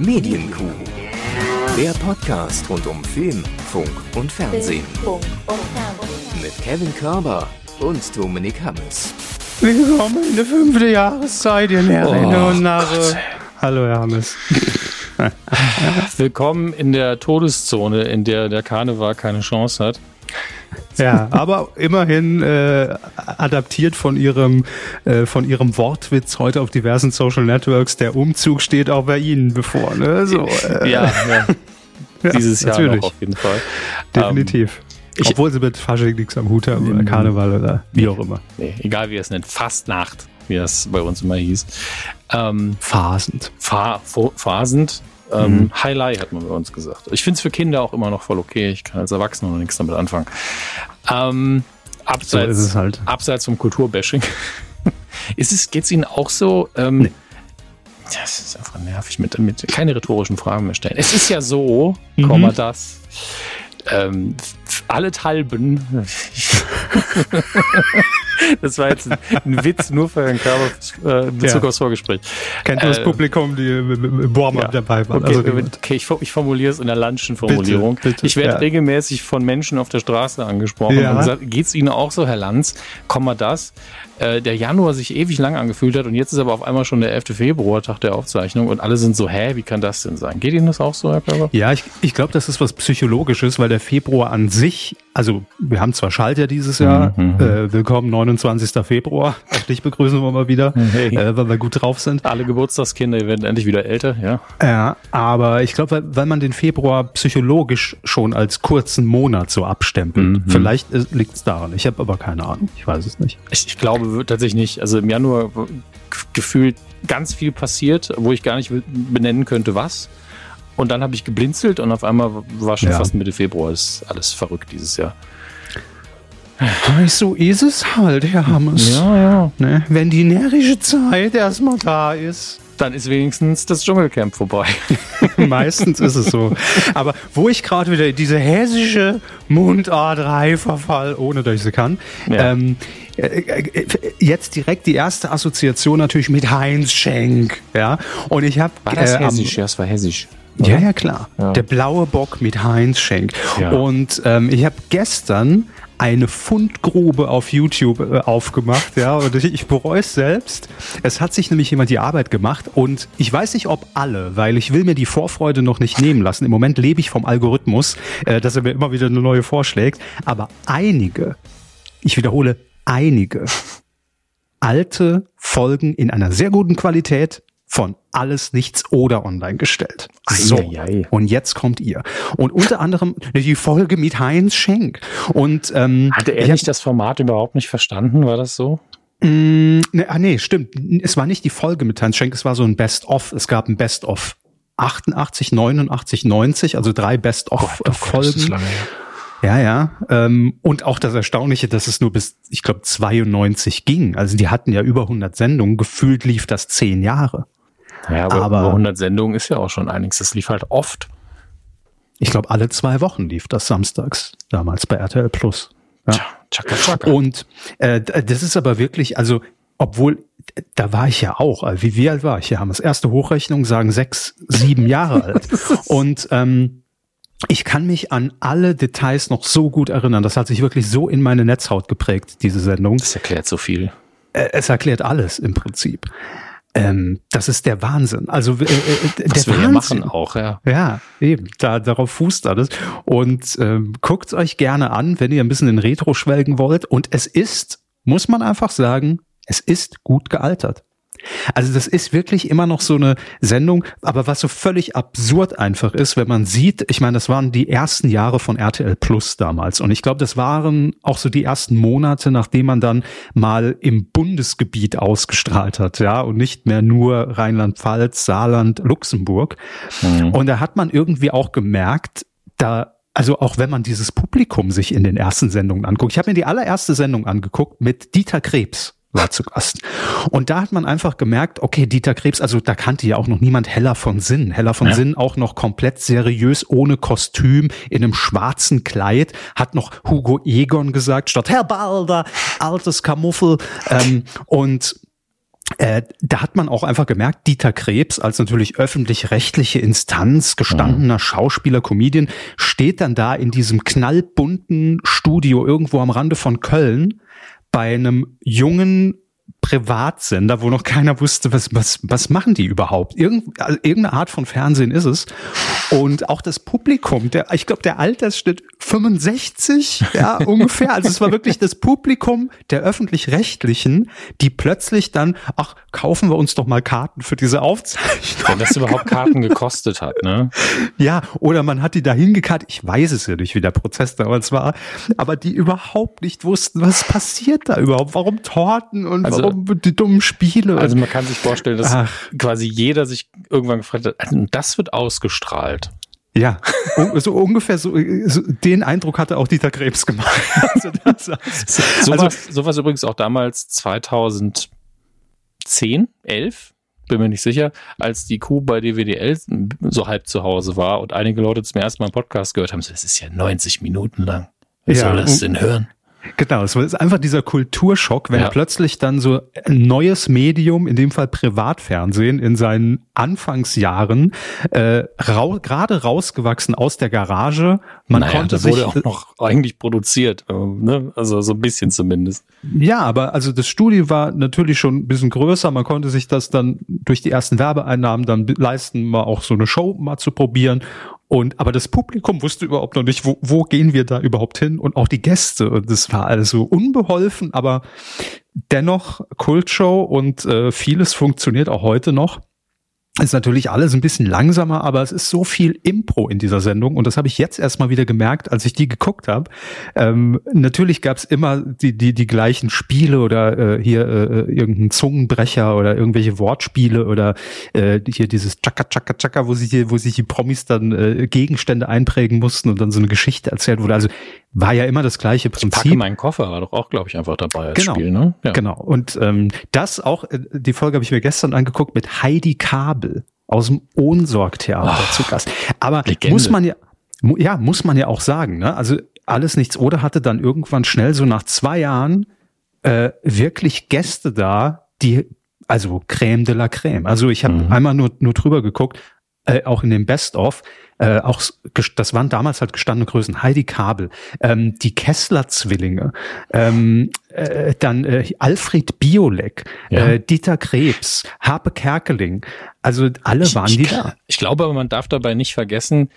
Medienkuh. Der Podcast rund um Film, Funk und Fernsehen. Mit Kevin Körber und Dominik Hammes. Willkommen in der fünfte Jahreszeit, ihr Närrinnen Oh und Narre. Hallo, Herr Hammes. Willkommen in der Todeszone, in der der Karneval keine Chance hat. Ja, aber immerhin äh, adaptiert von ihrem, äh, von ihrem Wortwitz heute auf diversen Social Networks. Der Umzug steht auch bei Ihnen bevor. Ne? So, äh, Ja, ja. dieses Jahr natürlich. noch auf jeden Fall. definitiv. ich- Obwohl sie mit Fasching nichts am Hut haben, oder Karneval oder wie auch immer. Nee, egal wie es nennt, Fastnacht, wie das bei uns immer hieß. Ähm, Phasend. Fa Phasend. Ähm, Highlight hat man bei uns gesagt. Ich finde es für Kinder auch immer noch voll okay. Ich kann als Erwachsener noch nichts damit anfangen. Ähm, abseits, es halt. abseits vom Kulturbashing. ist es, geht's Ihnen auch so? Ähm, Das ist einfach nervig mit, mit keine rhetorischen Fragen mehr stellen. Es ist ja so, Mhm. Komma das. Ähm, allenthalben. das war jetzt ein, ein Witz nur für Herrn Körber äh, in Bezug Ja. aufs Vorgespräch. Kennt nur das Äh, Publikum, die im Warm-up ja. dabei waren. Okay, Also, okay ich, ich formuliere es in der Landschen Formulierung. Bitte, bitte, ich werde ja. regelmäßig von Menschen auf der Straße angesprochen Ja. und gesagt, geht's Ihnen auch so, Herr Lanz? Komm mal das. Äh, der Januar sich ewig lang angefühlt hat und jetzt ist aber auf einmal schon der 11. Februar, Tag der Aufzeichnung und alle sind so, hä, wie kann das denn sein? Geht Ihnen das auch so, Herr Körber? Ja, ich, ich glaube, das ist was Psychologisches, weil der Februar an sich, also wir haben zwar Schaltjahr dieses Jahr, Mhm. äh, willkommen 29. Februar, auch dich begrüßen wir mal wieder, Hey. äh, weil wir gut drauf sind. Alle Geburtstagskinder werden endlich wieder älter, ja. Ja, aber ich glaube, weil, weil man den Februar psychologisch schon als kurzen Monat so abstempelt. Mhm. Vielleicht liegt es daran. Ich habe aber keine Ahnung. Ich weiß es nicht. Ich, ich glaube tatsächlich nicht. Also im Januar gefühlt ganz viel passiert, wo ich gar nicht benennen könnte, was. Und dann habe ich geblinzelt und auf einmal war schon Ja. fast Mitte Februar. Ist alles verrückt dieses Jahr. So ist es halt, Herr Hammes. ja. Ne? Wenn die närrische Zeit erstmal da ist. Dann ist wenigstens das Dschungelcamp vorbei. Meistens ist es so. Aber wo ich gerade wieder diese hessische Mundart verfall, ohne dass ich sie kann, Ja. ähm, äh, äh, jetzt direkt die erste Assoziation natürlich mit Heinz Schenk. Ja? Und ich habe War das äh, am- hessisch? Ja, es war hessisch. Ja, ja, klar. Ja. Der blaue Bock mit Heinz Schenk. Ja. Und ähm, ich habe gestern eine Fundgrube auf YouTube äh, aufgemacht, ja, und ich, ich bereue es selbst. Es hat sich nämlich jemand die Arbeit gemacht und ich weiß nicht, ob alle, weil ich will mir die Vorfreude noch nicht nehmen lassen. Im Moment lebe ich vom Algorithmus, äh, dass er mir immer wieder eine neue vorschlägt, aber einige, ich wiederhole, einige alte Folgen in einer sehr guten Qualität von alles nichts oder online gestellt. So. Eieiei. Und jetzt kommt ihr. Und unter anderem die Folge mit Heinz Schenk. Und ähm, Hatte er nicht das Format überhaupt nicht verstanden? War das so? Mm, ne, ah, nee, stimmt. Es war nicht die Folge mit Heinz Schenk, es war so ein Best-of. Es gab ein Best-of 88, 89, 90, also drei Best-of-Folgen. Ja, ja. Ähm, und auch das Erstaunliche, dass es nur bis, ich glaube, 92 ging. Also die hatten ja über 100 Sendungen. Gefühlt lief das zehn Jahre. Ja, aber, Aber- über 100 Sendungen ist ja auch schon einiges. Das lief halt oft. Ich glaube, alle zwei Wochen lief das samstags, damals bei RTL Plus. Ja. Tja, tschakka, tschakka. Und äh, d- das ist aber wirklich, also obwohl, äh, da war ich ja auch, äh, wie, wie alt war ich? Wir haben das erste Hochrechnung, sagen sechs, sieben Jahre alt. Und ähm, ich kann mich an alle Details noch so gut erinnern. Das hat sich wirklich so in meine Netzhaut geprägt, diese Sendung. das erklärt so viel. Äh, es erklärt alles im Prinzip. Ähm, das ist der Wahnsinn. Also äh, äh, Was der wir ja Wahnsinn. machen auch, ja. Ja, eben. Da, darauf fußt alles. Und ähm, guckt euch gerne an, wenn ihr ein bisschen in Retro schwelgen wollt. Und es ist, muss man einfach sagen, es ist gut gealtert. Also das ist wirklich immer noch so eine Sendung, aber was so völlig absurd einfach ist, wenn man sieht, ich meine, das waren die ersten Jahre von RTL Plus damals und ich glaube, das waren auch so die ersten Monate, nachdem man dann mal im Bundesgebiet ausgestrahlt hat, ja, und nicht mehr nur Rheinland-Pfalz, Saarland, Luxemburg. Und da hat man irgendwie auch gemerkt, da also auch wenn man dieses Publikum sich in den ersten Sendungen anguckt. Ich habe mir die allererste Sendung angeguckt mit Dieter Krebs war zu Gast. Und da hat man einfach gemerkt, okay, Dieter Krebs, also da kannte ja auch noch niemand Heller von Sinn. Heller von Ja. Sinn auch noch komplett seriös, ohne Kostüm, in einem schwarzen Kleid, hat noch Hugo Egon gesagt, statt Herr Balder, altes Kamuffel. Ähm, und äh, da hat man auch einfach gemerkt, Dieter Krebs als natürlich öffentlich-rechtliche Instanz, gestandener Schauspieler, Comedian, steht dann da in diesem knallbunten Studio irgendwo am Rande von Köln bei einem jungen Privatsender, wo noch keiner wusste, was, was, was machen die überhaupt? Irgend, also irgendeine Art von Fernsehen ist es. Und auch das Publikum, der, ich glaube, der Altersschnitt 65, ja, ungefähr. Also es war wirklich das Publikum der öffentlich-rechtlichen, die plötzlich dann, ach, kaufen wir uns doch mal Karten für diese Aufzeichnung. Wenn das überhaupt Karten gekostet hat, ne? Ja, oder man hat die da hingekarrt. Ich weiß es ja nicht, wie der Prozess damals war, aber die überhaupt nicht wussten, was passiert da überhaupt? Warum Torten und Also- warum die dummen Spiele? Also man kann sich vorstellen, dass Ach. quasi jeder sich irgendwann gefragt hat, also das wird ausgestrahlt. Ja, so ungefähr so, so den Eindruck hatte auch Dieter Krebs gemacht. Also das, Sowas, Also- sowas übrigens auch damals 2010, 11, bin mir nicht sicher, als die Kuh bei DWDL so halb zu Hause war und einige Leute zum ersten Mal einen Podcast gehört haben, so, das ist ja 90 Minuten lang. Wer Ja, soll das denn hören? Genau, es ist einfach dieser Kulturschock, wenn Ja. plötzlich dann so ein neues Medium, in dem Fall Privatfernsehen, in seinen Anfangsjahren äh, rau gerade rausgewachsen aus der Garage. Man naja, konnte das wurde sich auch noch eigentlich produziert, ähm, ne? also so ein bisschen zumindest. Ja, aber also das Studio war natürlich schon ein bisschen größer. Man konnte sich das dann durch die ersten Werbeeinnahmen dann leisten, mal auch so eine Show mal zu probieren. Und aber das Publikum wusste überhaupt noch nicht, wo, wo gehen wir da überhaupt hin? Und auch die Gäste. Und das war alles so unbeholfen, aber dennoch Kultshow und äh, vieles funktioniert auch heute noch. Ist natürlich alles ein bisschen langsamer, aber es ist so viel Impro in dieser Sendung und das habe ich jetzt erstmal wieder gemerkt, als ich die geguckt habe. Ähm, natürlich gab es immer die, die, die gleichen Spiele oder äh, hier äh, irgendein Zungenbrecher oder irgendwelche Wortspiele oder äh, hier dieses Chaka Chaka Chaka, wo sich hier, wo sich die Promis dann äh, Gegenstände einprägen mussten und dann so eine Geschichte erzählt wurde. Also war ja immer das gleiche Ich packe Prinzip. meinen Koffer, war doch auch, glaube ich, einfach dabei als Genau. Spiel, ne? Ja. Genau. Und ähm, das auch, äh, die Folge habe ich mir gestern angeguckt mit Heidi Kabel aus dem Ohnsorg-Theater Ah, zu Gast. Aber Legende. muss man ja, ja, muss man ja auch sagen, ne? Also alles nichts oder hatte dann irgendwann schnell so nach zwei Jahren äh, wirklich Gäste da, die also Crème de la Crème. Also ich habe Mhm. einmal nur nur drüber geguckt, äh, auch in dem Best of. Äh, auch das waren damals halt gestandene Größen. Heidi Kabel, ähm, die Kessler-Zwillinge, ähm, äh, dann äh, Alfred Biolek, Ja. äh, Dieter Krebs, Harpe Kerkeling. Also alle Ich, waren ich, die da. ich glaube aber, man darf dabei nicht vergessen,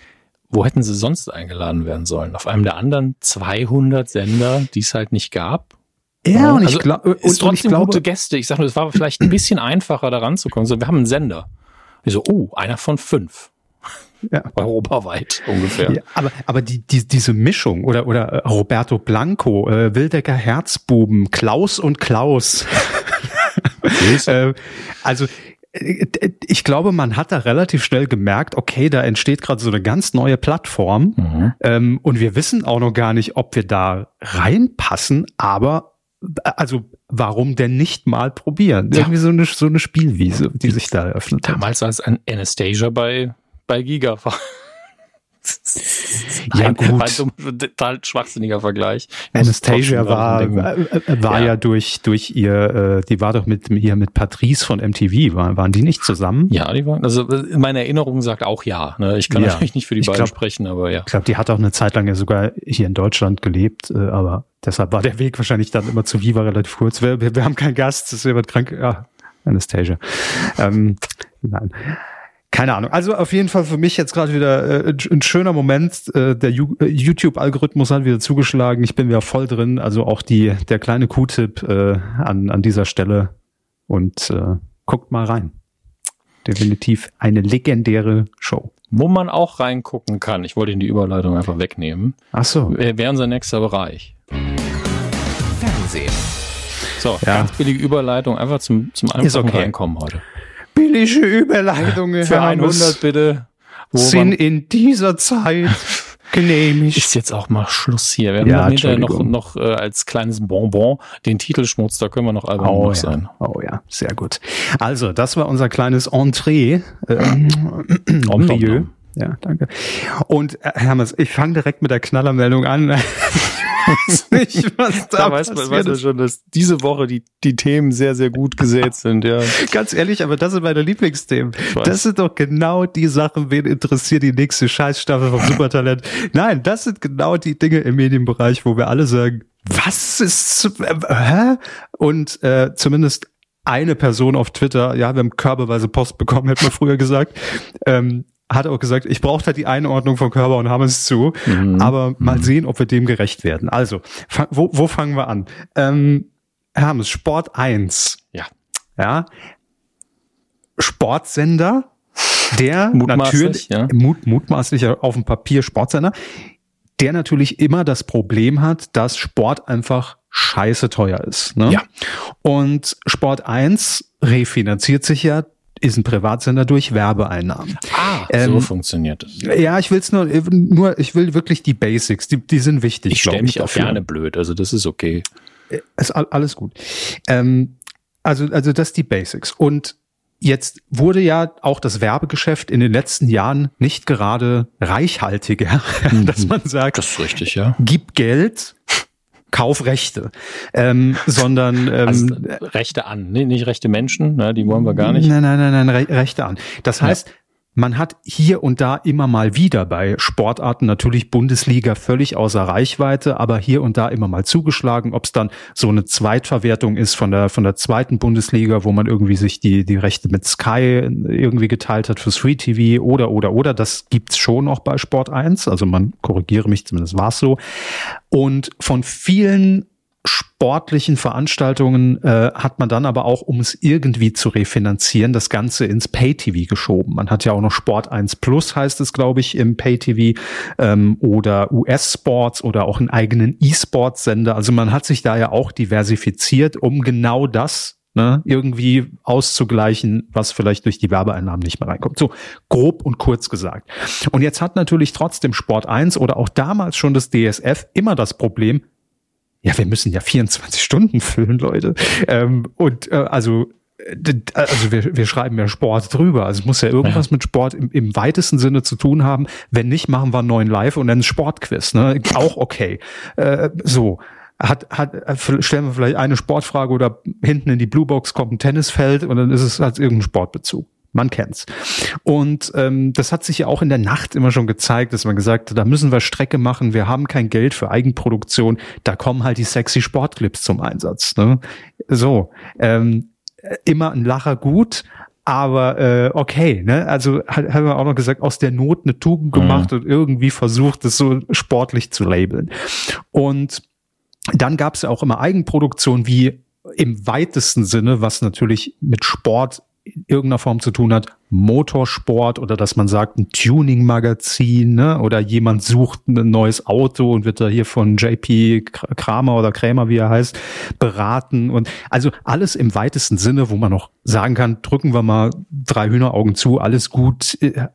wo hätten sie sonst eingeladen werden sollen? Auf einem der anderen 200 Sender, die es halt nicht gab. Ja, und ich, Also, glaub, und, Ist und ich trotzdem glaube, gute Gäste. Ich sage nur, es war vielleicht ein bisschen einfacher, da ranzukommen. So, wir haben einen Sender. Ich so, oh, einer von fünf. Ja. Europaweit ungefähr. Ja, aber aber die, die diese Mischung oder oder äh, Roberto Blanco, äh, Wildecker Herzbuben, Klaus und Klaus. äh, also äh, ich glaube, man hat da relativ schnell gemerkt, okay, da entsteht gerade so eine ganz neue Plattform Mhm. ähm, und wir wissen auch noch gar nicht, ob wir da reinpassen, aber äh, also warum denn nicht mal probieren? Ja. Irgendwie so eine so eine Spielwiese, die sich da eröffnet hat. Damals als ein Anastasia bei, bei Giga war. Ja, Nein, gut. War ein total schwachsinniger Vergleich. Ich Anastasia war, äh, äh, war ja. Ja. durch, durch ihr, äh, die war doch mit hier mit Patrice von MTV, waren, waren die nicht zusammen? Ja, die waren, also äh, meine Erinnerung sagt auch ja. Ne? Ich kann Ja. natürlich nicht für die Ich beiden glaub- sprechen, aber ja. Ich glaube, die hat auch eine Zeit lang ja sogar hier in Deutschland gelebt, äh, aber deshalb war der Weg wahrscheinlich dann immer zu Viva relativ kurz. Wir, wir, wir haben keinen Gast, es wird krank. Ja, Anastasia. Ähm, nein. Keine Ahnung. Also auf jeden Fall für mich jetzt gerade wieder äh, ein schöner Moment. Äh, der äh, YouTube-Algorithmus hat wieder zugeschlagen. Ich bin wieder voll drin. Also auch die der kleine Q-Tipp äh, an an dieser Stelle und äh, guckt mal rein. Definitiv eine legendäre Show. Wo man auch reingucken kann. Ich wollte Ihnen die Überleitung einfach wegnehmen. Ach so. Wäre unser nächster Bereich. Fernsehen. So, Ja. ganz billige Überleitung, einfach zum, zum Ist einfachen okay. Reinkommen heute. Billige Überleitungen Für 100 bitte. Wo sind in dieser Zeit genehmigt. ist jetzt auch mal Schluss hier. Wir haben Ja, hinterher noch, noch äh, als kleines Bonbon den Titelschmutz, da können wir noch albern Oh ja. sein. oh ja, sehr gut. Also, das war unser kleines Entree. Äh, nom, Milieu. Ja, danke. Und äh, Hermes, ich fange direkt mit der Knallermeldung an. Weiß nicht, was da, da weiß man, weiß man schon, dass diese Woche die, die Themen sehr, sehr gut gesät sind, ja. Ganz ehrlich, aber das sind meine Lieblingsthemen. Das sind doch genau die Sachen, wen interessiert die nächste Scheißstaffel vom Supertalent. Nein, das sind genau die Dinge im Medienbereich, wo wir alle sagen, was ist, äh, hä? Und äh, zumindest eine Person auf Twitter, ja, wir haben körperweise Post bekommen, hätte man früher gesagt, ähm, hat auch gesagt, ich brauche halt die Einordnung von Körper und Hammes zu, mhm. aber mal mhm. sehen, ob wir dem gerecht werden. Also, wo, wo fangen wir an? Ähm, Hermes, Sport 1. Ja. Ja. Sportsender, der natürlich ja. mut, mutmaßlich auf dem Papier Sportsender, der natürlich immer das Problem hat, dass Sport einfach scheiße teuer ist. Ne? Ja. Und Sport 1 refinanziert sich ja ist ein Privatsender durch Werbeeinnahmen. Ah, ähm, so funktioniert es. Ja, ich will es nur, nur, ich will wirklich die Basics, die, die sind wichtig. Ich stelle mich auch dafür. gerne blöd, also das ist okay. Äh, ist alles gut. Ähm, also, also das die Basics. Und Jetzt wurde ja auch das Werbegeschäft in den letzten Jahren nicht gerade reichhaltiger, mhm. dass man sagt, das ist richtig, ja. Gib Geld, kauf Rechte, ähm, sondern ähm, also Rechte an, nee, nicht Rechte Menschen, ne, die wollen wir gar nicht. Nein, nein, nein, nein, Rechte an. Das heißt, ja. Man hat hier und da immer mal wieder bei Sportarten natürlich Bundesliga völlig außer Reichweite, aber hier und da immer mal zugeschlagen, ob es dann so eine Zweitverwertung ist von der von der zweiten Bundesliga, wo man irgendwie sich die die Rechte mit Sky irgendwie geteilt hat fürs Free TV oder oder oder das gibt's schon noch bei Sport 1, also man korrigiere mich zumindest war's so. Und von vielen sportlichen Veranstaltungen äh, hat man dann aber auch, um es irgendwie zu refinanzieren, das Ganze ins Pay-TV geschoben. Man hat ja auch noch Sport 1 Plus, heißt es, glaube ich, im Pay-TV ähm, oder US-Sports oder auch einen eigenen E-Sports-Sender. Also man hat sich da ja auch diversifiziert, um genau das ne, irgendwie auszugleichen, was vielleicht durch die Werbeeinnahmen nicht mehr reinkommt. So grob und kurz gesagt. Und jetzt hat natürlich trotzdem Sport 1 oder auch damals schon das DSF immer das Problem, ja, wir müssen ja 24 Stunden füllen, Leute. Ähm, und äh, also also wir, wir schreiben ja Sport drüber. Also es muss ja irgendwas ja. mit Sport im, im weitesten Sinne zu tun haben. Wenn nicht, machen wir einen neuen Live und dann ein Sportquiz. Ne? Auch okay. Äh, so. Hat, hat, stellen wir vielleicht eine Sportfrage oder hinten in die Bluebox kommt ein Tennisfeld und dann ist es halt irgendein Sportbezug. Man kennt's. Und ähm, das hat sich ja auch in der Nacht immer schon gezeigt, dass man gesagt hat, da müssen wir Strecke machen, wir haben kein Geld für Eigenproduktion, da kommen halt die sexy Sportclips zum Einsatz. Ne? So, ähm, immer ein Lacher gut, aber äh, okay, ne? Also hat, haben wir auch noch gesagt, aus der Not eine Tugend mhm. gemacht mhm. und irgendwie versucht, es so sportlich zu labeln. Und dann gab es ja auch immer Eigenproduktion wie im weitesten Sinne, was natürlich mit Sport in irgendeiner Form zu tun hat, Motorsport oder dass man sagt, ein Tuning-Magazin ne? oder jemand sucht ein neues Auto und wird da hier von JP Kramer oder Krämer, wie er heißt, beraten und also alles im weitesten Sinne, wo man noch sagen kann, drücken wir mal drei Hühneraugen zu, alles gut, äh,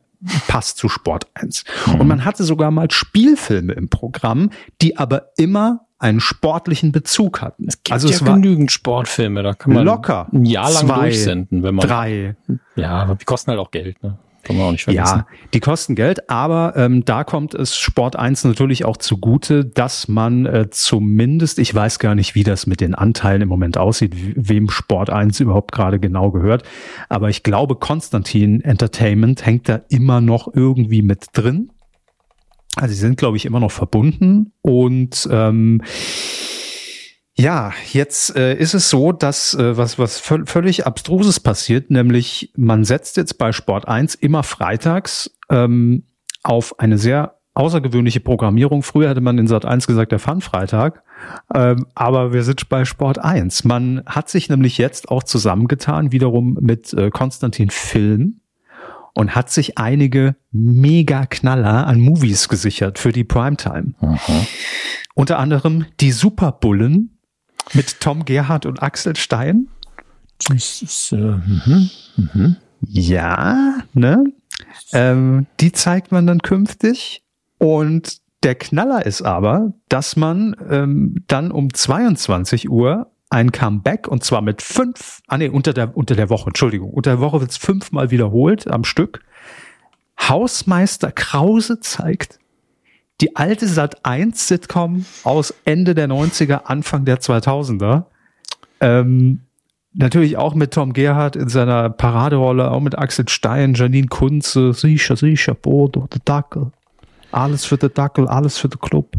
passt zu Sport 1. Mhm. Und man hatte sogar mal Spielfilme im Programm, die aber immer einen sportlichen Bezug hatten. Es gibt also ja es genügend Sportfilme, da kann man locker ein Jahr lang zwei, durchsenden, wenn man drei. Ja, aber die kosten halt auch Geld, ne? Kann man auch nicht vergessen. Ja, die kosten Geld, aber ähm, da kommt es Sport 1 natürlich auch zugute, dass man äh, zumindest, ich weiß gar nicht, wie das mit den Anteilen im Moment aussieht, wem Sport 1 überhaupt gerade genau gehört, aber ich glaube, Konstantin Entertainment hängt da immer noch irgendwie mit drin. Also sie sind, glaube ich, immer noch verbunden und ähm, ja, jetzt äh, ist es so, dass äh, was, was völlig Abstruses passiert, nämlich man setzt jetzt bei Sport 1 immer freitags ähm, auf eine sehr außergewöhnliche Programmierung. Früher hätte man in Sat 1 gesagt, der Fun-Freitag. Ähm, aber wir sind bei Sport 1. Man hat sich nämlich jetzt auch zusammengetan, wiederum mit äh, Konstantin Film und hat sich einige Mega-Knaller an Movies gesichert für die Primetime. Aha. Unter anderem die Superbullen mit Tom Gerhardt und Axel Stein. Das ist, äh, mh, mh. Ja, ne? Ähm, die zeigt man dann künftig. Und der Knaller ist aber, dass man ähm, dann um 22 Uhr ein Comeback und zwar mit fünf, ah nee, unter der, unter der Woche, Entschuldigung, unter der Woche wird es fünfmal wiederholt am Stück. Hausmeister Krause zeigt die alte Sat 1 Sitcom aus Ende der 90er, Anfang der 2000er. Ähm, natürlich auch mit Tom Gerhardt in seiner Paraderolle, auch mit Axel Stein, Janine Kunze, sicher, sicher, Bodo, der Dackel. Alles für den Dackel, alles für den Club.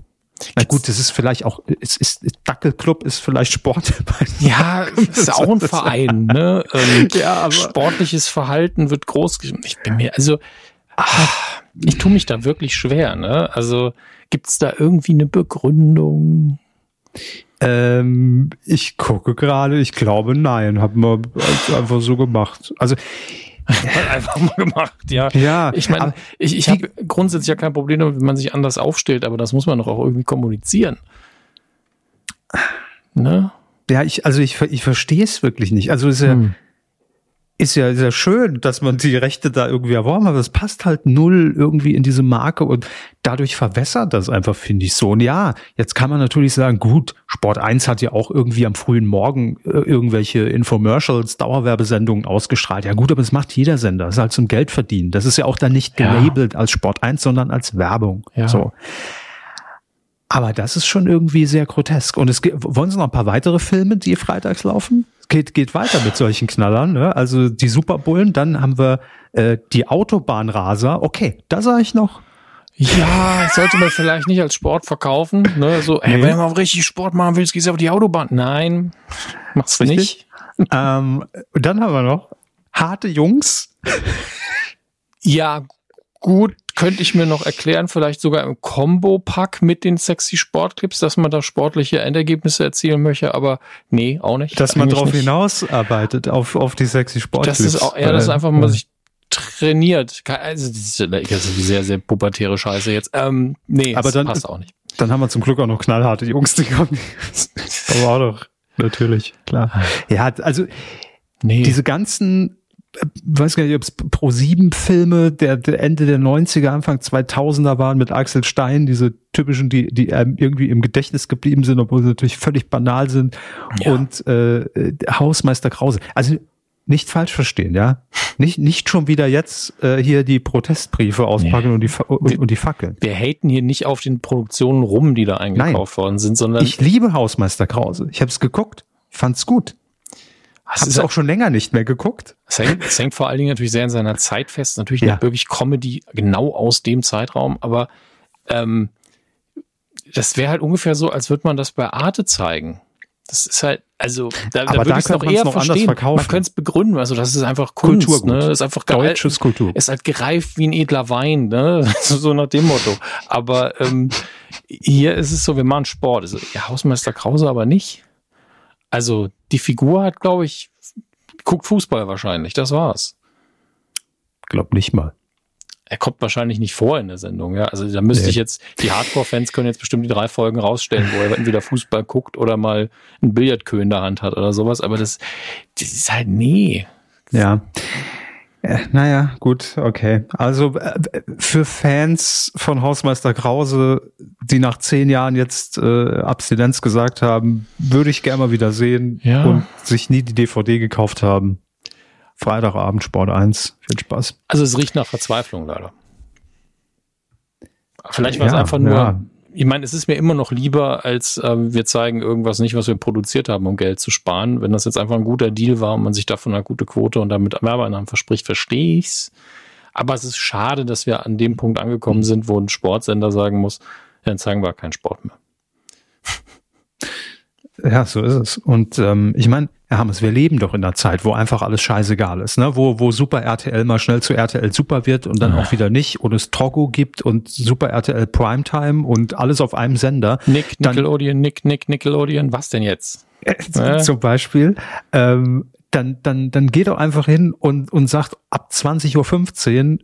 Na gut, das ist vielleicht auch, es ist, Dackelclub ist vielleicht Sport. Ja, ist auch ein Verein, ne? Ähm, ja, aber sportliches Verhalten wird groß. Ich bin mir, also, ach, ich tue mich da wirklich schwer, ne? Also, gibt's da irgendwie eine Begründung? Ähm, ich gucke gerade, ich glaube nein, haben wir einfach so gemacht. Also, einfach mal gemacht, ja. Ja. Ich meine, ich, ich habe grundsätzlich ja kein Problem damit, wenn man sich anders aufstellt, aber das muss man doch auch irgendwie kommunizieren. Ne? Ja, ich, also ich, ich verstehe es wirklich nicht. Also ist ja, hm ist ja sehr schön, dass man die Rechte da irgendwie erworben hat, aber es passt halt null irgendwie in diese Marke und dadurch verwässert das einfach, finde ich so. Und ja, jetzt kann man natürlich sagen, gut, Sport 1 hat ja auch irgendwie am frühen Morgen äh, irgendwelche Infomercials, Dauerwerbesendungen ausgestrahlt. Ja gut, aber es macht jeder Sender. Das ist halt zum Geld verdienen. Das ist ja auch dann nicht gelabelt ja. als Sport 1, sondern als Werbung. Ja. So. Aber das ist schon irgendwie sehr grotesk. Und es gibt, wollen Sie noch ein paar weitere Filme, die freitags laufen? Geht, geht weiter mit solchen Knallern. Ne? Also die Superbullen, dann haben wir äh, die Autobahnraser. Okay, da sage ich noch. Ja, sollte man vielleicht nicht als Sport verkaufen. Ne? So, ey, wenn man richtig Sport machen willst, gehst du auf die Autobahn. Nein, mach's richtig. nicht. ähm, dann haben wir noch harte Jungs. Ja, gut, könnte ich mir noch erklären, vielleicht sogar im Combo-Pack mit den sexy Sportclips, dass man da sportliche Endergebnisse erzielen möchte, aber nee, auch nicht. Dass man darauf hinausarbeitet, auf, auf die sexy Sportclips. Das ist auch, ja, das ist einfach mal sich trainiert. Also, das ist, ist sehr, sehr pubertäre Scheiße jetzt. Ähm, nee, aber dann, passt auch nicht. Dann haben wir zum Glück auch noch knallharte Jungs, die kommen. aber auch doch, natürlich, klar. Ja, also, nee. diese ganzen weiß gar nicht, ob es Pro 7 Filme der, der Ende der 90er, Anfang 2000er waren mit Axel Stein, diese typischen, die, die irgendwie im Gedächtnis geblieben sind, obwohl sie natürlich völlig banal sind. Ja. Und äh, Hausmeister Krause. Also nicht falsch verstehen, ja. Nicht, nicht schon wieder jetzt äh, hier die Protestbriefe auspacken nee. und, die, und, und, die Fackeln. Wir haten hier nicht auf den Produktionen rum, die da eingekauft Nein. worden sind, sondern. Ich liebe Hausmeister Krause. Ich habe es geguckt, fand's gut. Hast du es auch schon länger nicht mehr geguckt? Es hängt, es hängt vor allen Dingen natürlich sehr in seiner Zeit fest. Natürlich ja. wirklich Comedy genau aus dem Zeitraum, aber ähm, das wäre halt ungefähr so, als würde man das bei Arte zeigen. Das ist halt, also da, aber da würde ich es noch eher noch verstehen. Man könnte es begründen, also das ist einfach Kunst, Kulturgut. ne? Das ist einfach deutsches Kultur. Ist halt gereift wie ein edler Wein, ne? so nach dem Motto. Aber ähm, hier ist es so, wir machen Sport. Also, ja, Hausmeister Krause aber nicht. Also die Figur hat, glaube ich, guckt Fußball wahrscheinlich. Das war's. Glaub nicht mal. Er kommt wahrscheinlich nicht vor in der Sendung, ja. Also da müsste nee. ich jetzt, die Hardcore-Fans können jetzt bestimmt die drei Folgen rausstellen, wo er entweder Fußball guckt oder mal ein Billardkö in der Hand hat oder sowas. Aber das, das ist halt nee. Ja. Äh, naja, gut, okay. Also äh, für Fans von Hausmeister Krause, die nach zehn Jahren jetzt äh, Abstinenz gesagt haben, würde ich gerne mal wieder sehen ja. und sich nie die DVD gekauft haben. Freitagabend Sport 1. Viel Spaß. Also es riecht nach Verzweiflung leider. Vielleicht war ja, es einfach nur ja ich meine, es ist mir immer noch lieber, als äh, wir zeigen irgendwas nicht, was wir produziert haben, um Geld zu sparen. Wenn das jetzt einfach ein guter Deal war und man sich davon eine gute Quote und damit Werbeeinnahmen verspricht, verstehe ich's. Aber es ist schade, dass wir an dem Punkt angekommen sind, wo ein Sportsender sagen muss, dann zeigen wir keinen Sport mehr. Ja, so ist es. Und ähm, ich meine, Herr Hammes, wir leben doch in einer Zeit, wo einfach alles scheißegal ist, ne? Wo, wo Super RTL mal schnell zu RTL Super wird und dann ja. auch wieder nicht und es Togo gibt und Super RTL Primetime und alles auf einem Sender. Nick, Nickelodeon, Nick, Nick, Nickelodeon, was denn jetzt? Äh, zum Beispiel. Ähm, dann, dann, dann geht doch einfach hin und, und sagt, ab 20.15 Uhr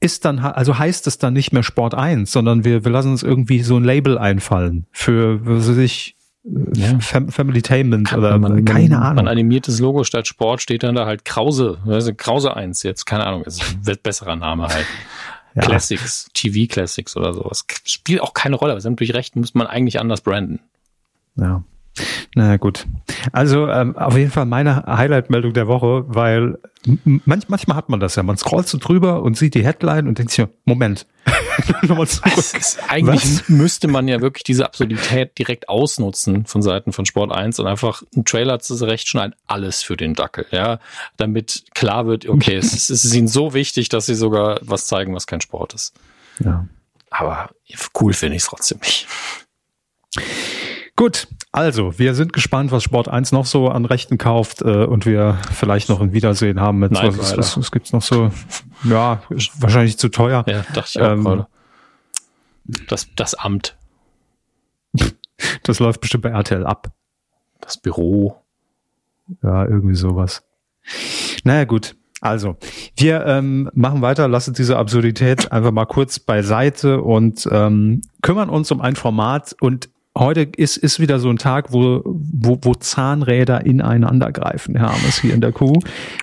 ist dann, also heißt es dann nicht mehr Sport 1, sondern wir, wir lassen uns irgendwie so ein Label einfallen für, was weiß ich, ja. Fam Familytainment oder man, keine Ahnung. Man animiertes Logo statt Sport steht dann da halt Krause, also Krause 1 jetzt, keine Ahnung, ist ein besserer Name halt. Ja. Classics, TV Classics oder sowas. Spielt auch keine Rolle, aber Sie haben natürlich recht, muss man eigentlich anders branden. Ja. Na gut. Also ähm, auf jeden Fall meine Highlight-Meldung der Woche, weil manch, manchmal hat man das ja. Man scrollt so drüber und sieht die Headline und denkt sich, Moment, nochmal zurück. Ist, eigentlich Was? müsste man ja wirklich diese Absurdität direkt ausnutzen von Seiten von Sport 1 und einfach einen Trailer zurechtschneiden, alles für den Dackel, ja, damit klar wird, okay, es, ist, es ist ihnen so wichtig, dass sie sogar was zeigen, was kein Sport ist. Ja. Aber cool finde ich es trotzdem nicht. Gut, also wir sind gespannt, was Sport 1 noch so an Rechten kauft äh, und wir vielleicht noch ein Wiedersehen haben mit Nein, was, was, was gibt's noch so? Ja, wahrscheinlich zu teuer. Ja, dachte ich auch ähm, gerade. Das, das Amt. Das läuft bestimmt bei RTL ab. Das Büro. Ja, irgendwie sowas. Naja, gut. Also, wir ähm, machen weiter, lassen diese Absurdität einfach mal kurz beiseite und ähm, kümmern uns um ein Format und heute ist, ist wieder so ein Tag, wo, wo, wo Zahnräder ineinander greifen, Herr Ames, hier in der Kuh.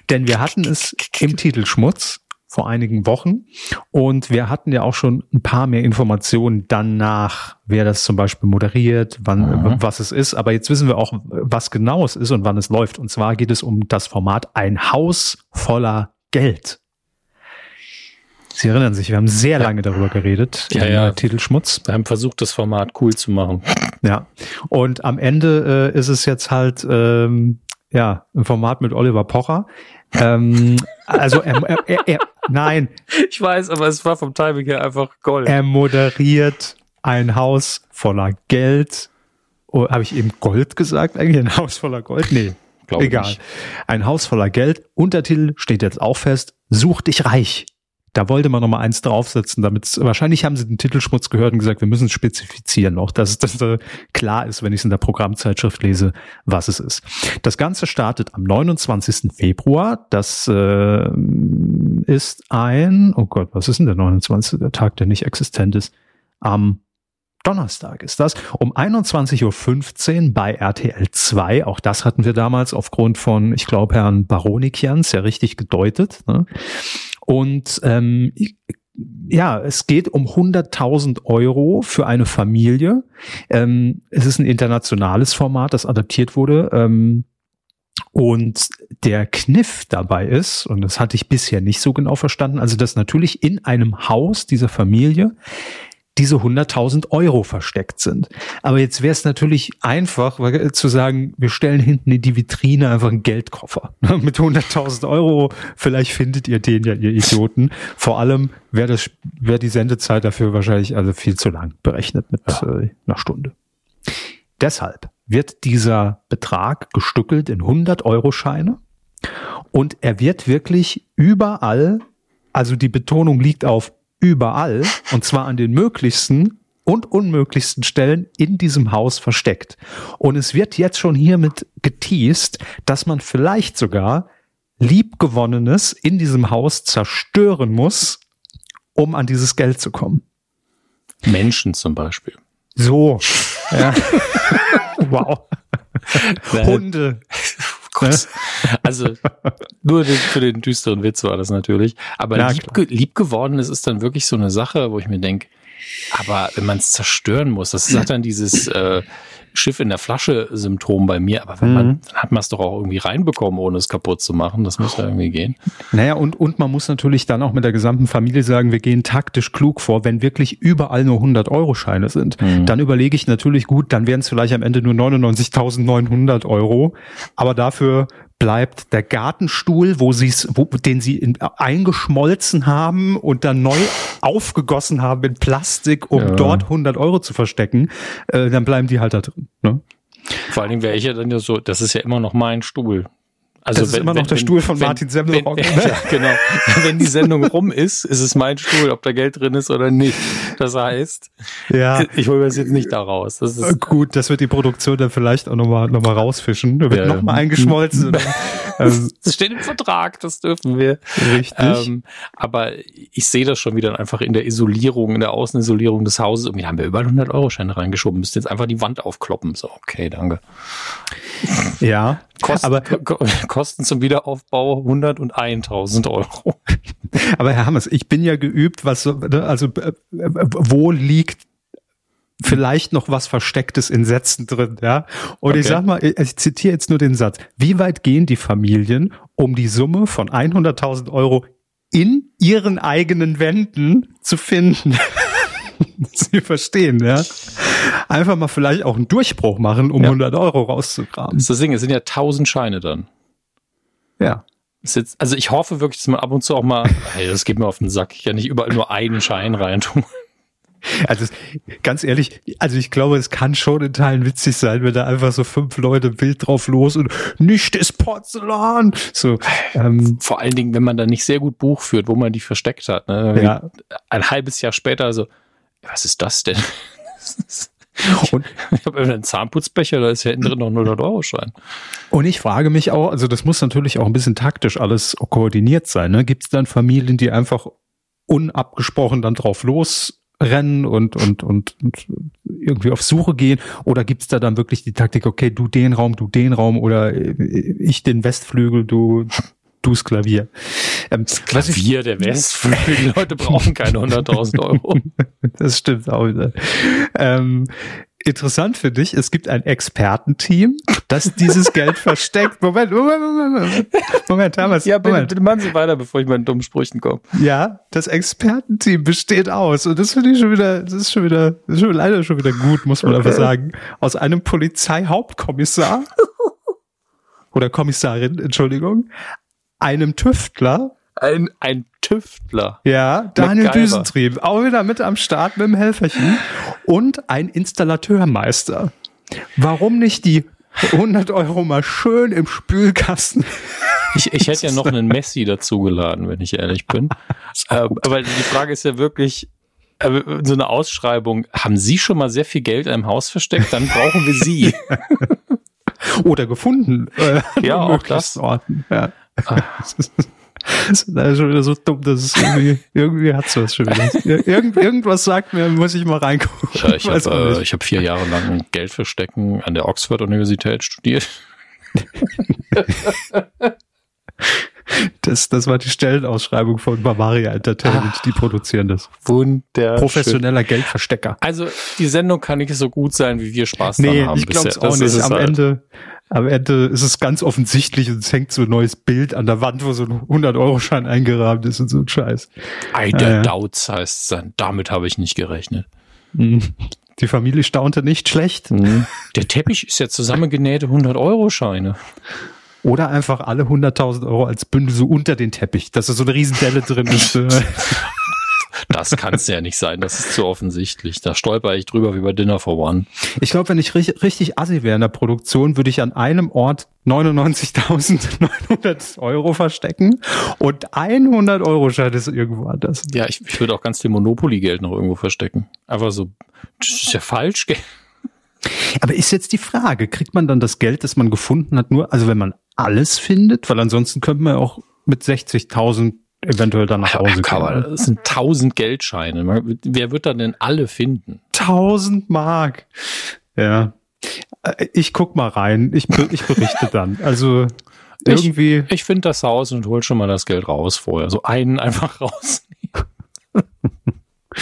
Denn wir hatten es im Titelschmutz vor einigen Wochen und wir hatten ja auch schon ein paar mehr Informationen danach, wer das zum Beispiel moderiert, wann, mhm. was es ist. Aber jetzt wissen wir auch, was genau es ist und wann es läuft. Und zwar geht es um das Format Ein Haus voller Geld. Sie erinnern sich, wir haben sehr lange darüber geredet. Ja, ja. Titelschmutz. Wir haben versucht, das Format cool zu machen. Ja. Und am Ende äh, ist es jetzt halt ähm, ja ein Format mit Oliver Pocher. Ähm, also er, er, er, er, nein. Ich weiß, aber es war vom Timing her einfach Gold. Er moderiert ein Haus voller Geld. Oh, Habe ich eben Gold gesagt? Eigentlich ein Haus voller Gold? Nee. Egal. Ein Haus voller Geld. Untertitel steht jetzt auch fest. Such dich reich. Da wollte man noch mal eins draufsetzen, damit wahrscheinlich haben sie den Titelschmutz gehört und gesagt, wir müssen spezifizieren noch, dass das äh, klar ist, wenn ich es in der Programmzeitschrift lese, was es ist. Das Ganze startet am 29. Februar. Das äh, ist ein, oh Gott, was ist denn der 29. Der Tag, der nicht existent ist? Am Donnerstag ist das, um 21.15 Uhr bei RTL 2. Auch das hatten wir damals aufgrund von, ich glaube, Herrn Baronikians ja richtig gedeutet. Ne? Und ähm, ja, es geht um 100.000 Euro für eine Familie. Ähm, es ist ein internationales Format, das adaptiert wurde. Ähm, und der Kniff dabei ist, und das hatte ich bisher nicht so genau verstanden, also dass natürlich in einem Haus dieser Familie diese 100.000 Euro versteckt sind. Aber jetzt wäre es natürlich einfach weil, zu sagen, wir stellen hinten in die Vitrine einfach einen Geldkoffer mit 100.000 Euro. Vielleicht findet ihr den ja, ihr Idioten. Vor allem wäre das wäre die Sendezeit dafür wahrscheinlich also viel zu lang berechnet mit ja. äh, einer Stunde. Deshalb wird dieser Betrag gestückelt in 100 Euro Scheine und er wird wirklich überall, also die Betonung liegt auf überall, und zwar an den möglichsten und unmöglichsten Stellen in diesem Haus versteckt. Und es wird jetzt schon hiermit geteased, dass man vielleicht sogar Liebgewonnenes in diesem Haus zerstören muss, um an dieses Geld zu kommen. Menschen zum Beispiel. So. Ja. wow. Hunde. Gott. Also nur für den düsteren Witz war das natürlich. Aber ja, lieb, lieb geworden ist, ist dann wirklich so eine Sache, wo ich mir denke, aber wenn man es zerstören muss, das ist dann dieses äh, Schiff in der Flasche-Symptom bei mir. Aber wenn man, mhm. dann hat man es doch auch irgendwie reinbekommen, ohne es kaputt zu machen. Das muss ja irgendwie gehen. Naja, und, und man muss natürlich dann auch mit der gesamten Familie sagen, wir gehen taktisch klug vor. Wenn wirklich überall nur 100-Euro-Scheine sind, mhm. dann überlege ich natürlich gut, dann wären es vielleicht am Ende nur 99.900 Euro. Aber dafür bleibt der Gartenstuhl, wo sie's, wo, den sie in, eingeschmolzen haben und dann neu aufgegossen haben in Plastik, um ja. dort 100 Euro zu verstecken, äh, dann bleiben die halt da drin. Ne? Vor allen Dingen wäre ich ja dann ja so, das ist ja immer noch mein Stuhl. Also das ist wenn, immer noch wenn, der Stuhl von wenn, Martin Semmelrock. Ne? Ja, genau. wenn die Sendung rum ist, ist es mein Stuhl, ob da Geld drin ist oder nicht. Das heißt, ja. ich hole das jetzt nicht da raus. Das ist äh, Gut, das wird die Produktion dann vielleicht auch nochmal noch mal rausfischen. Da wird ja. nochmal eingeschmolzen. Ähm, das steht im Vertrag, das dürfen wir. Richtig. Ähm, aber ich sehe das schon wieder einfach in der Isolierung, in der Außenisolierung des Hauses. Und wir haben ja über 100 Euro Scheine reingeschoben. Müsst jetzt einfach die Wand aufkloppen. So, okay, danke. Ja, Kosten, aber Kosten zum Wiederaufbau 101.000 Euro. Aber Herr Hammers, ich bin ja geübt, was so, ne, also äh, wo liegt vielleicht noch was Verstecktes in Sätzen drin, ja. Und Okay. ich sag mal, ich, ich zitiere jetzt nur den Satz. Wie weit gehen die Familien, um die Summe von 100.000 Euro in ihren eigenen Wänden zu finden? Sie verstehen, ja. Einfach mal vielleicht auch einen Durchbruch machen, um Ja. 100 Euro rauszugraben. Das ist das Ding, es sind ja tausend Scheine dann. Ja. Jetzt, also ich hoffe wirklich, dass man ab und zu auch mal, hey, das geht mir auf den Sack, ich kann nicht überall nur einen Schein reintun. Also ganz ehrlich, also ich glaube, es kann schon in Teilen witzig sein, wenn da einfach so fünf Leute wild drauf los und nicht ist Porzellan. So, ähm, Vor allen Dingen, wenn man da nicht sehr gut Buch führt, wo man die versteckt hat. Ne? ja. Ein halbes Jahr später so, was ist das denn? Und, Ich habe einen Zahnputzbecher, da ist ja hinten drin noch ein 100-Euro-Schein. und ich frage mich auch, also das muss natürlich auch ein bisschen taktisch alles koordiniert sein. Ne? Gibt es dann Familien, die einfach unabgesprochen dann drauf losrennen und, und, und, und irgendwie auf Suche gehen? Oder gibt es da dann wirklich die Taktik, okay, du den Raum, du den Raum oder ich den Westflügel, du du's Klavier? Ähm, ich- Klavier der Westflügel, die Leute brauchen keine 100.000 Euro. Das stimmt auch wieder. Ähm, interessant für dich, es gibt ein Expertenteam, das dieses Geld versteckt. Moment, Moment, Moment, Moment. Thomas, Ja, bitte, Moment. bitte machen Sie weiter, bevor ich meinen dummen Sprüchen komme. Ja, das Expertenteam besteht aus, und das finde ich schon wieder, das ist schon wieder, das ist schon leider schon wieder gut, muss man einfach sagen, aus einem Polizeihauptkommissar oder Kommissarin, Entschuldigung, einem Tüftler, Ein, ein Tüftler. Ja, Daniel MacGyver. Düsentrieb, auch wieder mit am Start mit dem Helferchen und ein Installateurmeister. Warum nicht die 100 Euro mal schön im Spülkasten? Ich, ich hätte ja noch einen Messi dazugeladen, wenn ich ehrlich bin. ähm, aber die Frage ist ja wirklich, äh, so eine Ausschreibung, haben Sie schon mal sehr viel Geld in einem Haus versteckt? Dann brauchen wir Sie. Oder gefunden. Äh, Ja, auch das. Orten. Ja. Ist, das ist schon wieder so dumm, dass es irgendwie, irgendwie hat's was schon wieder. Ir- Irgend, irgendwas sagt mir, muss ich mal reingucken. Ja, ich Weiß auch habe äh, ich hab vier Jahre lang Geld verstecken an der Oxford-Universität studiert. das, das war die Stellenausschreibung von Bavaria Entertainment, Ah. die produzieren das. Wunder. Professioneller Geldverstecker. Also die Sendung kann nicht so gut sein, wie wir Spaß Nee, haben ich glaube es auch Das nicht. Am halt. Ende, am Ende ist es ganz offensichtlich und es hängt so ein neues Bild an der Wand, wo so ein 100-Euro-Schein eingerahmt ist und so ein Scheiß. Ei, der Äh. Dauz heißt es dann. Damit habe ich nicht gerechnet. Mhm. Die Familie staunte nicht schlecht. Der Teppich ist ja zusammengenähte 100-Euro-Scheine. Oder einfach alle 100.000 Euro als Bündel so unter den Teppich, dass da so eine Riesendelle drin ist. Das kann es ja nicht sein, das ist zu offensichtlich. Da stolper ich drüber wie bei Dinner for One. Ich glaube, wenn ich richtig, richtig assi wäre in der Produktion, würde ich an einem Ort 99.900 Euro verstecken und 100 Euro Schein ist irgendwo anders. Ja, ich, ich würde auch ganz viel Monopoly-Geld noch irgendwo verstecken. Einfach so, das ist ja falsch. gell? Aber ist jetzt die Frage, kriegt man dann das Geld, das man gefunden hat, nur, also wenn man alles findet, weil ansonsten könnte man ja auch mit 60.000 eventuell dann nach Hause gehen. das sind tausend Geldscheine. Man- Wer wird dann denn alle finden? 1000 Mark. Ja. Äh, Ich guck mal rein. Ich, ich berichte dann. Also Ich- irgendwie. Ich finde das Haus und hol schon mal das Geld raus vorher. So einen einfach raus.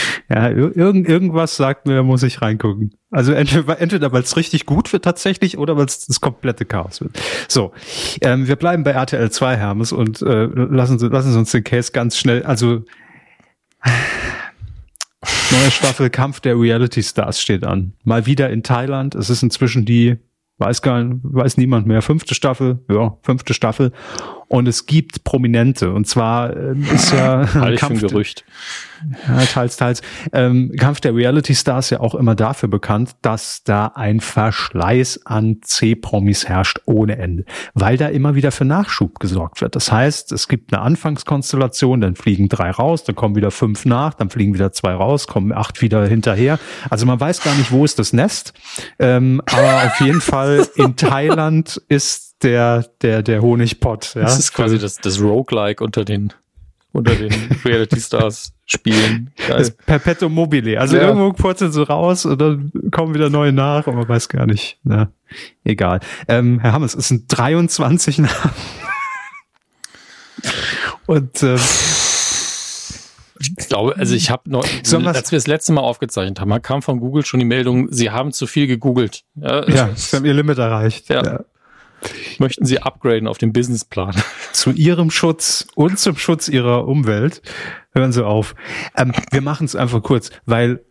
Ja, ir irgend, irgendwas sagt mir, da muss ich reingucken. Also entweder, entweder weil es richtig gut wird tatsächlich oder weil es das komplette Chaos wird. So, ähm, wir bleiben bei RTL 2, Hermes, und äh, lassen, lassen Sie uns den Case ganz schnell, also neue Staffel Kampf der Reality Stars steht an. Mal wieder in Thailand. Es ist inzwischen die, weiß gar nicht, weiß niemand mehr, fünfte Staffel, ja, fünfte Staffel. Und es gibt Prominente. Und zwar ähm, ist ja ein Kampf, Gerücht. ja, teils, teils. Ähm, Kampf der Reality Stars ja auch immer dafür bekannt, dass da ein Verschleiß an C-Promis herrscht ohne Ende, weil da immer wieder für Nachschub gesorgt wird. Das heißt, es gibt eine Anfangskonstellation, dann fliegen drei raus, dann kommen wieder fünf nach, dann fliegen wieder zwei raus, kommen acht wieder hinterher. Also man weiß gar nicht, wo ist das Nest. Ähm, aber auf jeden Fall in Thailand ist der, der, der Honigpott. Ja? Das ist quasi das, das Roguelike unter den, unter den Reality Stars Spielen. Geil. Das Perpetuum mobile. Also Ja. irgendwo purzeln sie raus und dann kommen wieder neue nach, aber man weiß gar nicht. Na, egal. Ähm, Herr Hammes, es sind 23 Namen. Und ähm, Ich glaube, also ich habe noch, als wir das letzte Mal aufgezeichnet haben, kam von Google schon die Meldung, Sie haben zu viel gegoogelt. Ja, Ja, sie haben ihr Limit erreicht. Ja. Möchten Sie upgraden auf den Businessplan? Zu ihrem Schutz und zum Schutz ihrer Umwelt. Hören Sie auf. Ähm, wir machen es einfach kurz, weil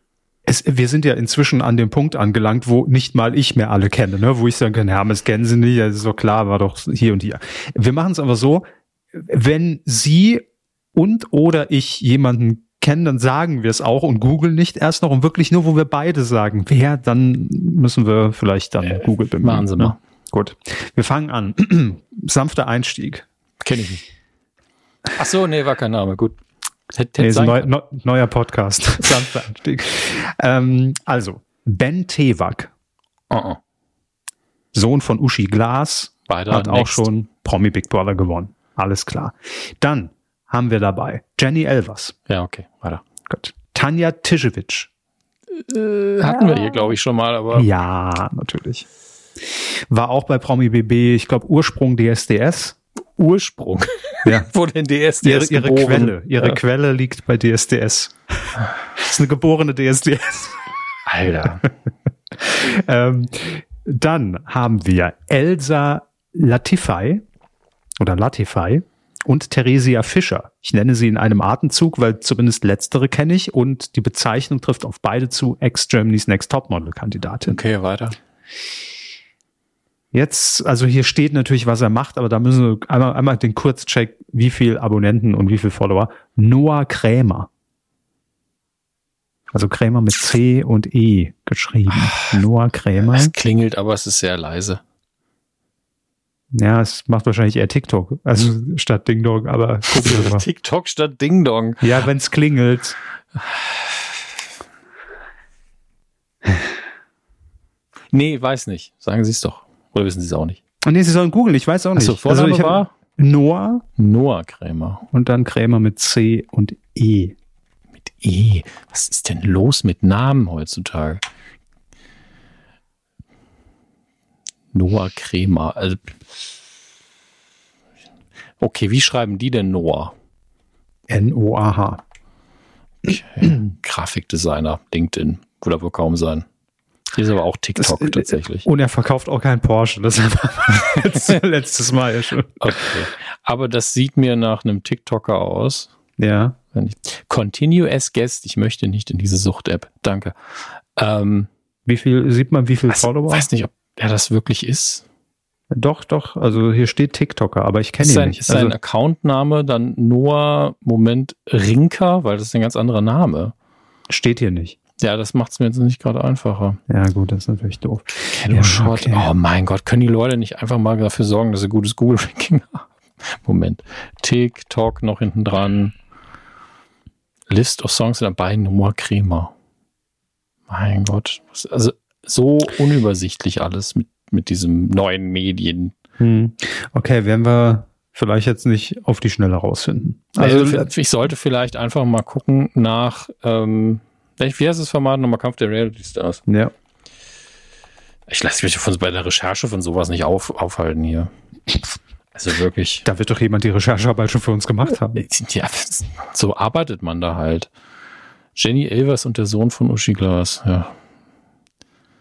es, wir sind ja inzwischen an dem Punkt angelangt, wo nicht mal ich mehr alle kenne, ne? wo ich sagen kann, Hermes kennen Sie nicht, das ist doch klar, war doch hier und hier. Wir machen es einfach so, wenn Sie und oder ich jemanden kennen, dann sagen wir es auch und googeln nicht erst noch und wirklich nur, wo wir beide sagen, wer, dann müssen wir vielleicht dann Äh, Google bemühen. machen Sie ne? Gut, wir fangen an. Sanfter Einstieg. Kenne ich nicht. Ach so, nee, war kein Name. Gut. Hätte, Nee, hätte ist ein neu, neu, neuer Podcast. Sanfter Einstieg. Ähm, also, Ben Tewak, Oh, oh. Sohn von Uschi Glas, Weiter. hat auch next. schon Promi Big Brother gewonnen. Alles klar. Dann haben wir dabei Jenny Elvers. Ja, okay, weiter. Gut. Tanja Tischewitsch. Äh, hatten wir hier, glaube ich, schon mal, aber Ja, natürlich. War auch bei Promi BB, ich glaube Ursprung DSDS. Ursprung. Ja. Wo denn DSDS Ihre, ihre geboren? Quelle, ihre Ja. Quelle liegt bei DSDS. Das ist eine geborene DSDS. Alter. Ähm, dann haben wir Elsa Latify oder Latify und Theresia Fischer. Ich nenne sie in einem Atemzug, weil zumindest letztere kenne ich und die Bezeichnung trifft auf beide zu Ex-Germany's Next Topmodel-Kandidatin. Okay, weiter. Jetzt, also hier steht natürlich, was er macht, aber da müssen wir einmal, einmal den Kurzcheck, wie viel Abonnenten und wie viel Follower. Noah Krämer. Also Krämer mit C und E geschrieben. Noah Krämer. Es klingelt, aber es ist sehr leise. Ja, es macht wahrscheinlich eher TikTok, also statt Ding Dong, aber gucken wir mal. TikTok statt Ding Dong. Ja, wenn es klingelt. Nee, weiß nicht. Sagen Sie es doch. Oder wissen Sie es auch nicht? Und nee, Sie sollen googeln, ich weiß auch nicht. Achso, Vorname ich war Noah Noah Krämer. und dann Krämer mit C und E. Mit E. Was ist denn los mit Namen heutzutage? Noah Krämer. Also, okay, wie schreiben die denn Noah? N-O-A-H. Okay. Grafikdesigner, LinkedIn. Würde aber kaum sein. Hier ist aber auch TikTok Das- tatsächlich. Und er verkauft auch keinen Porsche, das letztes, letztes Mal ja schon. Okay. Aber das sieht mir nach einem TikToker aus. Ja. Ich, Continue as Guest. Ich möchte nicht in diese Sucht-App. Danke. Ähm, Wie viel, sieht man, wie viel weiß, Follower? weiß nicht, ob er das wirklich ist. Doch, doch, also hier steht TikToker, aber ich kenne ihn sein, nicht. ist sein Also, Accountname dann Noah, Moment, Rinker? Weil das ist ein ganz anderer Name. steht hier nicht. Ja, das macht es mir jetzt nicht gerade einfacher. Ja, gut, das ist natürlich doof. Ja, Short. okay. Oh mein Gott, können die Leute nicht einfach mal dafür sorgen, dass sie gutes Google-Ranking haben? Moment. TikTok noch hinten dran. List of Songs dabei, Noah Kremer. Mein Gott. Also so unübersichtlich alles mit, mit diesem neuen Medien. Hm. Okay, werden wir vielleicht jetzt nicht auf die Schnelle rausfinden. Also Also, ich sollte vielleicht einfach mal gucken nach, ähm, wie heißt das Format nochmal Kampf der Reality Stars? ja. Ich lasse mich von, bei der Recherche von sowas nicht auf, aufhalten hier. Also wirklich. Da wird doch jemand die Recherchearbeit schon für uns gemacht haben. Ja, so arbeitet man da halt. Jenny Elvers und der Sohn von Uschi Glas. Ja,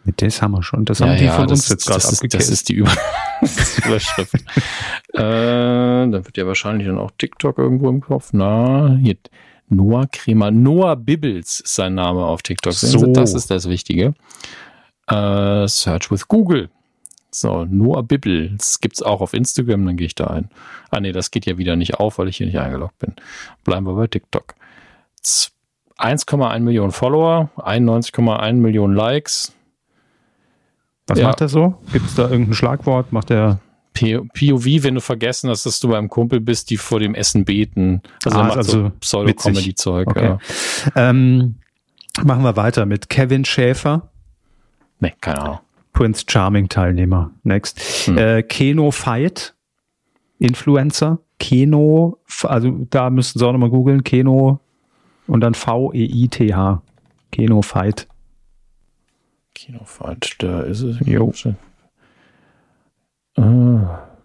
Mit das haben wir schon. Das ja, haben die ja, von das, uns jetzt gerade ist, das ist die Über das ist die Überschrift. äh, dann wird ja wahrscheinlich dann auch TikTok irgendwo im Kopf. Na, hier. Noah Kremer. Noah Bibbles ist sein Name auf TikTok. So. Das ist das Wichtige. Äh, Search with Google. So, Noah Bibbles gibt's auch auf Instagram, dann gehe ich da ein. Ah nee, das geht ja wieder nicht auf, weil ich hier nicht eingeloggt bin. Bleiben wir bei TikTok. Z- 1,1 Millionen Follower, 91,1 Millionen Likes. Was Ja. macht er so? Gibt es da irgendein Schlagwort? Macht er POV, wenn du vergessen hast, dass du beim Kumpel bist, die vor dem Essen beten. Also, Ah, macht also so Pseudo-Comedy-Zeug. Okay. Ja. ähm, machen wir weiter mit Kevin Schäfer, Nee, keine Ahnung. Prince Charming Teilnehmer. Next. Hm. Äh, Keno Fight, Influencer. Keno, also da müssten Sie auch nochmal googeln. Keno und dann V-E-I-T-H. Keno Fight. Kinofight, da ist es. Jo. Äh,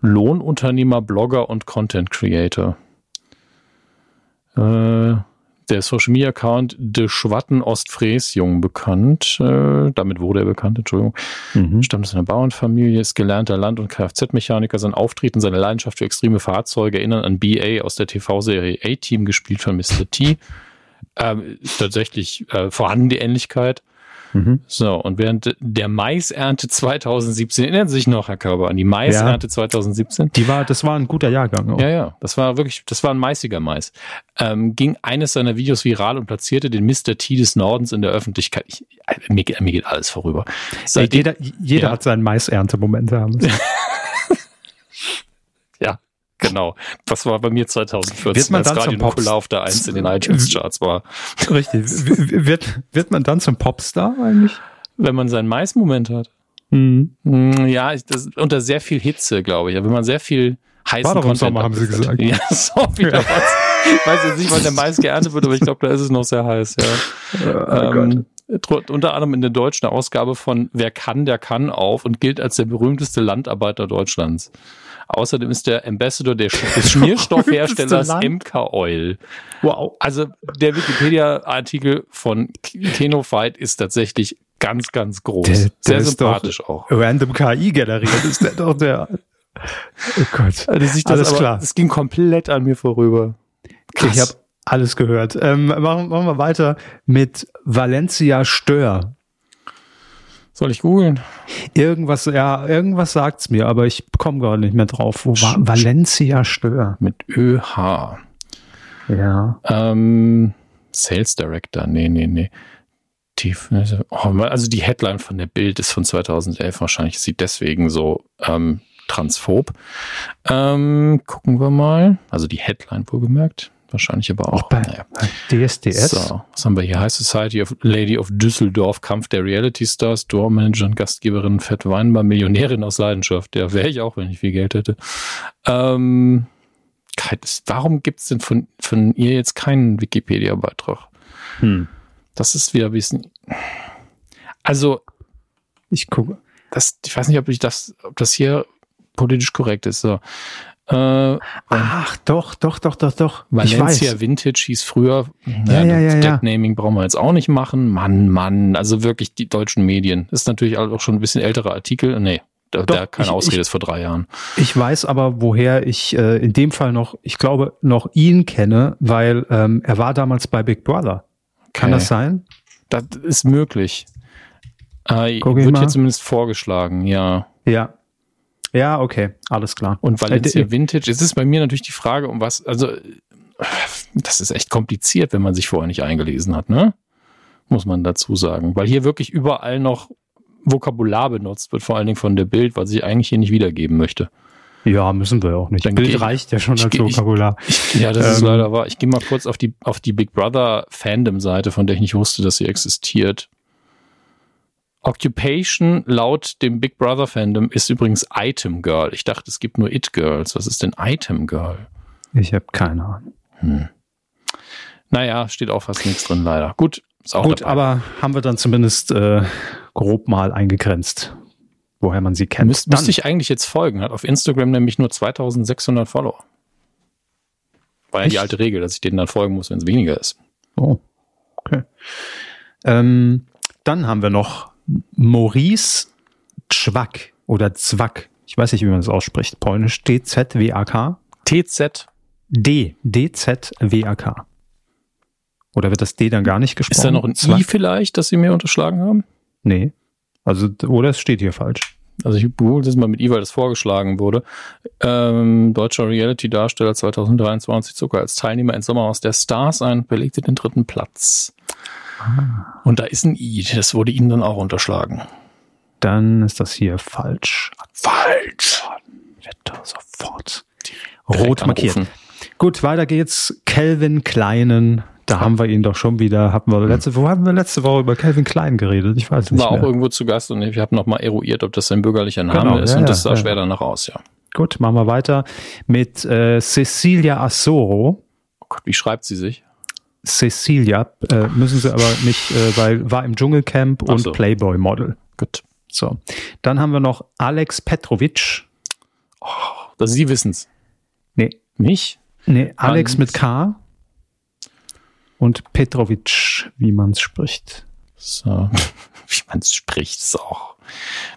Lohnunternehmer, Blogger und Content Creator. Äh, der Social Media Account De Schwatten Ostfriesjung bekannt. Äh, damit wurde er bekannt, Entschuldigung. Mhm. Stammt aus einer Bauernfamilie, ist gelernter Land- und Kfz-Mechaniker. Sein Auftreten, seine Leidenschaft für extreme Fahrzeuge erinnern an BA aus der TV-Serie A-Team, gespielt von Mr. T. Ähm, tatsächlich äh, vorhanden die Ähnlichkeit. Mhm. So, und während der Maisernte 2017, erinnern Sie sich noch, Herr Körber, an die Maisernte ja. 2017? Die war, das war ein guter Jahrgang. Auch. Ja, ja, das war wirklich, das war ein maissiger Mais. Ähm, ging eines seiner Videos viral und platzierte den Mr. T des Nordens in der Öffentlichkeit. Ich, mir, mir geht alles vorüber. Seitdem, jeder jeder ja. hat seinen Maisernte-Moment haben müssen. Genau. Das war bei mir 2014, wird man als Radio auf der 1 in den iTunes-Charts war. Richtig. wird, wird man dann zum Popstar eigentlich? Wenn man seinen Mais-Moment hat. Mhm. Ja, das, unter sehr viel Hitze, glaube ich. Wenn man sehr viel heißen War doch im Sommer, haben sie gesagt. Ja, so wieder ja. was. Ich weiß jetzt nicht, wann der Mais geerntet wird, aber ich glaube, da ist es noch sehr heiß, ja. Oh, ähm, unter anderem in der deutschen Ausgabe von Wer kann, der kann auf und gilt als der berühmteste Landarbeiter Deutschlands. Außerdem ist der Ambassador des Schmierstoffherstellers MK Oil. Wow. Also der Wikipedia-Artikel von Kenofight ist tatsächlich ganz, ganz groß. Der, der Sehr sympathisch auch. Random KI generiert ist der doch der. Oh Gott. Also das alles aber, klar. Es ging komplett an mir vorüber. Krass. Ich habe alles gehört. Ähm, machen, machen wir weiter mit Valencia Stör. Soll ich googeln? Irgendwas, ja, irgendwas sagt's mir, aber ich komme gar nicht mehr drauf. Wo war Valencia Stör? Mit ÖH. Ja. Ähm, Sales Director, nee, nee, nee. Tief, oh, also die Headline von der Bild ist von 2011 wahrscheinlich, sieht deswegen so ähm, transphob. Ähm, gucken wir mal. Also die Headline wohlgemerkt. Wahrscheinlich aber auch. naja. DSDS. So, was haben wir hier? High Society of Lady of Düsseldorf, Kampf der Reality Stars, Dormanager und Gastgeberin Fett Weinbar, Millionärin aus Leidenschaft. Ja, wäre ich auch, wenn ich viel Geld hätte. Ähm, warum gibt's denn von, von ihr jetzt keinen Wikipedia-Beitrag? Hm. Das ist wieder ein bisschen. Also, ich gucke. Das, ich weiß nicht, ob ich das, ob das hier politisch korrekt ist. So. Äh, Ach, doch, doch, doch, doch, doch. Valencia Vintage hieß früher. Ja, ja, ja, ja. Naming brauchen wir jetzt auch nicht machen. Mann, Mann. Also wirklich die deutschen Medien. ist natürlich auch schon ein bisschen älterer Artikel. Nee, da, Doch, da keine ich, Ausrede ich, ist vor drei Jahren. Ich weiß aber, woher ich äh, in dem Fall noch, ich glaube, noch ihn kenne, weil ähm, er war damals bei Big Brother. Kann okay. das sein? Das ist möglich. Äh, wird hier zumindest vorgeschlagen, ja. Ja, ja, okay, alles klar. Und Valencia äh, Vintage, es ist bei mir natürlich die Frage, um was, also das ist echt kompliziert, wenn man sich vorher nicht eingelesen hat, ne? Muss man dazu sagen. Weil hier wirklich überall noch Vokabular benutzt wird, vor allen Dingen von der Bild, was ich eigentlich hier nicht wiedergeben möchte. Ja, müssen wir auch nicht. Dann Bild ich, reicht ja schon als ich, Vokabular. Ich, ja, das ähm, ist leider wahr. Ich gehe mal kurz auf die, auf die Big Brother Fandom-Seite, von der ich nicht wusste, dass sie existiert. Occupation laut dem Big Brother Fandom ist übrigens Item Girl. Ich dachte, es gibt nur It Girls. Was ist denn Item Girl? Ich habe keine Ahnung. Hm. Naja, steht auch fast nichts drin, leider. Gut, ist auch Gut, dabei. aber haben wir dann zumindest äh, grob mal eingegrenzt, woher man sie kennt. Müs dann. müsste ich eigentlich jetzt folgen. Hat auf Instagram nämlich nur 2600 Follower. War ja Echt? die alte Regel, dass ich denen dann folgen muss, wenn es weniger ist. Oh, okay. Ähm, dann haben wir noch Maurice Czwak oder Zwack. Ich weiß nicht, wie man das ausspricht. Polnisch D-Z-W-A-K. T-Z. D. D-Z-W-A-K. Oder wird das D dann gar nicht gesprochen? Ist da noch ein Zwack? I vielleicht, das Sie mir unterschlagen haben? Nee. Also, oder es steht hier falsch. Also ich google das mal mit I, weil das vorgeschlagen wurde. Ähm, deutscher Reality-Darsteller 2023 sogar als Teilnehmer in Sommerhaus der Stars ein, belegte den dritten Platz. Ah. Und da ist ein I, das wurde Ihnen dann auch unterschlagen. Dann ist das hier falsch. Falsch. Wird da sofort rot markiert. Gut, weiter geht's. Kelvin Kleinen. Da haben wir ihn doch schon wieder. Hatten wir letzte, wo hatten wir letzte Woche über Kelvin Klein geredet? Ich weiß nicht. War mehr. auch irgendwo zu Gast und ich habe nochmal eruiert, ob das sein bürgerlicher Name genau, ist. Ja, und das sah ja, schwer danach aus, ja. Gut, machen wir weiter mit äh, Cecilia Assoro. Oh Gott, wie schreibt sie sich? Cecilia, äh, müssen sie aber nicht, äh, weil war im Dschungelcamp und so. Playboy-Model. Gut. So. Dann haben wir noch Alex Petrovic. Oh, das Sie wissen's. Nee. Nicht? Nee, Alex Hans. mit K. und Petrovic, wie man es spricht. So, wie man es spricht, ist auch.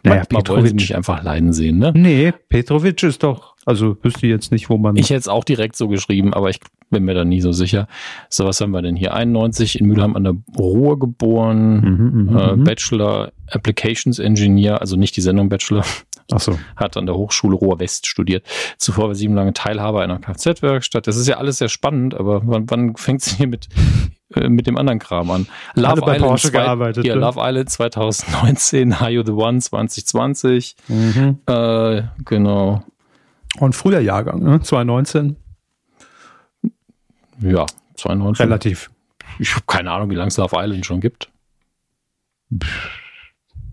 Naja, Manchmal wollen sie Petrovic. mich einfach leiden sehen, ne? Nee, Petrovic ist doch, also wüsste jetzt nicht, wo man. Ich hätte es auch direkt so geschrieben, aber ich bin mir da nie so sicher. So, was haben wir denn hier? 91 in Mülheim an der Ruhr geboren, Mhm, mhm, äh, mhm. Bachelor Applications Engineer, also nicht die Sendung Bachelor, Ach so. hat an der Hochschule Ruhr West studiert. Zuvor war sieben lange Teilhaber einer Kfz-Werkstatt. Das ist ja alles sehr spannend, aber wann, wann fängt es hier mit, äh, mit dem anderen Kram an? Alle bei Porsche zwei- gearbeitet, Ja, ne? Love Island 2019, Are You the One 2020. Mhm. Äh, genau. Und früher Jahrgang, ne? 2019. Ja, 92. Relativ. Ich habe keine Ahnung, wie lange es Love Island schon gibt.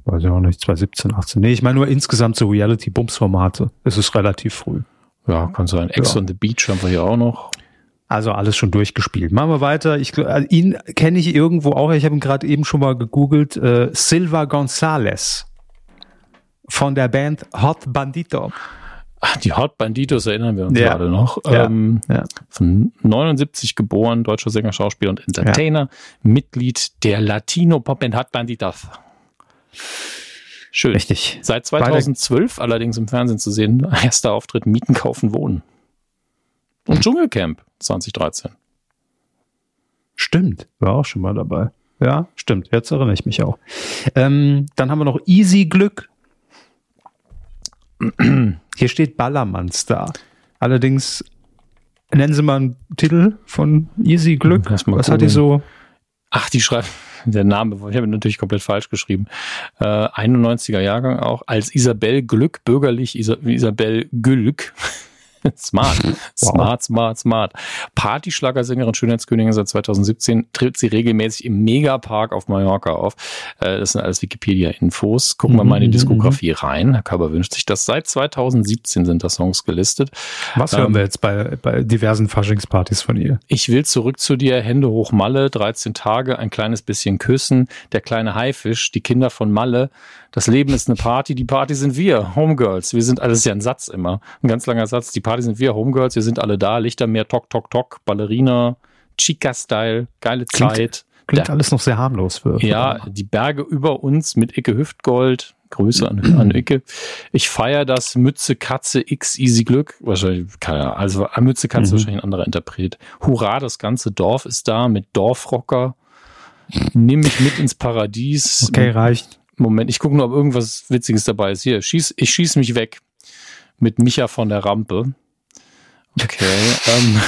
Weiß ich auch nicht, 2017, 18. Nee, ich meine nur insgesamt so Reality-Bums-Formate. Es ist relativ früh. Ja, kann sein. Ex Ja. on the Beach haben wir hier auch noch. Also alles schon durchgespielt. Machen wir weiter. Ich, äh, ihn kenne ich irgendwo auch. Ich habe ihn gerade eben schon mal gegoogelt. Äh, Silva González von der Band Hot Bandito. Ach, die Hot Banditos erinnern wir uns Ja. gerade noch. Ja. Ähm, Ja. Von 79 geboren, deutscher Sänger, Schauspieler und Entertainer. Mitglied der Latino-Pop-Band Hot Banditos. Schön. Richtig. Seit 2012 allerdings im Fernsehen zu sehen. Erster Auftritt Mieten, Kaufen, Wohnen. Und Dschungelcamp 2013. Stimmt. War auch schon mal dabei. Ja, stimmt. Jetzt erinnere ich mich auch. Ähm, dann haben wir noch Easy Glück. Hier steht Ballermann Star. Allerdings nennen Sie mal einen Titel von Easy Glück. Was hat die so? Ach, die schreibt, der Name, ich habe ihn natürlich komplett falsch geschrieben. Äh, 91er Jahrgang auch, als Isabel Glück, bürgerlich Isa Isabel Glück. Smart, smart, smart, smart. Partyschlagersängerin, Schönheitskönigin seit 2017 tritt sie regelmäßig im Megapark auf Mallorca auf. Äh, das sind alles Wikipedia-Infos. Gucken wir mal in die Mhm, Diskografie rein. Herr Körber wünscht sich das. Seit 2017 sind da Songs gelistet. Was Ähm, hören wir jetzt bei, bei diversen Faschingspartys von ihr? Ich will zurück zu dir, Hände hoch Malle, 13 Tage, ein kleines bisschen küssen, der kleine Haifisch, die Kinder von Malle. Das Leben ist eine Party, die Party sind wir, Homegirls. Wir sind, alles ist ja ein Satz immer, ein ganz langer Satz. Die Party sind wir, Homegirls, wir sind alle da, Lichtermeer, Tok, Tok, Tok, Ballerina, Chica-Style, geile Klingt- Zeit. Klingt Der- alles noch sehr harmlos für. Ja, die Berge über uns mit Icke Hüftgold. Grüße an, an Icke. Ich feiere das Mütze Katze X Easy Glück. Wahrscheinlich, keine Ahnung. Also äh, Mütze Katze Mhm. wahrscheinlich ein anderer Interpret. Hurra, das ganze Dorf ist da mit Dorfrocker. Nimm mich mit ins Paradies. Okay, reicht. Moment, ich gucke nur, ob irgendwas Witziges dabei ist. Hier, schieß, ich schieß mich weg mit Micha von der Rampe. Okay. ähm,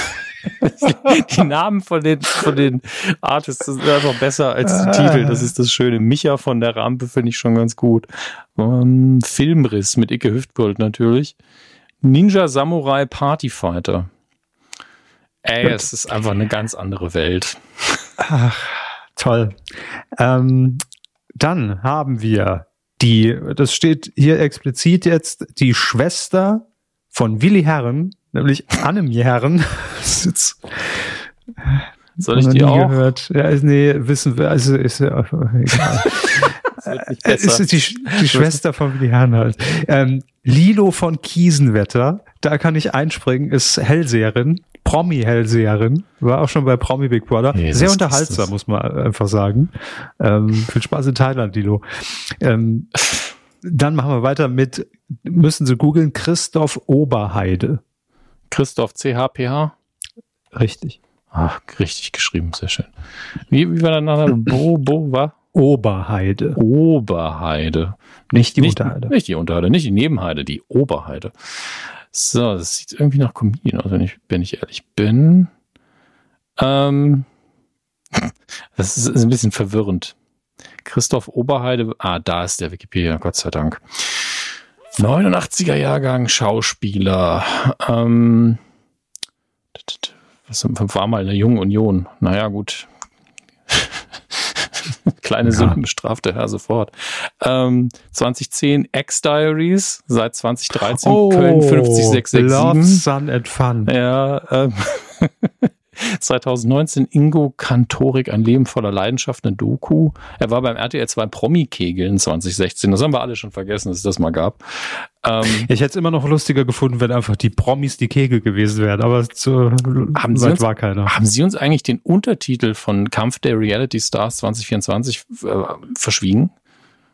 die Namen von den, von den Artists sind einfach besser als die Titel. Das ist das Schöne. Micha von der Rampe finde ich schon ganz gut. Ähm, Filmriss mit Icke Hüftgold natürlich. Ninja Samurai Partyfighter. Ey, Gut. es ist einfach eine ganz andere Welt. Toll. Ähm, dann haben wir die, das steht hier explizit jetzt, die Schwester von Willi Herren, nämlich Annemie Herren. Jetzt- Soll ich noch die nie auch? Gehört. Ja, nee, wissen wir, also ist ja egal. Es ist die, die Schwester von Willi Herren halt. Ähm, Lilo von Kiesenwetter, da kann ich einspringen, ist Hellseherin, Promi-Hellseherin, war auch schon bei Promi Big Brother. Jesus Sehr unterhaltsam, muss man einfach sagen. Ähm, viel Spaß in Thailand, Lilo. Ähm, dann machen wir weiter mit, müssen Sie googeln, Christoph Oberheide. Christoph CHPH. Richtig. Ach, richtig geschrieben, sehr schön. Wie, wie war der Name? Bo, Bo, war? Oberheide. Oberheide. Nicht die nicht, Unterheide. Nicht die Unterheide, nicht die Nebenheide, die Oberheide. So, das sieht irgendwie nach Comedian aus, wenn ich, wenn ich ehrlich bin. Ähm, das ist, ist ein bisschen verwirrend. Christoph Oberheide, ah, da ist der Wikipedia, Gott sei Dank. 89er Jahrgang, Schauspieler. Ähm, was war mal in der Jungen Union? Naja, gut. Kleine Ja. Sünden bestraft der Herr sofort. Ähm, 2010 X-Diaries, seit 2013 Köln Love, 50667. Sun and Fun. Ja, ähm, 2019 Ingo Kantorik, ein Leben voller Leidenschaft, eine Doku. Er war beim RTL 2 Promi-Kegeln 2016. Das haben wir alle schon vergessen, dass es das mal gab. Ähm, ich hätte es immer noch lustiger gefunden, wenn einfach die Promis die Kegel gewesen wären, aber zu haben Sie uns, war keiner. Haben Sie uns eigentlich den Untertitel von Kampf der Reality Stars 2024 äh, verschwiegen?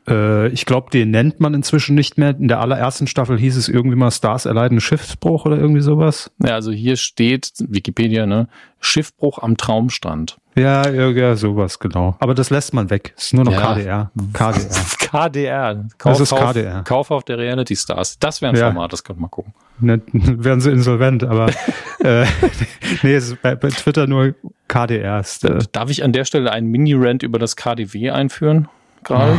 Äh, ich glaube, den nennt man inzwischen nicht mehr. In der allerersten Staffel hieß es irgendwie mal Stars erleiden Schiffbruch oder irgendwie sowas. Ja, also hier steht, Wikipedia, ne, Schiffbruch am Traumstrand. Ja, ja, ja, sowas, genau. Aber das lässt man weg. Es ist nur noch ja. KDR. KDR. KDR. Kauf, das ist KDR. Kauf auf der Reality Stars. Das wäre ein ja. Format, das könnte man gucken. Ne, werden sie insolvent, aber äh, nee, es ist bei, bei Twitter nur KDR. Ist, äh. Darf ich an der Stelle einen Mini-Rant über das KDW einführen? Gerade?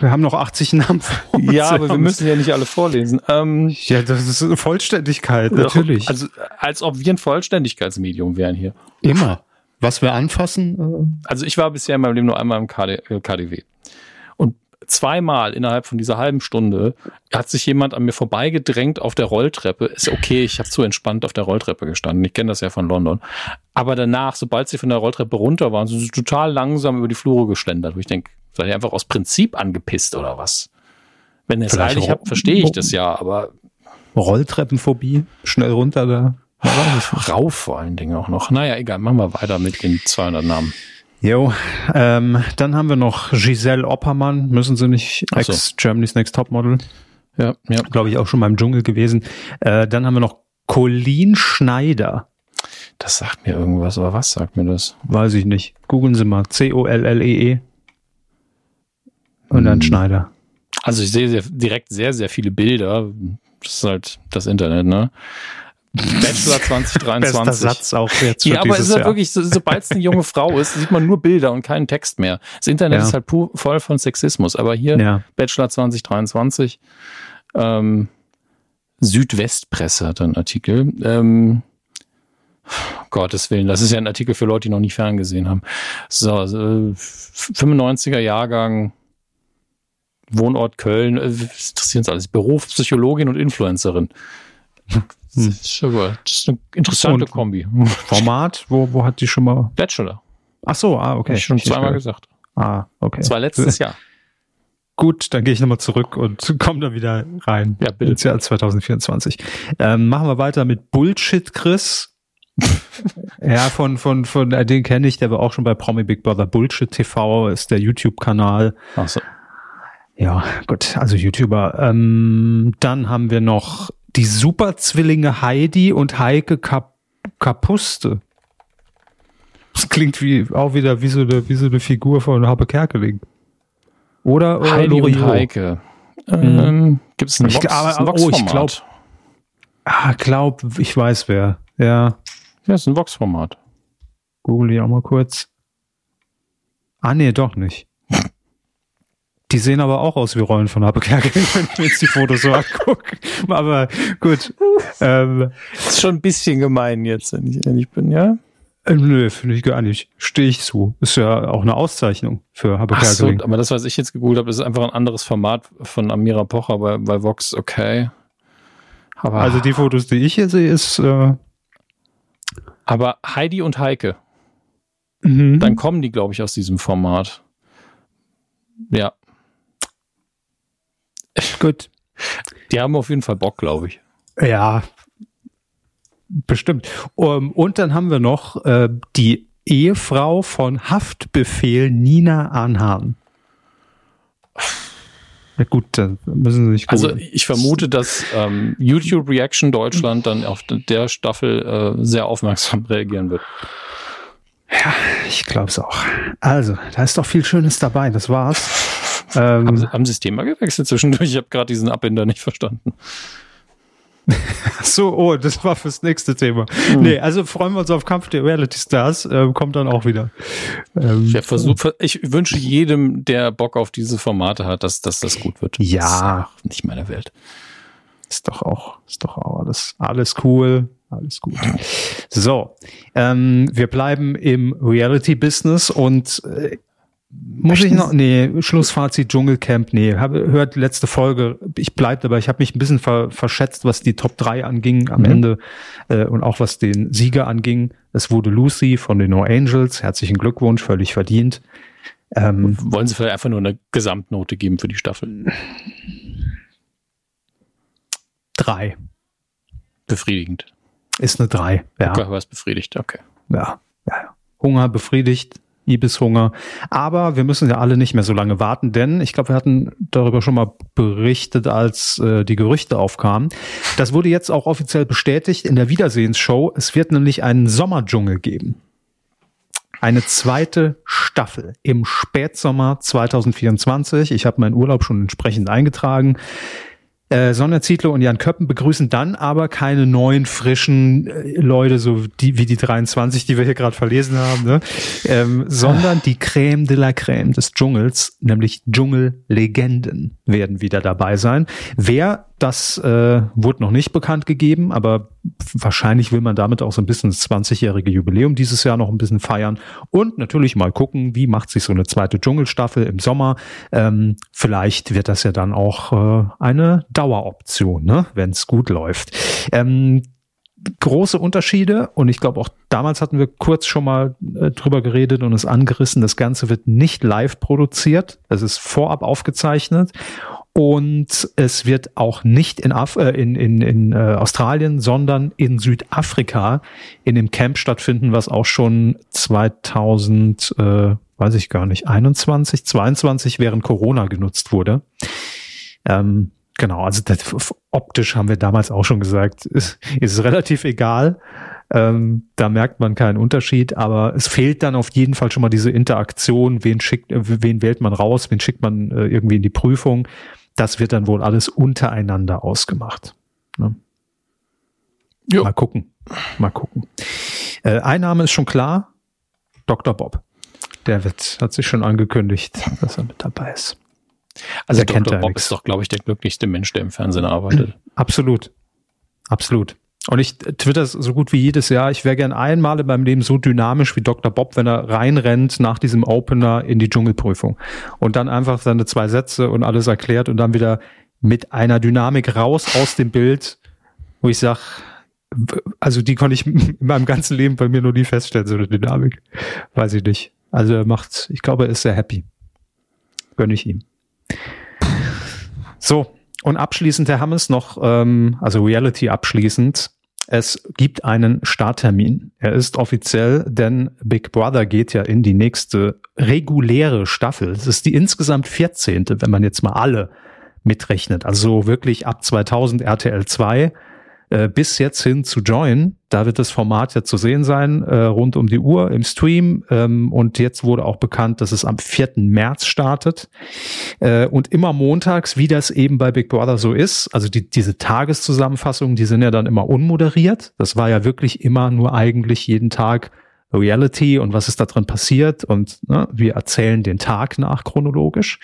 Wir haben noch 80 Namen vor uns. Ja, aber wir müssen ja nicht alle vorlesen. Ähm, ja, das ist eine Vollständigkeit, natürlich. Also, als ob wir ein Vollständigkeitsmedium wären hier. Immer. Was wir anfassen? Äh also, ich war bisher in meinem Leben nur einmal im KD, äh, KDW. Zweimal innerhalb von dieser halben Stunde hat sich jemand an mir vorbeigedrängt auf der Rolltreppe. Ist okay, ich habe zu entspannt auf der Rolltreppe gestanden. Ich kenne das ja von London. Aber danach, sobald sie von der Rolltreppe runter waren, sind sie total langsam über die Flure geschlendert. Wo ich denke, Seid ihr einfach aus Prinzip angepisst oder was? Wenn ihr es eilig habt, verstehe ich das ja, aber. Rolltreppenphobie, schnell runter da. Rauf vor allen Dingen auch noch. Naja, egal, machen wir weiter mit den 200 Namen. Jo, ähm, dann haben wir noch Giselle Oppermann, müssen sie nicht, so. ex-Germany's Next Topmodel. Ja, ja. Glaube ich auch schon mal im Dschungel gewesen. Äh, dann haben wir noch Colleen Schneider. Das sagt mir irgendwas, aber was sagt mir das? Weiß ich nicht. Googeln Sie mal. C-O-L-L-E-E. -E. Und dann hm. Schneider. Also ich sehe sehr, direkt sehr, sehr viele Bilder. Das ist halt das Internet, ne? Bachelor 2023. Bester Satz auch jetzt Ja, aber es ist halt Jahr. wirklich, so, sobald es eine junge Frau ist, sieht man nur Bilder und keinen Text mehr. Das Internet ja. ist halt voll von Sexismus. Aber hier, ja. Bachelor 2023, ähm, Südwestpresse hat einen Artikel. Ähm, Gottes Willen, das ist ja ein Artikel für Leute, die noch nie ferngesehen haben. So, also 95er Jahrgang, Wohnort Köln, äh, interessiert uns alles. Beruf, Psychologin und Influencerin. Hm. Das ist, schon das ist eine interessante und Kombi. Format, wo, wo hat die schon mal? Bachelor. Ach so, ah, okay. Hab ich schon zweimal gesagt. Ah, okay. Das war letztes Jahr. Gut, dann gehe ich nochmal zurück und komme da wieder rein. Ja, bitte. Ins Jahr 2024. Ähm, machen wir weiter mit Bullshit Chris. ja, von, von, von, äh, den kenne ich, der war auch schon bei Promi Big Brother. Bullshit TV ist der YouTube-Kanal. Ach so. Ja, gut, also YouTuber. Ähm, dann haben wir noch die Superzwillinge Heidi und Heike Kap Kapuste. Das klingt wie auch wieder wie so eine, wie so eine Figur von Habe Kerkeling. Oder, oder Heidi Loriot. und Heike. Mhm. Ähm, Gibt es ein Vox, aber, Vox Oh, ich glaube. Ah, glaub, ich weiß wer. Ja. Ja, ist ein Vox-Format. Google ich auch mal kurz. Ah, nee, doch nicht. Die sehen aber auch aus wie Rollen von Habe Kerkeling, wenn ich mir jetzt die Fotos so angucke. Aber gut. Ähm, ist schon ein bisschen gemein jetzt, wenn ich ehrlich bin, ja? Äh, nö, finde ich gar nicht. Stehe ich zu. Ist ja auch eine Auszeichnung für Habe Ach Kerkeling. So, aber das, was ich jetzt gegoogelt habe, ist einfach ein anderes Format von Amira Pocher bei, bei Vox, okay. Aber, also die Fotos, die ich hier sehe, ist. Äh, aber Heidi und Heike. Mhm. Dann kommen die, glaube ich, aus diesem Format. Ja. Gut. Die haben auf jeden Fall Bock, glaube ich. Ja, bestimmt. Um, und dann haben wir noch äh, die Ehefrau von Haftbefehl Nina Anhahn. Ja gut, dann müssen sie nicht Also ich vermute, dass ähm, YouTube Reaction Deutschland dann auf der Staffel äh, sehr aufmerksam reagieren wird. Ja, ich glaube es auch. Also, da ist doch viel Schönes dabei. Das war's. Ähm, haben, Sie, haben Sie das Thema gewechselt zwischendurch? Ich habe gerade diesen Abbinder nicht verstanden. so, oh, das war fürs nächste Thema. Mhm. Nee, also freuen wir uns auf Kampf der Reality Stars, äh, kommt dann auch wieder. Ähm, ich, versuch, ich wünsche jedem, der Bock auf diese Formate hat, dass, dass das gut wird. Ja. Nicht meine Welt. Ist doch auch, ist doch auch alles, alles cool. Alles gut. So, ähm, wir bleiben im Reality-Business und äh, Muss ich noch? Nee, Schlussfazit Dschungelcamp, nee. Habe hört letzte Folge. Ich bleib dabei. Ich habe mich ein bisschen ver, verschätzt, was die Top 3 anging am mhm. Ende äh, und auch was den Sieger anging. Es wurde Lucy von den No Angels. Herzlichen Glückwunsch, völlig verdient. Ähm, Wollen Sie vielleicht einfach nur eine Gesamtnote geben für die Staffel? Drei. Befriedigend. Ist eine drei. Ja. Okay, was befriedigt, okay. Ja, ja. Hunger befriedigt, Ibishunger. Aber wir müssen ja alle nicht mehr so lange warten, denn ich glaube, wir hatten darüber schon mal berichtet, als äh, die Gerüchte aufkamen. Das wurde jetzt auch offiziell bestätigt in der Wiedersehensshow. Es wird nämlich einen Sommerdschungel geben. Eine zweite Staffel im Spätsommer 2024. Ich habe meinen Urlaub schon entsprechend eingetragen. Äh, Sonja Zietlow und Jan Köppen begrüßen dann aber keine neuen, frischen äh, Leute, so die, wie die 23, die wir hier gerade verlesen haben, ne? ähm, sondern die Crème de la Crème des Dschungels, nämlich Dschungellegenden werden wieder dabei sein. Wer das äh, wurde noch nicht bekannt gegeben, aber wahrscheinlich will man damit auch so ein bisschen das 20-jährige Jubiläum dieses Jahr noch ein bisschen feiern und natürlich mal gucken, wie macht sich so eine zweite Dschungelstaffel im Sommer. Ähm, vielleicht wird das ja dann auch äh, eine Daueroption, ne, wenn es gut läuft. Ähm, große Unterschiede und ich glaube auch damals hatten wir kurz schon mal äh, drüber geredet und es angerissen. Das Ganze wird nicht live produziert, es ist vorab aufgezeichnet und es wird auch nicht in, Af äh, in, in, in äh, Australien, sondern in Südafrika in dem Camp stattfinden, was auch schon 2000, äh, weiß ich gar nicht, 21, 22 während Corona genutzt wurde. Ähm, genau, also das, optisch haben wir damals auch schon gesagt, ist, ist relativ egal. Ähm, da merkt man keinen Unterschied, aber es fehlt dann auf jeden Fall schon mal diese Interaktion, wen schickt, wen wählt man raus, wen schickt man äh, irgendwie in die Prüfung das wird dann wohl alles untereinander ausgemacht. Ne? Mal gucken. Mal gucken. Äh, ein Name ist schon klar. Dr. Bob. Der wird, hat sich schon angekündigt, dass er mit dabei ist. Also der Dr. Bob ist doch, glaube ich, der glücklichste Mensch, der im Fernsehen arbeitet. Absolut. Absolut. Und ich twitter so gut wie jedes Jahr. Ich wäre gern einmal in meinem Leben so dynamisch wie Dr. Bob, wenn er reinrennt nach diesem Opener in die Dschungelprüfung und dann einfach seine zwei Sätze und alles erklärt und dann wieder mit einer Dynamik raus aus dem Bild, wo ich sag, also die konnte ich in meinem ganzen Leben bei mir nur nie feststellen, so eine Dynamik. Weiß ich nicht. Also er macht, ich glaube, er ist sehr happy. Gönn ich ihm. So, und abschließend, Herr Hammes, noch, ähm, also Reality abschließend. Es gibt einen Starttermin. Er ist offiziell, denn Big Brother geht ja in die nächste reguläre Staffel. Es ist die insgesamt 14., wenn man jetzt mal alle mitrechnet. Also wirklich ab 2000 RTL 2 äh, bis jetzt hin zu Join. Da wird das Format ja zu sehen sein, äh, rund um die Uhr im Stream. Ähm, und jetzt wurde auch bekannt, dass es am 4. März startet. Äh, und immer montags, wie das eben bei Big Brother so ist, also die, diese Tageszusammenfassungen, die sind ja dann immer unmoderiert. Das war ja wirklich immer nur eigentlich jeden Tag Reality und was ist da drin passiert und ne, wir erzählen den Tag nach chronologisch.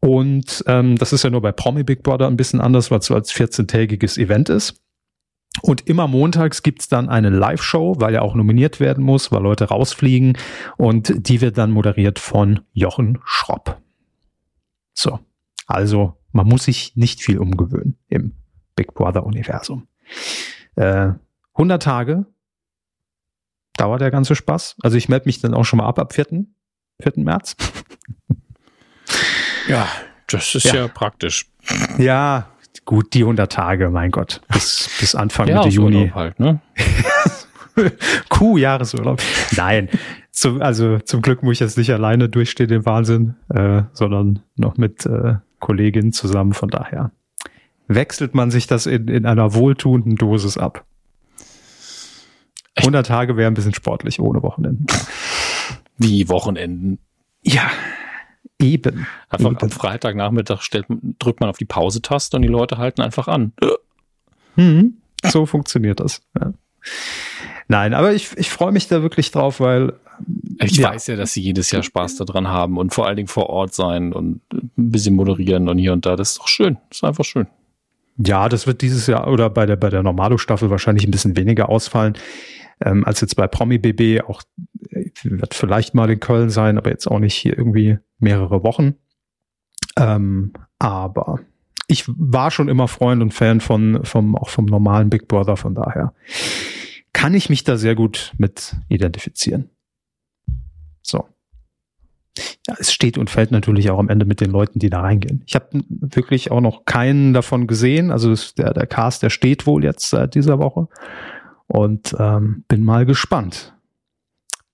Und ähm, das ist ja nur bei Promi Big Brother ein bisschen anders, weil es so als 14-tägiges Event ist. Und immer montags gibt's dann eine Live-Show, weil ja auch nominiert werden muss, weil Leute rausfliegen. Und die wird dann moderiert von Jochen Schropp. So, also man muss sich nicht viel umgewöhnen im Big Brother-Universum. Äh, 100 Tage dauert der ganze Spaß. Also ich melde mich dann auch schon mal ab ab 4. 4. März. Ja, das ist ja, ja praktisch. Ja, gut, die 100 Tage, mein Gott, bis, bis Anfang Mitte Juni. Halt, ne? Kuh-Jahresurlaub. Nein, zum, also zum Glück muss ich jetzt nicht alleine durchstehen, den Wahnsinn, äh, sondern noch mit äh, Kolleginnen zusammen. Von daher wechselt man sich das in, in einer wohltuenden Dosis ab. 100 Tage wäre ein bisschen sportlich ohne Wochenenden. Wie Wochenenden? Ja, Eben. Einfach eben. am Freitagnachmittag stellt, drückt man auf die Pause-Taste und die Leute halten einfach an. Mhm. So funktioniert das. Ja. Nein, aber ich, ich freue mich da wirklich drauf, weil. Ich ja. weiß ja, dass sie jedes Jahr Spaß daran haben und vor allen Dingen vor Ort sein und ein bisschen moderieren und hier und da. Das ist doch schön. Das ist einfach schön. Ja, das wird dieses Jahr oder bei der, bei der Normalo-Staffel wahrscheinlich ein bisschen weniger ausfallen. Ähm, als jetzt bei Promi BB auch äh, wird vielleicht mal in Köln sein, aber jetzt auch nicht hier irgendwie mehrere Wochen. Ähm, aber ich war schon immer Freund und Fan von vom auch vom normalen Big Brother, von daher kann ich mich da sehr gut mit identifizieren. So. Ja, es steht und fällt natürlich auch am Ende mit den Leuten, die da reingehen. Ich habe wirklich auch noch keinen davon gesehen. Also der, der Cast, der steht wohl jetzt seit dieser Woche. Und ähm, bin mal gespannt,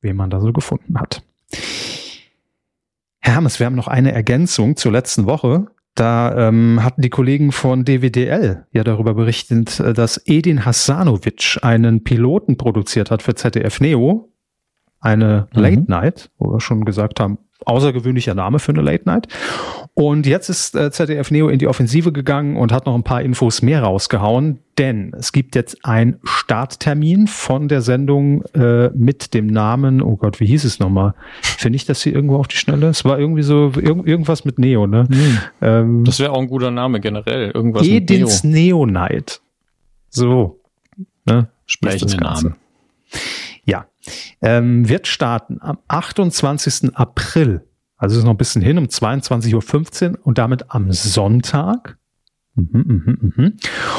wen man da so gefunden hat. Herr Hermes, wir haben noch eine Ergänzung zur letzten Woche. Da ähm, hatten die Kollegen von DWDL ja darüber berichtet, äh, dass Edin Hasanovic einen Piloten produziert hat für ZDF Neo. Eine mhm. Late Night, wo wir schon gesagt haben, außergewöhnlicher Name für eine Late Night. Und jetzt ist äh, ZDF Neo in die Offensive gegangen und hat noch ein paar Infos mehr rausgehauen, denn es gibt jetzt einen Starttermin von der Sendung äh, mit dem Namen, oh Gott, wie hieß es nochmal? Finde ich das hier irgendwo auf die Schnelle? Es war irgendwie so irg irgendwas mit Neo, ne? Hm. Ähm, das wäre auch ein guter Name generell. Irgendwas Edins mit Neo. Neo Night. So. Ne? Sprechende Namen. Ähm, wird starten am 28. April also ist noch ein bisschen hin, um 22.15 Uhr und damit am Sonntag. Mhm, mhm, mhm.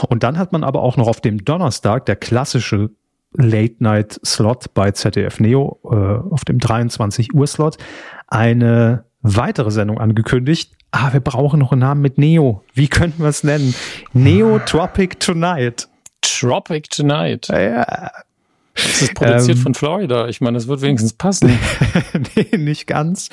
Und dann hat man aber auch noch auf dem Donnerstag der klassische Late-Night-Slot bei ZDF Neo, äh, auf dem 23 Uhr-Slot, eine weitere Sendung angekündigt. Ah, wir brauchen noch einen Namen mit Neo. Wie könnten wir es nennen? Neo Tropic Tonight. Tropic Tonight. Ja, das ist produziert ähm, von Florida. Ich meine, es wird wenigstens passen. nee, nicht ganz.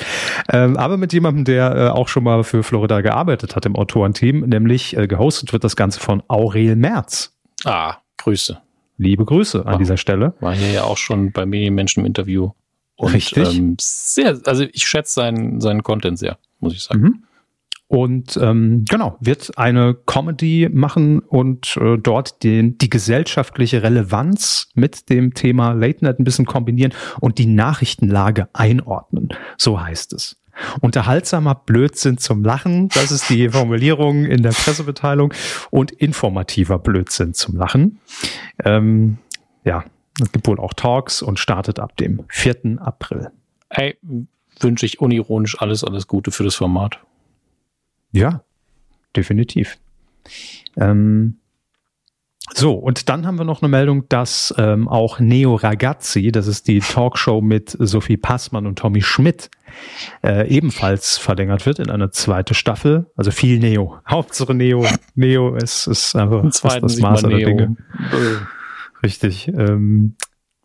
Ähm, aber mit jemandem, der äh, auch schon mal für Florida gearbeitet hat im Autorenteam, nämlich äh, gehostet wird das Ganze von Aurel Merz. Ah, Grüße. Liebe Grüße an dieser Stelle. War hier ja auch schon bei Medienmenschen im Interview. Und, Richtig. Ähm, sehr, also ich schätze seinen, seinen Content sehr, muss ich sagen. Mhm. Und ähm, genau, wird eine Comedy machen und äh, dort den, die gesellschaftliche Relevanz mit dem Thema Late Night ein bisschen kombinieren und die Nachrichtenlage einordnen. So heißt es. Unterhaltsamer Blödsinn zum Lachen, das ist die Formulierung in der Pressebeteilung, und informativer Blödsinn zum Lachen. Ähm, ja, es gibt wohl auch Talks und startet ab dem 4. April. Ey, wünsche ich unironisch alles, alles Gute für das Format. Ja, definitiv. Ähm, so, und dann haben wir noch eine Meldung, dass ähm, auch Neo Ragazzi, das ist die Talkshow mit Sophie Passmann und Tommy Schmidt, äh, ebenfalls verlängert wird in eine zweite Staffel. Also viel Neo. Hauptsache Neo. Neo ist, ist einfach das Maß der Dinge. Richtig. Ähm,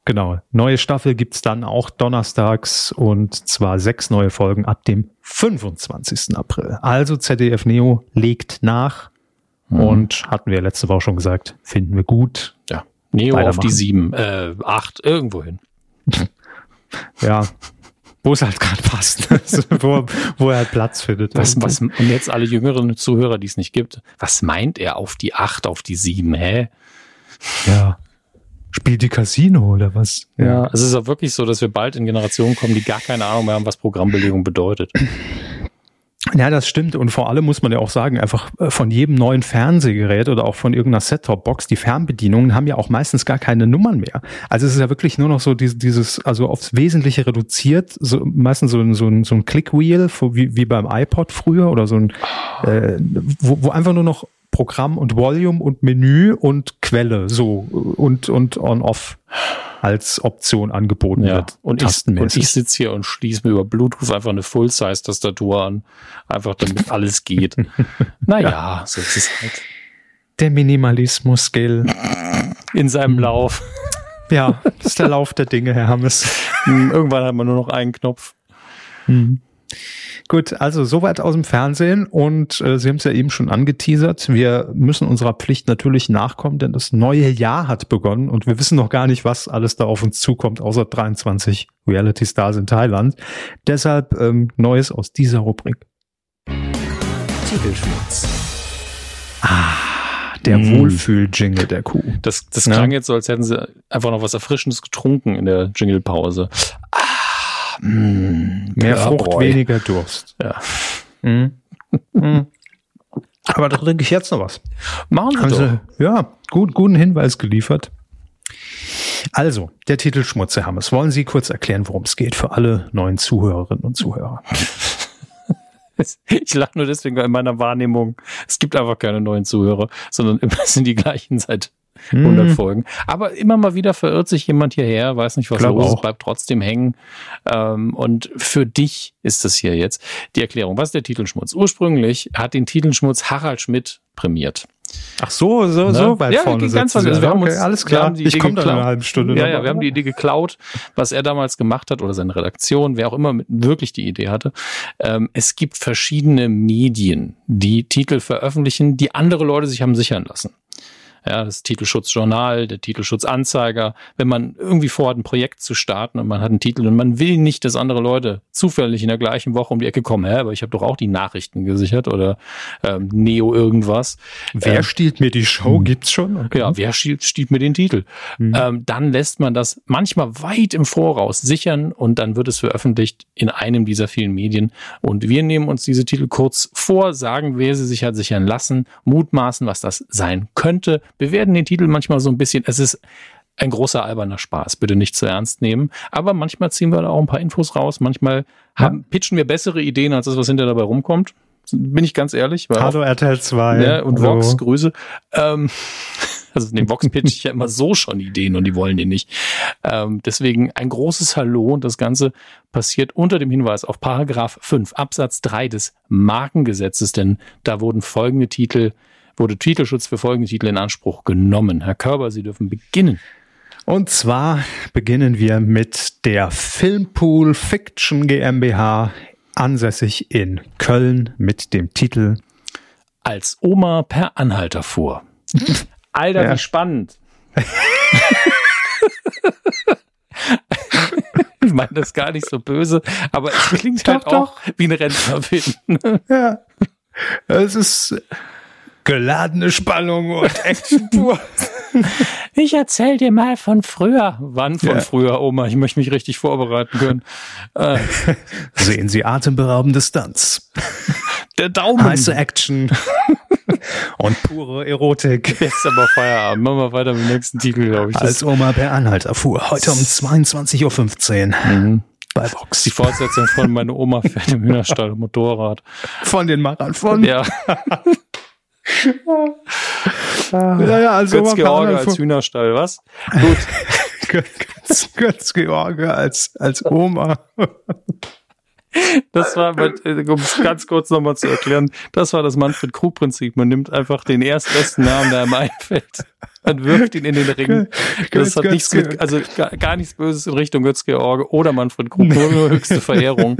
Genau. Neue Staffel gibt's dann auch donnerstags und zwar sechs neue Folgen ab dem 25. April. Also ZDF Neo legt nach mhm. und hatten wir letzte Woche schon gesagt, finden wir gut. Ja. Neo auf die sieben, äh, acht, irgendwo hin. ja. Wo es halt gerade passt, wo, wo er halt Platz findet. Was, was, und jetzt alle jüngeren Zuhörer, die es nicht gibt, was meint er auf die acht, auf die sieben, hä? Ja, Spielt die Casino oder was? Ja. ja, es ist auch wirklich so, dass wir bald in Generationen kommen, die gar keine Ahnung mehr haben, was Programmbelegung bedeutet. Ja, das stimmt. Und vor allem muss man ja auch sagen, einfach äh, von jedem neuen Fernsehgerät oder auch von irgendeiner Set-Top-Box, die Fernbedienungen haben ja auch meistens gar keine Nummern mehr. Also es ist ja wirklich nur noch so dieses, also aufs Wesentliche reduziert, so meistens so, ein so ein, so ein Click-Wheel, wie, wie beim iPod früher oder so ein, äh, wo, wo einfach nur noch Programm und Volume und Menü und Quelle so und und on-off als Option angeboten ja. wird. Und ich, und ich sitze hier und schließe mir über Bluetooth einfach eine Full-Size-Tastatur an, einfach damit alles geht. naja, ja. so ist es halt. Der Minimalismus-Skill. In seinem hm. Lauf. Ja, das ist der Lauf der Dinge, Herr Hammes. Hm, irgendwann hat man nur noch einen Knopf. Hm. Gut, also soweit aus dem Fernsehen und äh, Sie haben es ja eben schon angeteasert. Wir müssen unserer Pflicht natürlich nachkommen, denn das neue Jahr hat begonnen und wir wissen noch gar nicht, was alles da auf uns zukommt, außer 23 Reality Stars in Thailand. Deshalb ähm, Neues aus dieser Rubrik. Titelschmutz. Ah, der mm. Wohlfühl-Jingle der Kuh. Das, das klang ja. jetzt so, als hätten sie einfach noch was Erfrischendes getrunken in der Jingle-Pause. Ah, Mm, Mehr Frucht, Boy. weniger Durst. Ja. Mm. Mm. Aber da trinke ich jetzt noch was. Machen Sie also, doch. Ja, gut, guten Hinweis geliefert. Also, der Titel Schmutz, Herr Hammes. Wollen Sie kurz erklären, worum es geht für alle neuen Zuhörerinnen und Zuhörer? Ich lache nur deswegen in meiner Wahrnehmung. Es gibt einfach keine neuen Zuhörer, sondern immer sind die gleichen seit 100 hm. Folgen. Aber immer mal wieder verirrt sich jemand hierher, weiß nicht, was los ist, bleibt trotzdem hängen. Ähm, und für dich ist das hier jetzt die Erklärung. Was ist der Titelschmutz? Ursprünglich hat den Titelschmutz Harald Schmidt prämiert. Ach so, so, ne? so weit ja, vorne. Ganz also wir haben uns, okay, alles klar. ich komme da in einer halben Stunde. Ja, ja, wir haben die Idee geklaut, was er damals gemacht hat oder seine Redaktion, wer auch immer mit, wirklich die Idee hatte. Ähm, es gibt verschiedene Medien, die Titel veröffentlichen, die andere Leute sich haben sichern lassen ja, das Titelschutzjournal, der Titelschutzanzeiger, wenn man irgendwie vorhat, ein Projekt zu starten und man hat einen Titel und man will nicht, dass andere Leute zufällig in der gleichen Woche um die Ecke kommen, hä, aber ich habe doch auch die Nachrichten gesichert oder ähm, Neo irgendwas. Wer ähm, stiehlt mir die Show? Hm. Gibt's schon? Okay. Ja, wer stiehlt, stiehlt mir den Titel? Mhm. Ähm, dann lässt man das manchmal weit im Voraus sichern und dann wird es veröffentlicht in einem dieser vielen Medien. Und wir nehmen uns diese Titel kurz vor, sagen, wer sie sich hat sichern lassen, mutmaßen, was das sein könnte, bewerten den Titel manchmal so ein bisschen. Es ist ein großer alberner Spaß, bitte nicht zu ernst nehmen. Aber manchmal ziehen wir da auch ein paar Infos raus. Manchmal haben, pitchen wir bessere Ideen als das, was hinter dabei rumkommt. Bin ich ganz ehrlich. Hallo RTL 2. Ja, und Hallo. Vox, Grüße. Ähm, also in dem Vox pitch ich ja immer so schon Ideen und die wollen die nicht. Ähm, deswegen ein großes Hallo und das Ganze passiert unter dem Hinweis auf Paragraph 5 Absatz 3 des Markengesetzes, denn da wurden folgende Titel wurde Titelschutz für folgende Titel in Anspruch genommen. Herr Körber, Sie dürfen beginnen. Und zwar beginnen wir mit der Filmpool Fiction GmbH, ansässig in Köln mit dem Titel Als Oma per Anhalter fuhr. Alter, ja. wie spannend. ich meine das gar nicht so böse, aber es klingt doch, halt auch doch. wie ein Rentnerfilm. ja. Es ist geladene Spannung und Action pur. Ich erzähl dir mal von früher. Wann von ja. früher, Oma? Ich möchte mich richtig vorbereiten können. Äh. Sehen Sie atemberaubende Stunts. Der Daumen. Heiße Action. und pure Erotik. Jetzt aber Feierabend. Machen wir weiter mit dem nächsten Titel, glaube ich. Als Oma per Anhalter fuhr. Heute um 22.15 Uhr. Mhm. Bei Vox. Die Fortsetzung von meine Oma fährt im Hühnerstall Motorrad. Von den Machern von. Ja. Ja, ja, also Götz George als Hühnerstall, was? Gut. Götz, Götz George als, als Oma. Das war, äh, um es ganz kurz nochmal zu erklären, das war das Manfred-Krug-Prinzip. Man nimmt einfach den erstbesten Namen, der einem einfällt. Man wirft ihn in den Ring. Das hat nichts mit, also gar, gar nichts Böses in Richtung Götz-George oder Manfred Krug, nur, nur höchste Verehrung.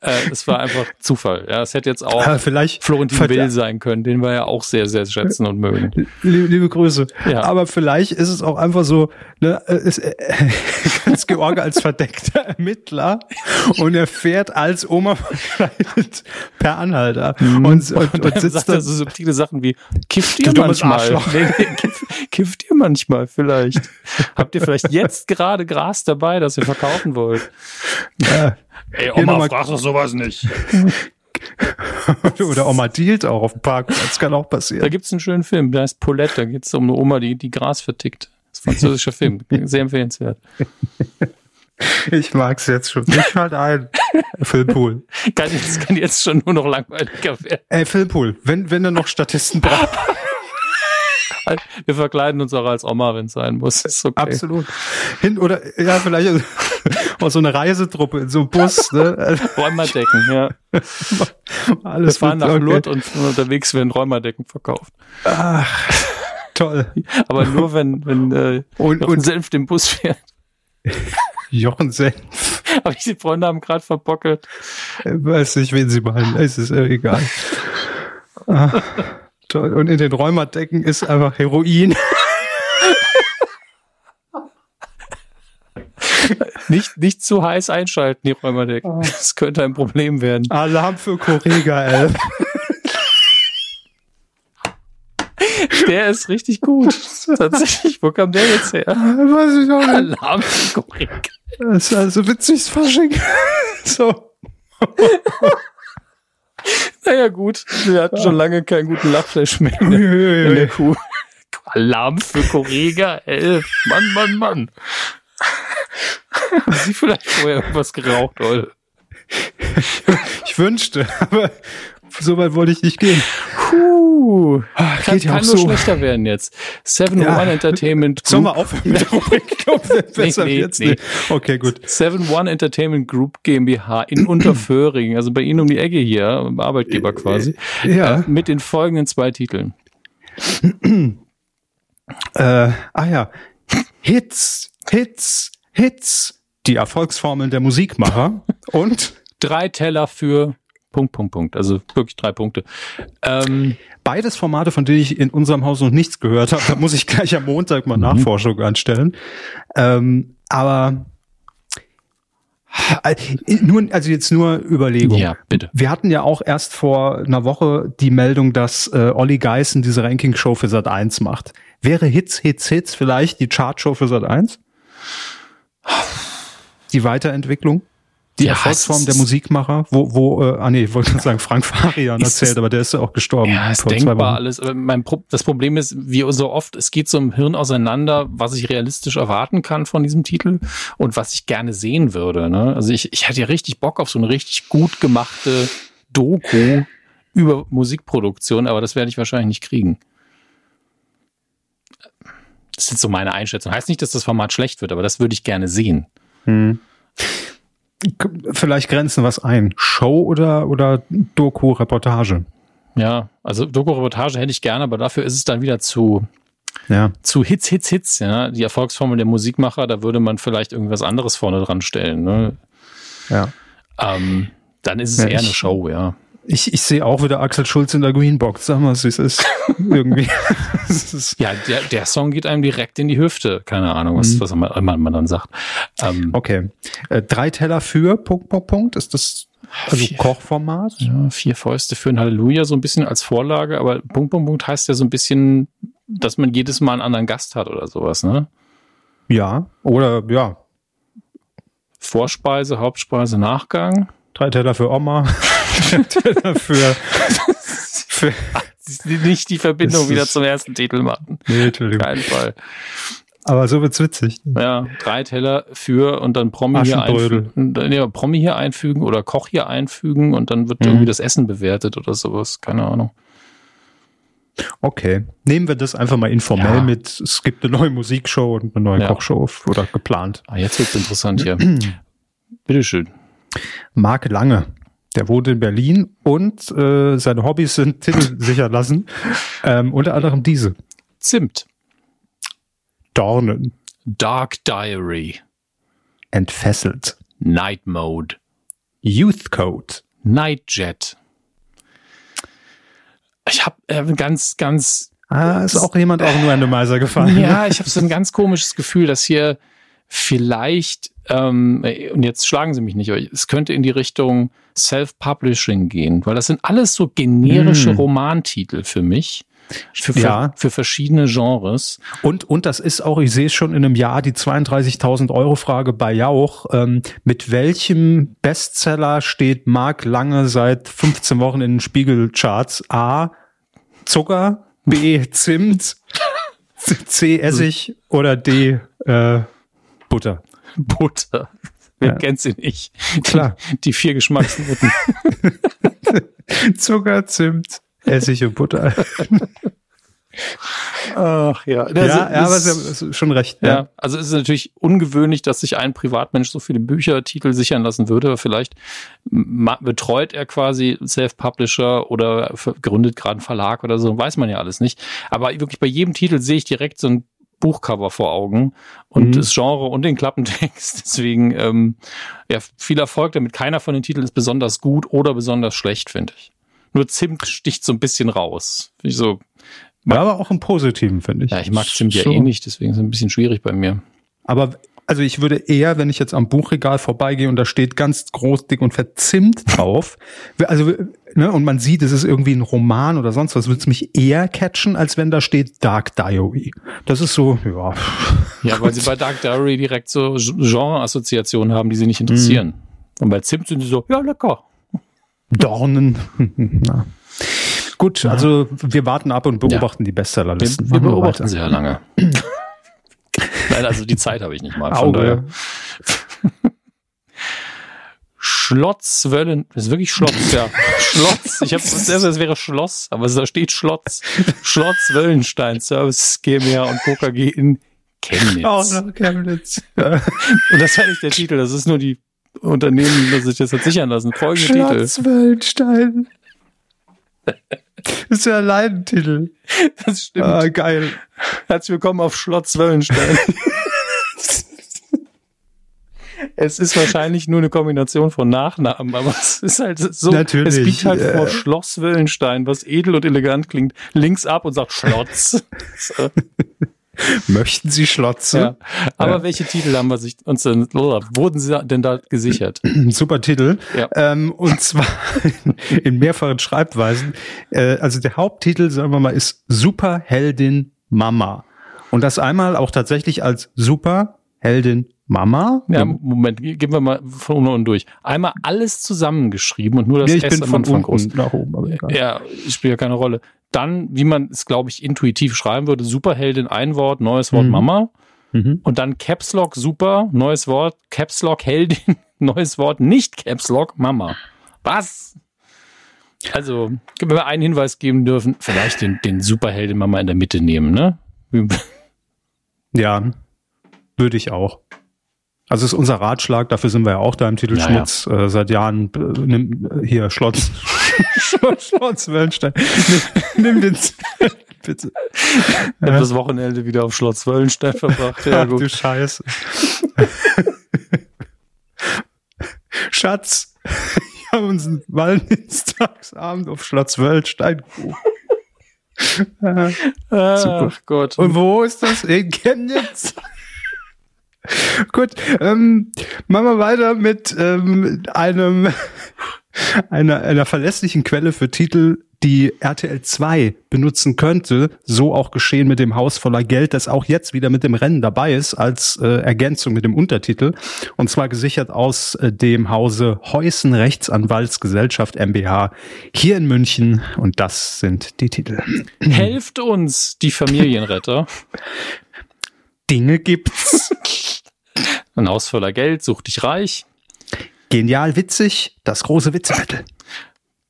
äh, es war einfach Zufall. Ja, es hätte jetzt auch ja, vielleicht Florentin Will sein können, den wir ja auch sehr, sehr schätzen und mögen. Liebe, liebe Grüße. Ja. Aber vielleicht ist es auch einfach so, ne, ist, äh, Götz-George als verdeckter Ermittler und er fährt als Oma verkleidet per Anhalter mhm. und, und, und, und sitzt da so subtile Sachen wie, kifft ihr manchmal? Nee, nee, kiff, kifft ihr manchmal vielleicht? Habt ihr vielleicht jetzt gerade Gras dabei, das ihr verkaufen wollt? Ja. Ey, Oma, frag doch sowas nicht. Oder Oma dealt auch auf dem Park. Das kann auch passieren. Da gibt's einen schönen Film, der heißt Paulette. Da geht's um eine Oma, die, die Gras vertickt. Das ist ein französischer Film. Sehr empfehlenswert. Ich mag's jetzt schon. Ich halt ein. Filmpool. Kann jetzt, kann jetzt schon nur noch langweiliger werden. Ey, Filmpool, wenn, wenn er noch Statisten braucht. Wir verkleiden uns auch als Oma, wenn es sein muss. Ist okay. Absolut. Hin oder ja, vielleicht auch so eine Reisetruppe in so einem Bus. Ne? Räumerdecken, ja. Alles Wir fahren nach okay. Lourdes und unterwegs werden Räumerdecken verkauft. Ach, toll. Aber nur wenn wenn äh, und, und Senf den Bus fährt. Jochen Senf. Aber die Freunde haben gerade verbockelt. Ich weiß nicht, wen sie meinen. Es ist äh, egal. Und in den Räumerdecken ist einfach Heroin. nicht, nicht zu heiß einschalten, die Räumerdecken. Oh. Das könnte ein Problem werden. Alarm für Correga, ey. Der ist richtig gut. Tatsächlich, wo kam der jetzt her? Weiß ich auch nicht. Alarm für Correga. Das ist also witzig, Fasching. so. Naja, gut. Wir hatten schon lange keinen guten Lachflash mehr in der, in der Kuh. Alarm für Correga 11. Mann, Mann, Mann. Haben Sie vielleicht vorher irgendwas geraucht, Leute? Ich wünschte, aber so weit wollte ich nicht gehen. Puh. Ach, Kann, ja kann auch nur so. schlechter werden jetzt. Seven Ja. One Entertainment Sollen wir Group. aufhören mit der Rubrik? Besser Nee, nee, jetzt nee. Okay, gut. Seven One Entertainment Group GmbH in Unterföhring, also bei Ihnen um die Ecke hier, Arbeitgeber quasi, Ja. äh, mit den folgenden zwei Titeln. Äh, ah ja. Hits, Hits, Hits. Die Erfolgsformeln der Musikmacher. Und Drei Teller für Punkt, Punkt, Punkt. Also wirklich drei Punkte. Ähm, beides Formate, von denen ich in unserem Haus noch nichts gehört habe. Da muss ich gleich am Montag mal Nachforschung anstellen. Ähm, aber äh, nur, also jetzt nur Überlegung. ja, bitte. Wir hatten ja auch erst vor einer Woche die Meldung, dass äh, Olli Geißen diese Ranking-Show für Sat 1 macht. Wäre Hits, Hits, Hits vielleicht die Chartshow für Sat 1? Die Weiterentwicklung? Die Ja, Erfolgsform der Musikmacher? Wo, wo, äh, ah nee, ich wollte sagen, Frank Farian erzählt, aber der ist ja auch gestorben. Ja, ist denkbar alles. Mein Pro das Problem ist, wie so oft, es geht so im Hirn auseinander, was ich realistisch erwarten kann von diesem Titel und was ich gerne sehen würde. Ne? Also ich, ich hätte ja richtig Bock auf so eine richtig gut gemachte Doku über Musikproduktion, aber das werde ich wahrscheinlich nicht kriegen. Das ist jetzt so meine Einschätzung. Heißt nicht, dass das Format schlecht wird, aber das würde ich gerne sehen. Hm. Vielleicht grenzen was ein. Show oder, oder Doku-Reportage? Ja, also Doku-Reportage hätte ich gerne, aber dafür ist es dann wieder zu, Ja. zu Hits, Hits, Hits, ja. Die Erfolgsformel der Musikmacher, da würde man vielleicht irgendwas anderes vorne dran stellen. Ne? Ja. Ähm, dann ist es Ja, eher eine ich- Show, ja. Ich, ich sehe auch wieder Axel Schulz in der Greenbox. Sag mal, wie es ist. Irgendwie. Ist Ja, der, der Song geht einem direkt in die Hüfte. Keine Ahnung, was, Mhm. was man, immer man dann sagt. Ähm, okay. Äh, drei Teller für Punkt, Punkt, Punkt. Ist das also Vier. Kochformat? ja, vier Fäuste für ein Halleluja, so ein bisschen als Vorlage, aber Punkt, Punkt, Punkt heißt ja so ein bisschen, dass man jedes Mal einen anderen Gast hat oder sowas, ne? Ja. Oder ja. Vorspeise, Hauptspeise, Nachgang. Drei Teller für Oma. Für, für Nicht die Verbindung wieder zum ersten Titel machen. Nee, Entschuldigung. Keinen Fall. Aber so wird's witzig. Ja, drei Teller für und dann Promi hier einfügen. Ja, Promi hier einfügen oder Koch hier einfügen und dann wird Mhm. irgendwie das Essen bewertet oder sowas. Keine Ahnung. Okay. Nehmen wir das einfach mal informell Ja. mit, es gibt eine neue Musikshow und eine neue Ja. Kochshow oder geplant. Ah, jetzt wird's interessant hier. Bitteschön. Marc Lange. Der wohnt in Berlin und äh, seine Hobbys sind Titel sichern lassen. Ähm, unter anderem diese. Zimt. Dornen. Dark Diary. Entfesselt. Night Mode. Youth Code. Nightjet. Ich habe äh, ganz, ganz Ah, ist auch jemand auch nur Randomizer gefallen. Ja, ich habe so ein ganz komisches Gefühl, dass hier vielleicht, ähm, und jetzt schlagen Sie mich nicht, es könnte in die Richtung Self-Publishing gehen, weil das sind alles so generische Hm. Romantitel für mich. Für, für, Ja. für verschiedene Genres. Und, und das ist auch, ich sehe es schon in einem Jahr, die 32.000 Euro Frage bei Jauch. Ähm, mit welchem Bestseller steht Marc Lange seit 15 Wochen in den Spiegelcharts? A. Zucker, B. Zimt, C. Essig oder D. Äh, Butter. Butter. Wer Ja. kennt sie nicht? Klar. Die, die vier Geschmacksnoten. Zucker, Zimt, Essig und Butter. Ach ja. ja, ja, aber Sie haben schon recht. Ja, also es ist natürlich ungewöhnlich, dass sich ein Privatmensch so viele Büchertitel sichern lassen würde. Vielleicht betreut er quasi Self-Publisher oder gründet gerade einen Verlag oder so, weiß man ja alles nicht. Aber wirklich bei jedem Titel sehe ich direkt so ein Buchcover vor Augen und Mhm. das Genre und den Klappentext. Deswegen ähm, ja, viel Erfolg damit. Keiner von den Titeln ist besonders gut oder besonders schlecht, finde ich. Nur Zimt sticht so ein bisschen raus. Ich so, Ja, aber auch im Positiven, finde ich. ja, ich mag Zimt ja eh nicht, deswegen ist es ein bisschen schwierig bei mir. Aber also ich würde eher, wenn ich jetzt am Buchregal vorbeigehe und da steht ganz groß, dick und fett Zimt drauf, also ne, und man sieht, es ist irgendwie ein Roman oder sonst was, würde es mich eher catchen, als wenn da steht Dark Diary. Das ist so, ja. Ja, weil sie bei Dark Diary direkt so Genre-Assoziationen haben, die sie nicht interessieren. Und bei Zimt sind sie so, ja, lecker. Dornen. Na. Gut, also wir warten ab und beobachten die Bestsellerlisten. Wir, wir beobachten sehr lange. Nein, also die Zeit habe ich nicht mal. Von Auge. Schlotzwöllen, das ist wirklich Schlotz, ja. Schlotz. Ich habe zuerst, es wäre Schloss, aber da steht Schlotz. Schlotz Wöllenstein Service GmbH und KKG in Chemnitz. Auch noch Chemnitz. Ja. Und das war nicht der Titel, das ist nur die Unternehmen, das sich das hat sichern lassen. Folgende Titel. Schlotzwöllenstein. Das ist ja ein Leidentitel. Das stimmt. Ah, geil. Herzlich willkommen auf Schlotz Wöllenstein. es ist wahrscheinlich nur eine Kombination von Nachnamen, aber es ist halt so. Natürlich, Es biegt halt äh. vor Schloss Wöllenstein, was edel und elegant klingt, links ab und sagt Schlotz. so, Möchten Sie Schlotze? ja. Aber Ja. welche Titel haben wir sich uns denn, wurden sie denn da gesichert? Super Titel. Ja. Ähm, und zwar in, in mehrfachen Schreibweisen. Äh, also der Haupttitel, sagen wir mal, ist Superheldin Mama. Und das einmal auch tatsächlich als Superheldin Mama. Ja, Moment, gehen wir mal von unten und durch. Einmal alles zusammengeschrieben und nur das Nee, ich S bin von Anfang groß. unten nach oben. Aber egal. Ja, spielt ja keine Rolle. Dann, wie man es, glaube ich, intuitiv schreiben würde, Superheldin, ein Wort, neues Wort Mhm. Mama. Mhm. Und dann Caps Lock Super, neues Wort, Caps Lock Heldin, neues Wort, nicht Caps Lock Mama. Was? Also, wenn wir einen Hinweis geben dürfen, vielleicht den, den Superheldin Mama in der Mitte nehmen, ne? Ja, würde ich auch. Also ist unser Ratschlag, dafür sind wir ja auch da im Titelschmutz äh, seit Jahren. Äh, nimm, äh, hier, Schlotz. Schlotz Wöllenstein. Nimm, nimm den bitte. Ich habe das Wochenende wieder auf Schloss Wöllenstein verbracht. Ja, Ach du gut. Scheiße. Schatz, wir haben uns einen Valentinstagsabend auf Schloss Wöllenstein gebucht. Äh, Ach Gott. Und wo ist das? In Chemnitz. Gut, ähm, machen wir weiter mit ähm, einem einer, einer verlässlichen Quelle für Titel, die RTL 2 benutzen könnte. So auch geschehen mit dem Haus voller Geld, das auch jetzt wieder mit dem Rennen dabei ist als äh, Ergänzung mit dem Untertitel. Und zwar gesichert aus äh, dem Hause Heusen Rechtsanwaltsgesellschaft MBH hier in München. Und das sind die Titel. Helft uns, die Familienretter. Dinge gibt's. Ein Haus voller Geld, such dich reich. Genial witzig, das große Witzebattle.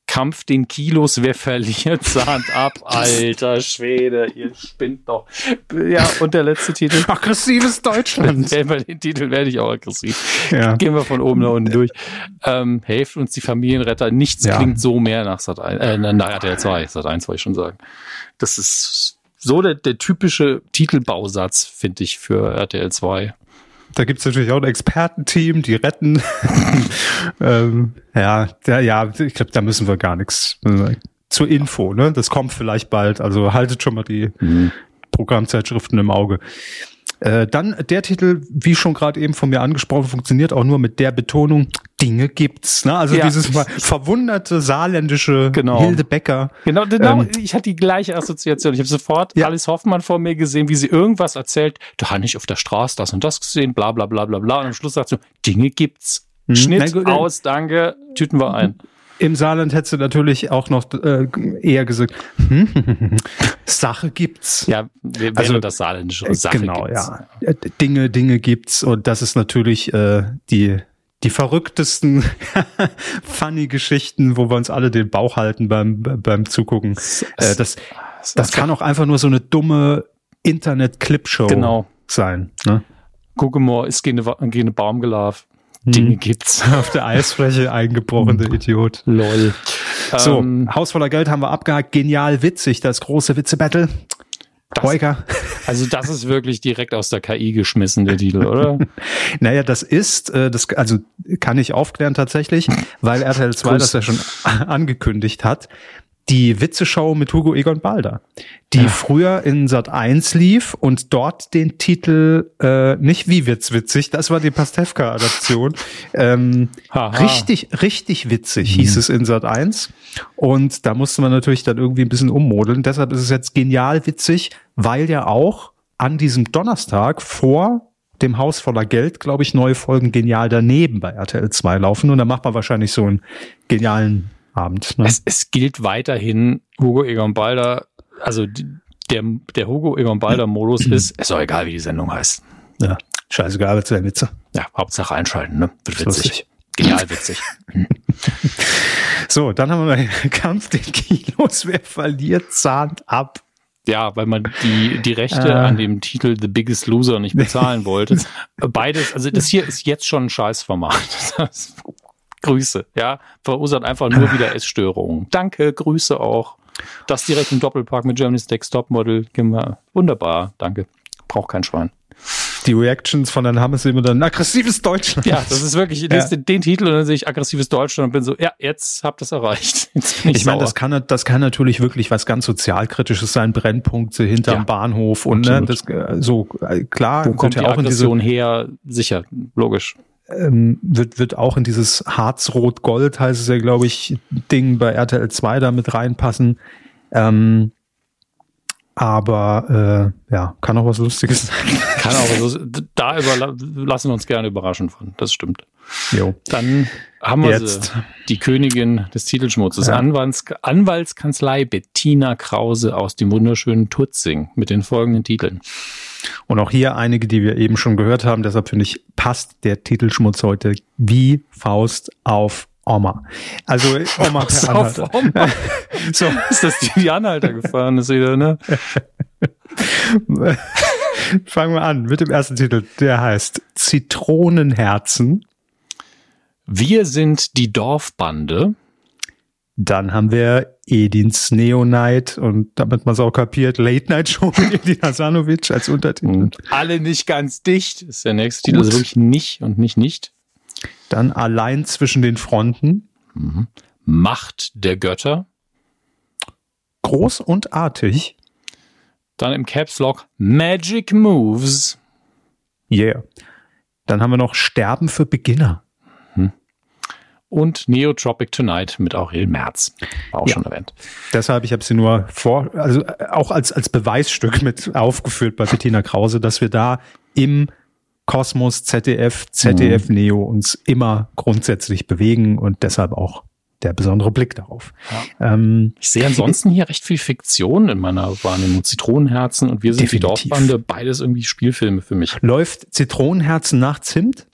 Kampf den Kilos, wer verliert, zahnt ab. Alter Schwede, ihr spinnt doch. Ja, und der letzte Titel. Aggressives Deutschland. Bei den Titel werde ich auch aggressiv. Ja. Gehen wir von oben nach unten durch. Ähm, helft uns die Familienretter. Nichts Ja. klingt so mehr nach Sat 1, äh, nach RTL 2. Sat 1 wollte ich schon sagen. Das ist so der, der typische Titelbausatz, finde ich, für RTL 2. Da gibt's natürlich auch ein Expertenteam, die retten. ähm, ja, ja, ja, ich glaube, da müssen wir gar nichts äh, zur Info. Ne? Das kommt vielleicht bald. Also haltet schon mal die Programmzeitschriften im Auge. Äh, dann der Titel, wie schon gerade eben von mir angesprochen, funktioniert auch nur mit der Betonung, Dinge gibt's. Ne? Also Ja. dieses ver- verwunderte saarländische Genau. Hilde Becker. Genau, genau. Ähm, ich hatte die gleiche Assoziation. Ich habe sofort Ja. Alice Hoffmann vor mir gesehen, wie sie irgendwas erzählt. Da habe ich auf der Straße das und das gesehen, bla bla bla bla bla. Und am Schluss sagt sie, Dinge gibt's. Mhm. Schnitt gut, aus, danke, tüten wir ein. Im Saarland hättest du natürlich auch noch äh, eher gesagt, Sache gibt's. Ja, Also, das saarländische Sache. genau, gibt's. ja. Dinge, Dinge gibt's und das ist natürlich äh, die die verrücktesten funny Geschichten, wo wir uns alle den Bauch halten beim beim Zugucken. Äh, das das kann auch einfach nur so eine dumme Internet-Clipshow Genau. sein. Ne? Gucke mal, ist gegen eine, gegen eine Baum gelaufen. Mhm. Dinge gibt's. Auf der Eisfläche eingebrochene Idiot. Lol. So, Ähm, Haus voller Geld haben wir abgehakt. Genial witzig, das große Witze-Battle. Troika. also das ist wirklich direkt aus der KI geschmissen, der Titel, oder? Naja, das ist, äh, das also kann ich aufklären tatsächlich, weil RTL 2 das ja schon angekündigt hat. Die Witzeshow mit Hugo Egon Balder, die früher in Sat 1 lief und dort den Titel äh, nicht wie wird's witzig, das war die Pastewka-Adaption. Ähm, Haha. richtig, richtig witzig hieß es in Sat 1. Und da musste man natürlich dann irgendwie ein bisschen ummodeln. Deshalb ist es jetzt genial witzig, weil ja auch an diesem Donnerstag vor dem Haus voller Geld, glaube ich, neue Folgen genial daneben bei RTL 2 laufen. Und da macht man wahrscheinlich so einen genialen Abend. Ne? Es, es gilt weiterhin, Hugo Egon Balder, also der, der Hugo Egon Balder Modus ist, ist doch egal, wie die Sendung heißt. Ja, scheißegal, was der Witze. Ja, Hauptsache einschalten, ne? Wird witzig. Lustig. Genial witzig. so, dann haben wir den Kampf den Kilos. Wer verliert, zahnt ab. Ja, weil man die, die Rechte äh. an dem Titel The Biggest Loser nicht bezahlen wollte. Beides, also das hier ist jetzt schon ein Scheißformat. Grüße, ja, verursacht einfach nur wieder Essstörungen. Danke, Grüße auch. Das direkt im Doppelpark mit Germany's Next Topmodel. Wunderbar, danke. Braucht kein Schwein die Reactions von dann haben es immer dann aggressives Deutschland. Ja, das ist wirklich, ich lese ja. den Titel und dann sehe ich aggressives Deutschland und bin so, ja, jetzt habt ihr es erreicht. ich, ich meine, das kann, das kann natürlich wirklich was ganz sozialkritisches sein, Brennpunkte hinterm ja, Bahnhof und ne, das, äh, so, äh, klar. Wo kommt ja die auch Aggression in diese, her? Sicher, logisch. Ähm, wird, wird auch in dieses Harz-Rot-Gold, heißt es ja, glaube ich, Ding bei RTL 2 da mit reinpassen. Ähm, aber äh, ja, kann auch was Lustiges sein. Kann auch was Da über, lassen wir uns gerne überraschen von. Das stimmt. Jo. Dann haben wir Jetzt. Sie, die Königin des Titelschmutzes, ja. Anwalts, Anwaltskanzlei Bettina Krause aus dem wunderschönen Tutzing mit den folgenden Titeln. Und auch hier einige, die wir eben schon gehört haben. Deshalb finde ich, passt der Titelschmutz heute wie Faust auf Oma. Also Oma per Anhalter. Oma. so. Ist das die, die Anhalter gefahren ist wieder, ne? Fangen wir an mit dem ersten Titel. Der heißt Zitronenherzen. Wir sind die Dorfbande. Dann haben wir Edins Neonight und damit man es auch kapiert, Late Night Show mit Edin Hasanovic als Untertitel. Und alle nicht ganz dicht ist der nächste Titel. Also wirklich nicht und nicht nicht. Dann allein zwischen den Fronten. Mhm. Macht der Götter. Groß und artig. Dann im Caps Lock Magic Moves. Yeah. Dann haben wir noch Sterben für Beginner. Und Neotropic Tonight mit Aurel Merz. War auch ja. schon erwähnt. Deshalb, ich habe sie nur vor, also auch als, als Beweisstück mit aufgeführt bei Bettina Krause, dass wir da im Kosmos, ZDF, ZDF mhm. Neo uns immer grundsätzlich bewegen und deshalb auch der besondere Blick darauf. Ja. Ähm, ich sehe ansonsten hier recht viel Fiktion in meiner Wahrnehmung. Zitronenherzen und wir sind definitiv. die Dorfbande, beides irgendwie Spielfilme für mich. Läuft Zitronenherzen nach Zimt?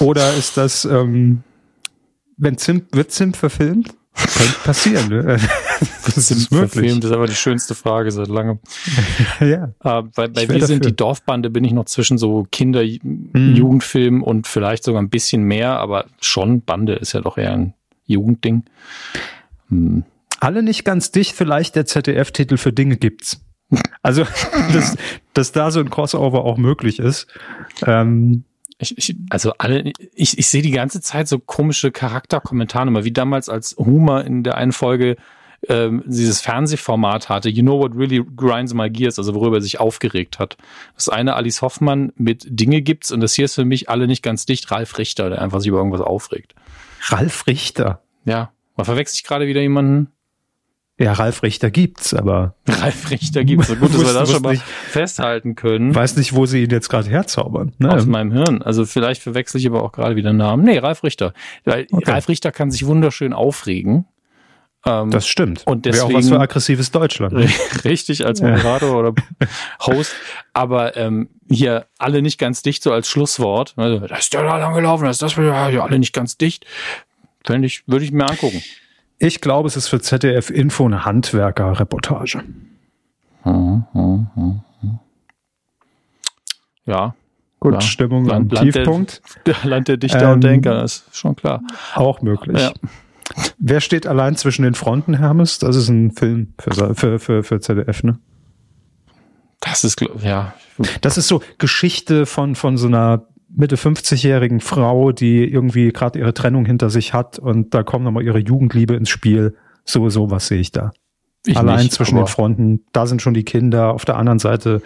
Oder ist das, ähm, wenn Zimt, wird Zimt verfilmt? Könnte passieren, ne? Das ist möglich. Verfilmt, das ist aber die schönste Frage seit langem. ja. Äh, bei bei Wir sind die Dorfbande bin ich noch zwischen so Kinder, mhm. Jugendfilm und vielleicht sogar ein bisschen mehr, aber schon Bande ist ja doch eher ein Jugendding. Hm. Alle nicht ganz dicht, vielleicht der ZDF-Titel für Dinge gibt's. Also, dass, dass da so ein Crossover auch möglich ist. Ähm, ich, ich, also alle, ich, ich sehe die ganze Zeit so komische Charakterkommentare, immer wie damals als Humor in der einen Folge ähm, dieses Fernsehformat hatte, You Know What Really Grinds My Gears, also worüber er sich aufgeregt hat. Das eine Alice Hoffmann mit Dinge gibt's und das hier ist für mich alle nicht ganz dicht, Ralf Richter, der einfach sich über irgendwas aufregt. Ralf Richter? Ja. Man verwechselt ich gerade wieder jemanden? Ja, Ralf Richter gibt's, aber. Ralf Richter gibt's. So gut, dass wir das schon mal festhalten können. Weiß nicht, wo sie ihn jetzt gerade herzaubern. Ne? Aus meinem Hirn. Also vielleicht verwechsel ich aber auch gerade wieder Namen. Nee, Ralf Richter. Weil okay. Ralf Richter kann sich wunderschön aufregen. Ähm, das stimmt. Und deswegen. Wäre auch was für aggressives Deutschland. Richtig, als Moderator ja. oder Host. Aber ähm, hier alle nicht ganz dicht, so als Schlusswort. Also, das ist ja da lang gelaufen, das ist das, ja, alle nicht ganz dicht. Fände ich, würde ich mir angucken. Ich glaube, es ist für ZDF Info eine Handwerker-Reportage. Hm, hm, hm, ja. Gut, ja. Stimmung Land, am Land Tiefpunkt. Der, Land der Dichter ähm, und Denker, ist schon klar. Auch möglich. Ja. Wer steht allein zwischen den Fronten, Hermes? Das ist ein Film für, für, für, für ZDF, ne? Das ist, ja. Das ist so Geschichte von, von so einer Mitte 50-jährigen Frau, die irgendwie gerade ihre Trennung hinter sich hat und da kommt nochmal ihre Jugendliebe ins Spiel. Sowieso, was sehe ich da? Ich Allein nicht, zwischen den Fronten, da sind schon die Kinder, auf der anderen Seite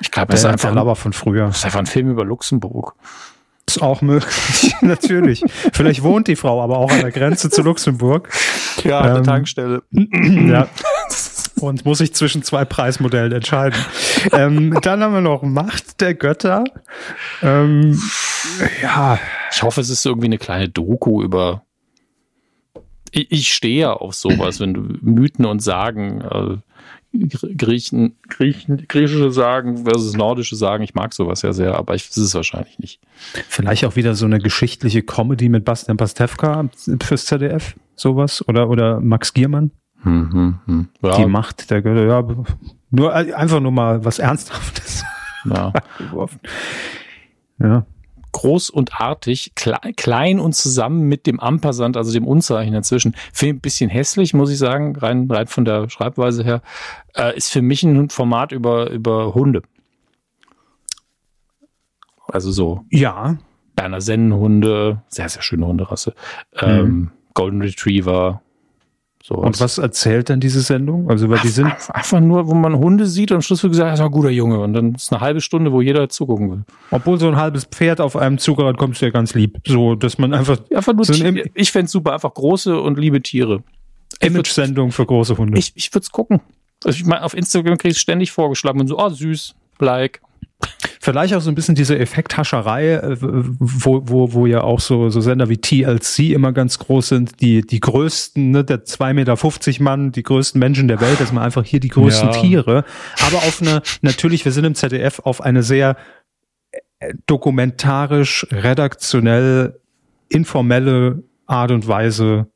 ich glaube, das ist einfach ein Laber von früher. Das ist einfach ein Film über Luxemburg. Ist auch möglich, natürlich. Vielleicht wohnt die Frau aber auch an der Grenze zu Luxemburg. Ja, an ähm, der Tankstelle. Ja. Und muss sich zwischen zwei Preismodellen entscheiden. ähm, dann haben wir noch Macht der Götter. Ähm, ja. Ich hoffe, es ist irgendwie eine kleine Doku über Ich, ich stehe ja auf sowas, wenn du Mythen und Sagen, äh, Griechen, Griechen, griechische Sagen versus nordische Sagen, ich mag sowas ja sehr, aber ich, das ist es wahrscheinlich nicht. Vielleicht auch wieder so eine geschichtliche Comedy mit Bastian Pastewka fürs ZDF, sowas, oder, oder Max Giermann. Hm, hm, ja. Die Macht der Götter, ja, nur, einfach nur mal was Ernsthaftes. Ja. ja groß und artig, klein und zusammen mit dem Ampersand, also dem Unzeichen dazwischen. Finde ich ein bisschen hässlich, muss ich sagen, rein, rein von der Schreibweise her. Äh, ist für mich ein Format über, über Hunde. Also so. Ja. Berner Sennenhunde, sehr, sehr schöne Hunderasse. Ähm, mhm. Golden Retriever, so und was erzählt dann diese Sendung? Also, weil die sind. Einfach nur, wo man Hunde sieht und am Schluss wird gesagt, das ist ein guter Junge. Und dann ist eine halbe Stunde, wo jeder zugucken will. Obwohl so ein halbes Pferd auf einem Zugerrad kommt, ist ja ganz lieb. So, dass man einfach. Einfach nur, so ein ich fände super, einfach große und liebe Tiere. Image-Sendung für große Hunde. Ich, ich würde es gucken. Also ich meine, auf Instagram kriegst du ständig vorgeschlagen und so, oh, süß, like. Vielleicht auch so ein bisschen diese Effekthascherei, äh, wo, wo, wo ja auch so, so Sender wie TLC immer ganz groß sind, die, die größten, ne, der 2,50 Meter Mann, die größten Menschen der Welt, dass man einfach hier die größten ja. Tiere, aber auf eine, natürlich, wir sind im ZDF, auf eine sehr äh, dokumentarisch, redaktionell, informelle Art und Weise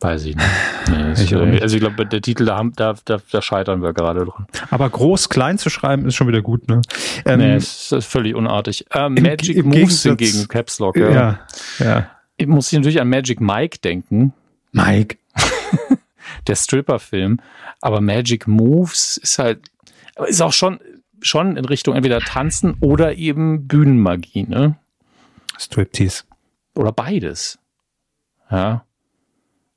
Weiß ich nicht. Nee, ich ist, also ich glaube, der Titel, da, da, da, da scheitern wir gerade dran. Aber groß, klein zu schreiben, ist schon wieder gut, ne? Ähm, nee, ist, ist völlig unartig. Ähm, Magic im Moves hingegen, Caps Lock, ja. ja. ja. Ich muss hier natürlich an Magic Mike denken. Mike. der Stripper-Film. Aber Magic Moves ist halt, ist auch schon, schon in Richtung entweder Tanzen oder eben Bühnenmagie, ne? Striptease. Oder beides. Ja.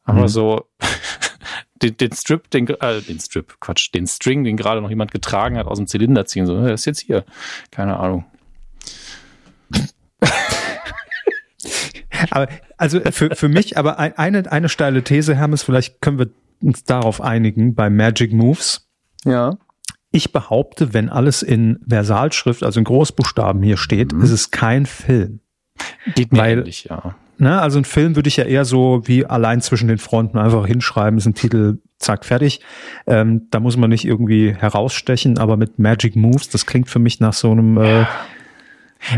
Aber mhm. so den, den Strip, den, äh, den Strip, Quatsch, den String, den gerade noch jemand getragen hat, aus dem Zylinder ziehen. So, der ist jetzt hier. Keine Ahnung. aber also für, für mich, aber ein, eine, eine steile These, Hermes, vielleicht können wir uns darauf einigen bei Magic Moves. Ja. Ich behaupte, wenn alles in Versalschrift, also in Großbuchstaben hier steht, mhm. ist es kein Film. Geht mir Weil, ähnlich, ja. Ne? Also ein Film würde ich ja eher so wie allein zwischen den Fronten einfach hinschreiben, ist ein Titel, zack, fertig. Ähm, da muss man nicht irgendwie herausstechen, aber mit Magic Moves, das klingt für mich nach so einem äh,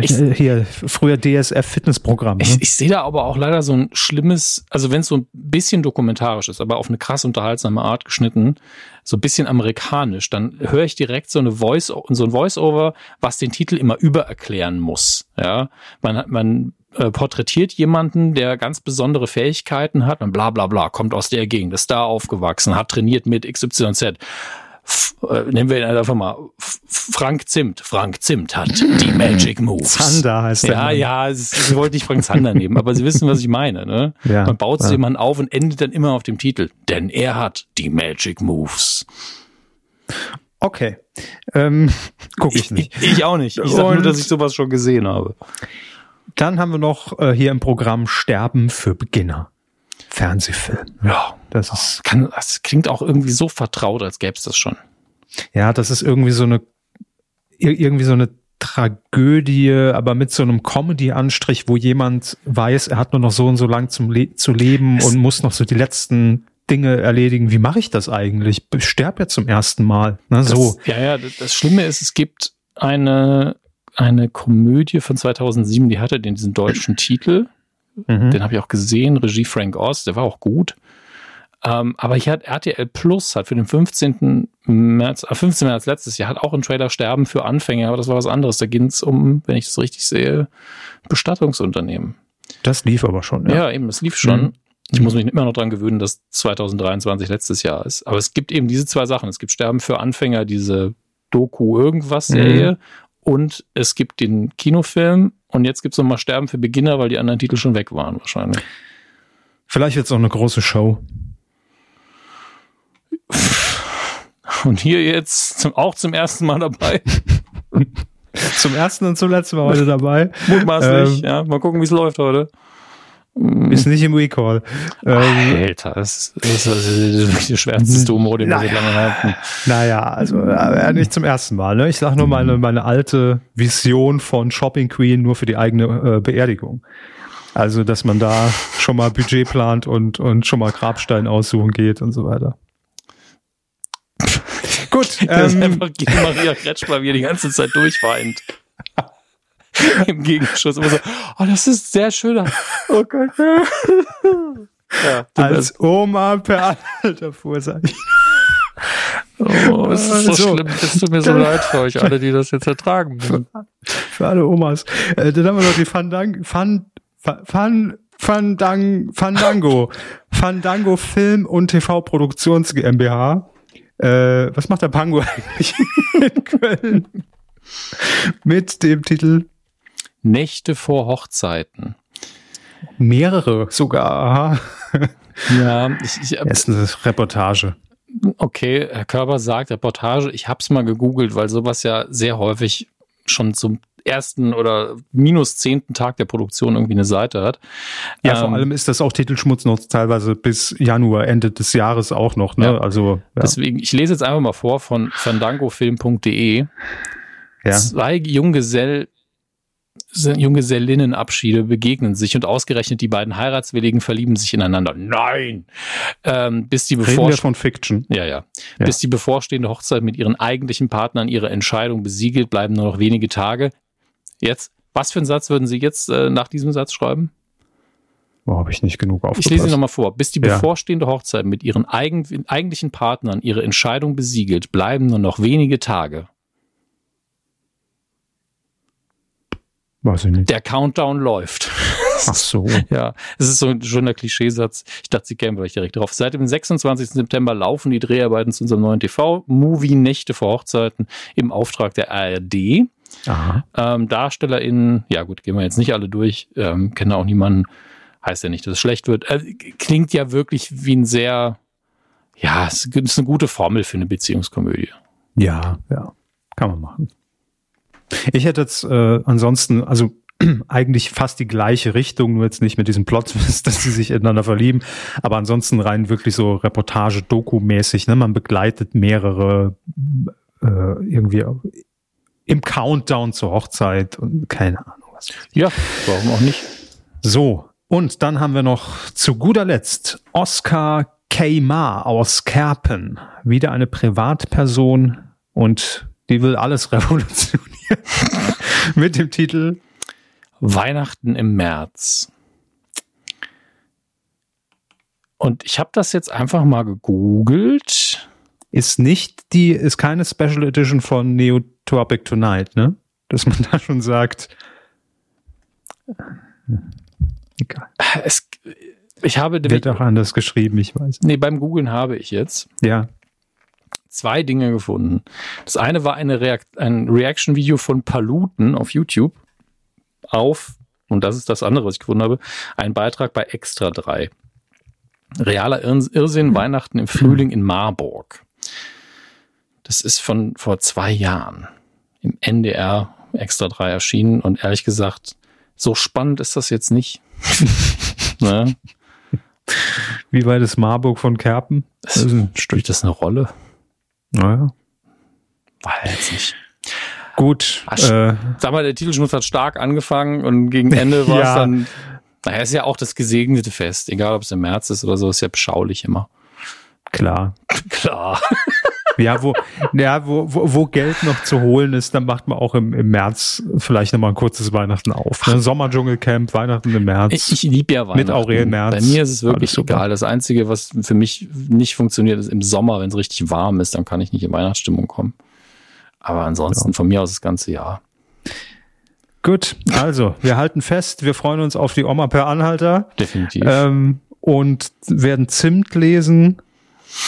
ich, äh, hier früher DSF Fitnessprogramm. Ne? Ich, ich sehe da aber auch leider so ein schlimmes, also wenn es so ein bisschen dokumentarisch ist, aber auf eine krass unterhaltsame Art geschnitten, so ein bisschen amerikanisch, dann höre ich direkt so eine Voice, so ein Voice-Over, was den Titel immer übererklären muss. Ja, man man äh, porträtiert jemanden, der ganz besondere Fähigkeiten hat und bla bla bla, kommt aus der Gegend, ist da aufgewachsen, hat trainiert mit XYZ. F äh, nehmen wir ihn einfach mal Frank Zimt. Frank Zimt hat die Magic Moves. Zander heißt der. Ja, ja, ich wollte nicht Frank Zander nehmen, aber Sie wissen, was ich meine. Ne? Ja, Man baut ja. jemanden auf und endet dann immer auf dem Titel. Denn er hat die Magic Moves. Okay. Ähm, guck ich nicht. Ich, ich auch nicht. Ich sag nur, dass ich sowas schon gesehen habe. Dann haben wir noch äh, hier im Programm Sterben für Beginner. Fernsehfilm. Ja, das ist. Kann, das klingt auch irgendwie so vertraut, als gäbe es das schon. Ja, das ist irgendwie so eine, irgendwie so eine Tragödie, aber mit so einem Comedy-Anstrich, wo jemand weiß, er hat nur noch so und so lang zum Le zu leben es und muss noch so die letzten Dinge erledigen. Wie mache ich das eigentlich? Ich sterbe ja zum ersten Mal. Na, das, so. Ja, ja, das Schlimme ist, es gibt eine eine Komödie von 2007, die hatte den, diesen deutschen Titel. Mhm. Den habe ich auch gesehen, Regie Frank Oz, der war auch gut. Ähm, aber hier hat RTL Plus hat für den 15. März, äh, 15. März letztes Jahr hat auch ein Trailer Sterben für Anfänger, aber das war was anderes. Da ging es um, wenn ich das richtig sehe, Bestattungsunternehmen. Das lief aber schon, ja. Ja, eben, es lief schon. Mhm. Ich muss mich immer noch dran gewöhnen, dass 2023 letztes Jahr ist. Aber es gibt eben diese zwei Sachen. Es gibt Sterben für Anfänger, diese Doku-Irgendwas-Serie mhm. Und es gibt den Kinofilm und jetzt gibt es nochmal Sterben für Beginner, weil die anderen Titel schon weg waren wahrscheinlich. Vielleicht wird es auch eine große Show. Und hier jetzt zum, auch zum ersten Mal dabei. zum ersten und zum letzten Mal heute dabei. Mutmaßlich, ähm, ja. Mal gucken, wie es läuft heute. Mm. Ist nicht im Recall. Ähm, Alter, das ist, das ist der schwerste Humor, den wir naja, so lange hatten. Naja, also äh, nicht zum ersten Mal. Ne? Ich sage nur meine, meine alte Vision von Shopping Queen nur für die eigene äh, Beerdigung. Also, dass man da schon mal Budget plant und, und schon mal Grabstein aussuchen geht und so weiter. Gut. Das ähm, ist einfach Maria Kretschmer, wie er die ganze Zeit durchweint. Im Gegenschuss immer so, oh, das ist sehr schöner. Oh Gott. Ja, Als Oma per Alter ich. Oh, es ist so also, schlimm. Es tut mir so leid für euch alle, die das jetzt ertragen müssen. Für, für alle Omas. Äh, dann haben wir noch die Fandang, Fan, Fan, Fandang, Fandango. Fandango Film und TV Produktions GmbH. Äh, was macht der Pango eigentlich in Köln? Mit dem Titel Nächte vor Hochzeiten. Mehrere sogar. Ja, ich, ich ist eine Reportage. Okay, Herr Körber sagt Reportage. Ich habe es mal gegoogelt, weil sowas ja sehr häufig schon zum ersten oder minus zehnten Tag der Produktion irgendwie eine Seite hat. Ja, ähm, vor allem ist das auch Titelschmutz noch teilweise bis Januar, Ende des Jahres auch noch. Ne? Ja. Also ja. deswegen, ich lese jetzt einfach mal vor von fandangofilm.de. Ja. Zwei Junggesell Junggesellinnenabschiede begegnen sich und ausgerechnet die beiden Heiratswilligen verlieben sich ineinander. Nein! Ähm, bis die Reden wir von Fiction. Ja, ja, ja. Bis die bevorstehende Hochzeit mit ihren eigentlichen Partnern ihre Entscheidung besiegelt, bleiben nur noch wenige Tage. Jetzt, was für einen Satz würden Sie jetzt äh, nach diesem Satz schreiben? Wo habe ich nicht genug aufgepasst? Ich lese ihn nochmal vor. Bis die ja. bevorstehende Hochzeit mit ihren eigen, eigentlichen Partnern ihre Entscheidung besiegelt, bleiben nur noch wenige Tage. Weiß ich nicht. Der Countdown läuft. Ach so. ja, es ist so ein schöner Klischeesatz. Ich dachte, Sie kämen vielleicht direkt drauf. Seit dem 26. September laufen die Dreharbeiten zu unserem neuen TV-Movie Nächte vor Hochzeiten im Auftrag der ARD. Ähm, DarstellerInnen, ja gut, gehen wir jetzt nicht alle durch, ähm, kenne auch niemanden, heißt ja nicht, dass es schlecht wird. Äh, klingt ja wirklich wie ein sehr, ja, es ist eine gute Formel für eine Beziehungskomödie. Ja, ja, kann man machen. Ich hätte jetzt äh, ansonsten, also eigentlich fast die gleiche Richtung, nur jetzt nicht mit diesem Plot, dass sie sich ineinander verlieben, aber ansonsten rein wirklich so Reportage-Doku-mäßig. Ne? Man begleitet mehrere äh, irgendwie im Countdown zur Hochzeit und keine Ahnung was. Ja, warum auch nicht? So, und dann haben wir noch zu guter Letzt Oscar Keimar aus Kerpen. Wieder eine Privatperson und die will alles revolutionieren. Mit dem Titel Weihnachten im März. Und ich habe das jetzt einfach mal gegoogelt. Ist nicht die, ist keine Special Edition von Neotropic Tonight, ne? Dass man da schon sagt. Egal. Es, ich habe Wird auch anders geschrieben, ich weiß. Nee, beim Googlen habe ich jetzt. Ja zwei Dinge gefunden. Das eine war eine Reakt ein Reaction-Video von Paluten auf YouTube auf, und das ist das andere, was ich gefunden habe, ein Beitrag bei Extra 3. Realer Irrsinn, mhm. Weihnachten im Frühling in Marburg. Das ist von vor zwei Jahren im NDR Extra 3 erschienen und ehrlich gesagt, so spannend ist das jetzt nicht. ne? Wie weit ist Marburg von Kerpen? Das, spielt das eine Rolle? Naja. War jetzt nicht. Gut. Ach, äh, sag mal, der Titelschmutz hat stark angefangen und gegen Ende war es ja. dann. Naja, ist ja auch das gesegnete Fest, egal ob es im März ist oder so, ist ja beschaulich immer. Klar. Klar. Ja, wo, ja, wo, wo, wo Geld noch zu holen ist, dann macht man auch im, im März vielleicht nochmal ein kurzes Weihnachten auf. Ne? Sommerdschungelcamp, Weihnachten im März. Ich, ich liebe ja Weihnachten. Mit Aurel März. Bei mir ist es wirklich egal. Das Einzige, was für mich nicht funktioniert, ist im Sommer, wenn es richtig warm ist, dann kann ich nicht in Weihnachtsstimmung kommen. Aber ansonsten ja. von mir aus das ganze Jahr. Gut, also wir halten fest, wir freuen uns auf die Oma per Anhalter. Definitiv. Ähm, und werden Zimt lesen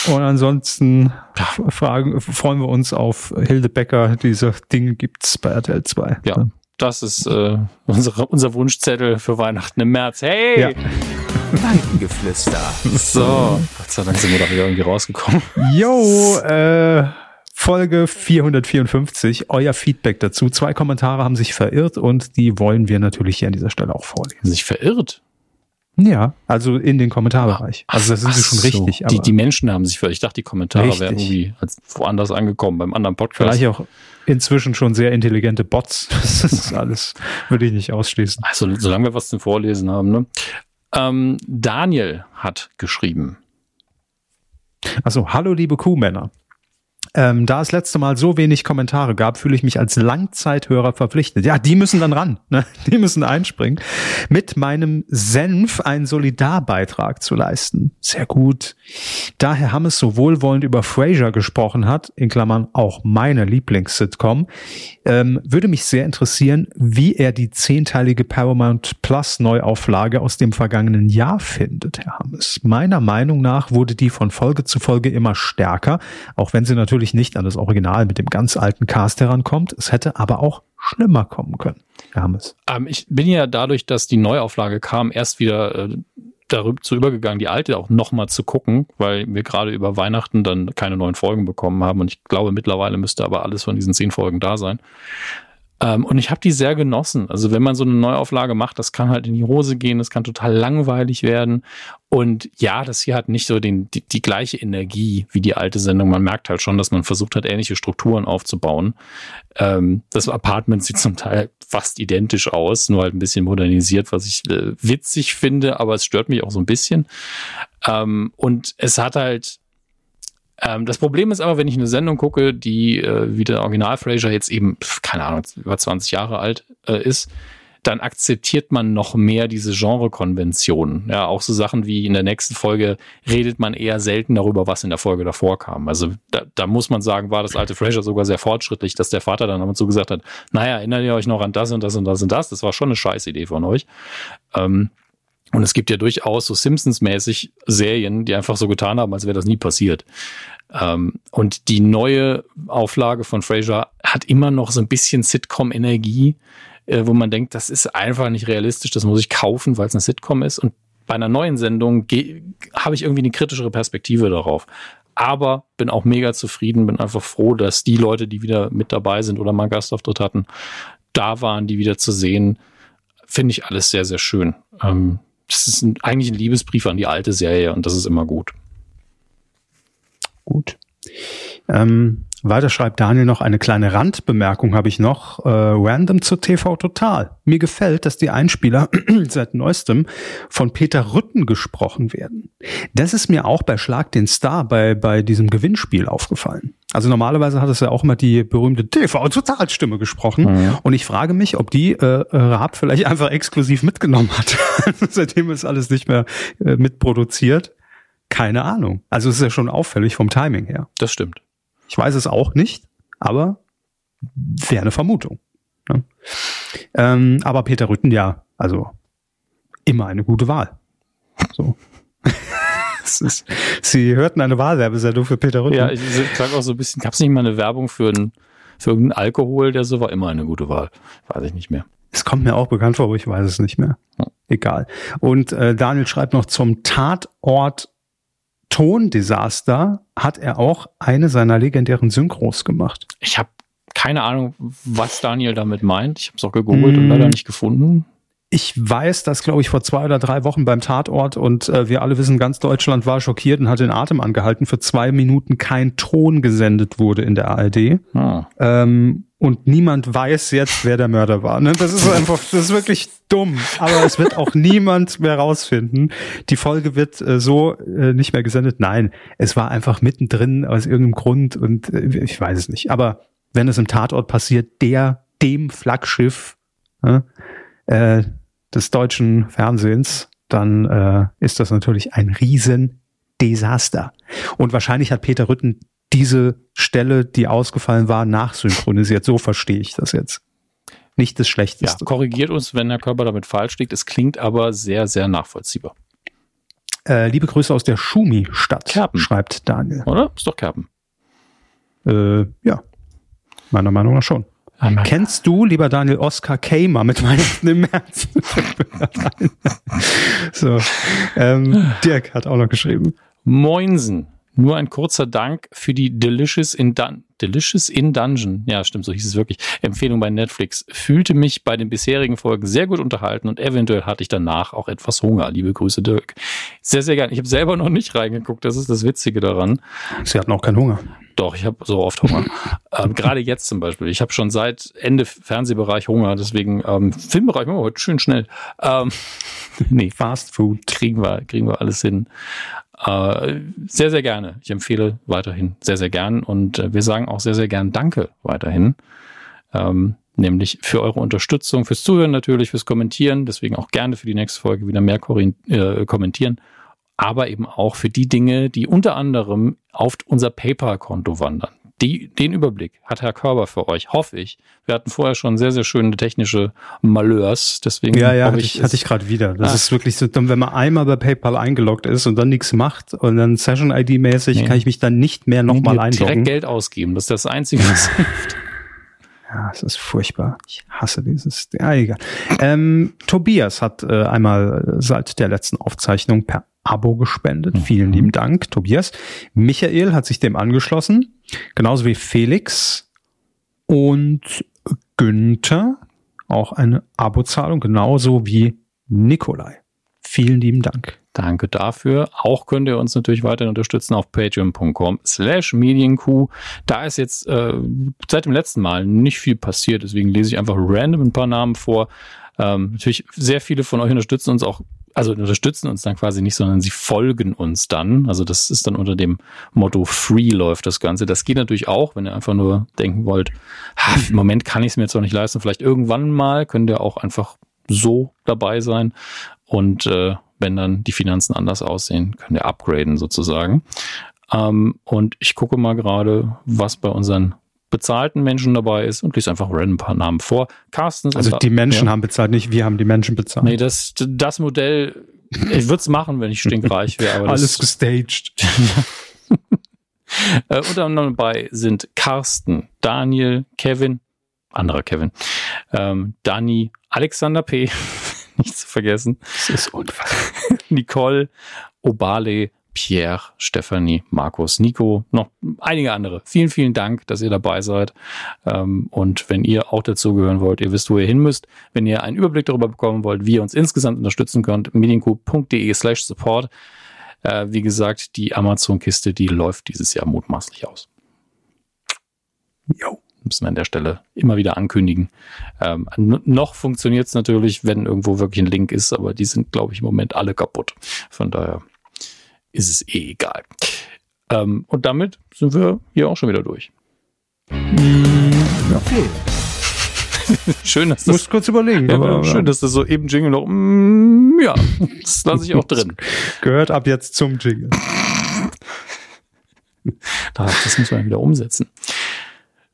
und ansonsten fragen, freuen wir uns auf Hilde Becker. Diese Dinge gibt's bei RTL 2. Ja, das ist äh, unsere, unser Wunschzettel für Weihnachten im März. Hey! Ja. Weidengeflüster. So, Gott sei Dank sind wir da wieder irgendwie rausgekommen. Jo, äh, Folge 454, euer Feedback dazu. Zwei Kommentare haben sich verirrt und die wollen wir natürlich hier an dieser Stelle auch vorlesen. Sich verirrt? Ja, also in den Kommentarbereich. Also da sind sie schon so. richtig. Die, die Menschen haben sich für, ich dachte, die Kommentare Richtig. wären irgendwie woanders angekommen, beim anderen Podcast. vielleicht auch inzwischen schon sehr intelligente Bots. Das ist alles, würde ich nicht ausschließen. Also, solange wir was zum Vorlesen haben, ne? Ähm, Daniel hat geschrieben. Also, hallo liebe Kuhmänner. Ähm, da es letzte Mal so wenig Kommentare gab, fühle ich mich als Langzeithörer verpflichtet. Ja, die müssen dann ran. Ne? Die müssen einspringen. Mit meinem Senf einen Solidarbeitrag zu leisten. Sehr gut. Da Herr Hammes so wohlwollend über Frasier gesprochen hat, in Klammern auch meine Lieblings-Sitcom, ähm, würde mich sehr interessieren, wie er die zehnteilige Paramount Plus Neuauflage aus dem vergangenen Jahr findet, Herr Hammes. Meiner Meinung nach wurde die von Folge zu Folge immer stärker, auch wenn sie natürlich nicht an das Original mit dem ganz alten Cast herankommt. Es hätte aber auch schlimmer kommen können, Herr Hammes. Ähm, ich bin ja dadurch, dass die Neuauflage kam, erst wieder äh, darüber zu übergegangen, die alte auch nochmal zu gucken, weil wir gerade über Weihnachten dann keine neuen Folgen bekommen haben. Und ich glaube, mittlerweile müsste aber alles von diesen zehn Folgen da sein. Ähm, und ich habe die sehr genossen. Also wenn man so eine Neuauflage macht, das kann halt in die Hose gehen, das kann total langweilig werden. Und ja, das hier hat nicht so den, die, die gleiche Energie wie die alte Sendung. Man merkt halt schon, dass man versucht hat, ähnliche Strukturen aufzubauen. Ähm, das Apartment sieht zum Teil fast identisch aus, nur halt ein bisschen modernisiert, was ich äh, witzig finde, aber es stört mich auch so ein bisschen. Ähm, und es hat halt ähm, das Problem ist aber, wenn ich eine Sendung gucke, die äh, wie der Original Frasier jetzt eben, keine Ahnung, über 20 Jahre alt äh, ist, dann akzeptiert man noch mehr diese Genrekonventionen. Ja, auch so Sachen wie in der nächsten Folge redet man eher selten darüber, was in der Folge davor kam. Also da, da muss man sagen, war das alte Frasier sogar sehr fortschrittlich, dass der Vater dann damit so gesagt hat, naja, erinnert ihr euch noch an das und das und das und das? Das war schon eine Scheißidee von euch. Ähm, und es gibt ja durchaus so Simpsons-mäßig Serien, die einfach so getan haben, als wäre das nie passiert. Ähm, und die neue Auflage von Frasier hat immer noch so ein bisschen Sitcom-Energie, äh, wo man denkt, das ist einfach nicht realistisch, das muss ich kaufen, weil es eine Sitcom ist. Und bei einer neuen Sendung habe ich irgendwie eine kritischere Perspektive darauf. Aber bin auch mega zufrieden, bin einfach froh, dass die Leute, die wieder mit dabei sind oder mal Gastauftritt hatten, da waren, die wieder zu sehen. Finde ich alles sehr, sehr schön. Ähm, das ist ein, eigentlich ein Liebesbrief an die alte Serie und das ist immer gut. Gut. Ähm, weiter schreibt Daniel noch eine kleine Randbemerkung habe ich noch. Äh, random zu TV Total. Mir gefällt, dass die Einspieler seit neuestem von Peter Rütten gesprochen werden. Das ist mir auch bei Schlag den Star bei, bei diesem Gewinnspiel aufgefallen. Also normalerweise hat es ja auch immer die berühmte TV-Total-Stimme gesprochen. Mhm. Und ich frage mich, ob die äh, Raab vielleicht einfach exklusiv mitgenommen hat. Seitdem ist alles nicht mehr äh, mitproduziert. Keine Ahnung. Also es ist ja schon auffällig vom Timing her. Das stimmt. Ich weiß es auch nicht, aber wäre eine Vermutung. Ne? Ähm, aber Peter Rütten, ja, also immer eine gute Wahl. So. ist, Sie hörten eine Wahlwerbesendung für Peter Rütten. Ja, ich sag auch so ein bisschen, gab es nicht mal eine Werbung für, ein, für irgendeinen Alkohol, der so war? Immer eine gute Wahl. Weiß ich nicht mehr. Es kommt mir auch bekannt vor, aber ich weiß es nicht mehr. Egal. Und äh, Daniel schreibt noch zum Tatort Tondesaster hat er auch eine seiner legendären Synchros gemacht. Ich habe keine Ahnung, was Daniel damit meint. Ich habe es auch gegoogelt Mm. und leider nicht gefunden. Ich weiß das, glaube ich, vor zwei oder drei Wochen beim Tatort und äh, wir alle wissen, ganz Deutschland war schockiert und hat den Atem angehalten. Für zwei Minuten kein Ton gesendet wurde in der ARD. Ah. Ähm, und niemand weiß jetzt, wer der Mörder war. Ne? Das ist einfach, das ist wirklich dumm. Aber es wird auch niemand mehr rausfinden. Die Folge wird äh, so äh, nicht mehr gesendet. Nein, es war einfach mittendrin aus irgendeinem Grund und äh, ich weiß es nicht. Aber wenn es im Tatort passiert, der, dem Flaggschiff äh, des deutschen Fernsehens, dann äh, ist das natürlich ein Riesendesaster. Und wahrscheinlich hat Peter Rütten diese Stelle, die ausgefallen war, nachsynchronisiert. So verstehe ich das jetzt. Nicht das Ja, Schlechteste. korrigiert uns, wenn der Körper damit falsch liegt. Es klingt aber sehr, sehr nachvollziehbar. Äh, liebe Grüße aus der Schumi-Stadt, Kerpen. schreibt Daniel. Oder? Ist doch Kerpen. Äh, ja, meiner Meinung nach schon. Kennst du, lieber Daniel, Oskar Kamer mit Weihnachten im März? so, ähm, Dirk hat auch noch geschrieben. Moinsen. Nur ein kurzer Dank für die Delicious in, Dun Delicious in Dungeon, ja stimmt, so hieß es wirklich, Empfehlung bei Netflix. Fühlte mich bei den bisherigen Folgen sehr gut unterhalten und eventuell hatte ich danach auch etwas Hunger. Liebe Grüße, Dirk. Sehr, sehr gerne. Ich habe selber noch nicht reingeguckt, das ist das Witzige daran. Sie hatten auch keinen Hunger. Doch, ich habe so oft Hunger. ähm, Gerade jetzt zum Beispiel. Ich habe schon seit Ende Fernsehbereich Hunger, deswegen ähm, Filmbereich machen wir heute schön schnell. Ähm, nee, Fast Food kriegen wir, kriegen wir alles hin. Äh, sehr, sehr gerne. Ich empfehle weiterhin sehr, sehr gern und äh, wir sagen auch sehr, sehr gern Danke weiterhin. Ähm, nämlich für eure Unterstützung, fürs Zuhören natürlich, fürs Kommentieren. Deswegen auch gerne für die nächste Folge wieder mehr äh, kommentieren. Aber eben auch für die Dinge, die unter anderem auf unser PayPal-Konto wandern die, den Überblick hat Herr Körber für euch, hoffe ich. Wir hatten vorher schon sehr, sehr schöne technische Malheurs, deswegen. Ja, ja, hatte ich, hatte ich gerade wieder. Das ah. ist wirklich so, wenn man einmal bei PayPal eingeloggt ist und dann nichts macht und dann Session-ID-mäßig nee. kann ich mich dann nicht mehr nochmal einloggen. Direkt Geld ausgeben, das ist das Einzige, was hilft. Ja, es ist furchtbar. Ich hasse dieses. Ja, egal. Ähm, Tobias hat äh, einmal seit der letzten Aufzeichnung per Abo gespendet. Mhm. Vielen lieben Dank, Tobias. Michael hat sich dem angeschlossen, genauso wie Felix und Günther. Auch eine Abozahlung, genauso wie Nikolai. Vielen lieben Dank. Danke dafür. Auch könnt ihr uns natürlich weiterhin unterstützen auf patreon.com slash medienq. Da ist jetzt äh, seit dem letzten Mal nicht viel passiert, deswegen lese ich einfach random ein paar Namen vor. Ähm, natürlich sehr viele von euch unterstützen uns auch also unterstützen uns dann quasi nicht, sondern sie folgen uns dann. Also das ist dann unter dem Motto Free läuft das Ganze. Das geht natürlich auch, wenn ihr einfach nur denken wollt, im Moment kann ich es mir jetzt noch nicht leisten. Vielleicht irgendwann mal könnt ihr auch einfach so dabei sein. Und äh, wenn dann die Finanzen anders aussehen, könnt ihr upgraden sozusagen. Ähm, und ich gucke mal gerade, was bei unseren bezahlten Menschen dabei ist und lese einfach random ein paar Namen vor. Carsten. Also die Menschen ja. haben bezahlt, nicht wir haben die Menschen bezahlt. Nee, das, das Modell, ich würde es machen, wenn ich stinkreich wäre. Aber Alles gestaged. äh, unter anderem dabei sind Carsten, Daniel, Kevin, anderer Kevin, ähm, Dani, Alexander P., nicht zu vergessen. Das ist unfassbar. Nicole, Obale, Pierre, Stephanie, Markus, Nico, noch einige andere. Vielen, vielen Dank, dass ihr dabei seid. Ähm, und wenn ihr auch dazugehören wollt, ihr wisst, wo ihr hin müsst. Wenn ihr einen Überblick darüber bekommen wollt, wie ihr uns insgesamt unterstützen könnt, medienco.de slash support. Äh, wie gesagt, die Amazon-Kiste, die läuft dieses Jahr mutmaßlich aus. Jo müssen wir an der Stelle immer wieder ankündigen. Ähm, noch funktioniert es natürlich, wenn irgendwo wirklich ein Link ist, aber die sind, glaube ich, im Moment alle kaputt. Von daher ist es eh egal. Ähm, und damit sind wir hier auch schon wieder durch. Okay. schön, dass das. Muss kurz überlegen. Ja, aber, schön, dass das so eben Jingle noch. Mm, ja, das lasse ich auch drin. Gehört ab jetzt zum Jingle. Das muss man wieder umsetzen.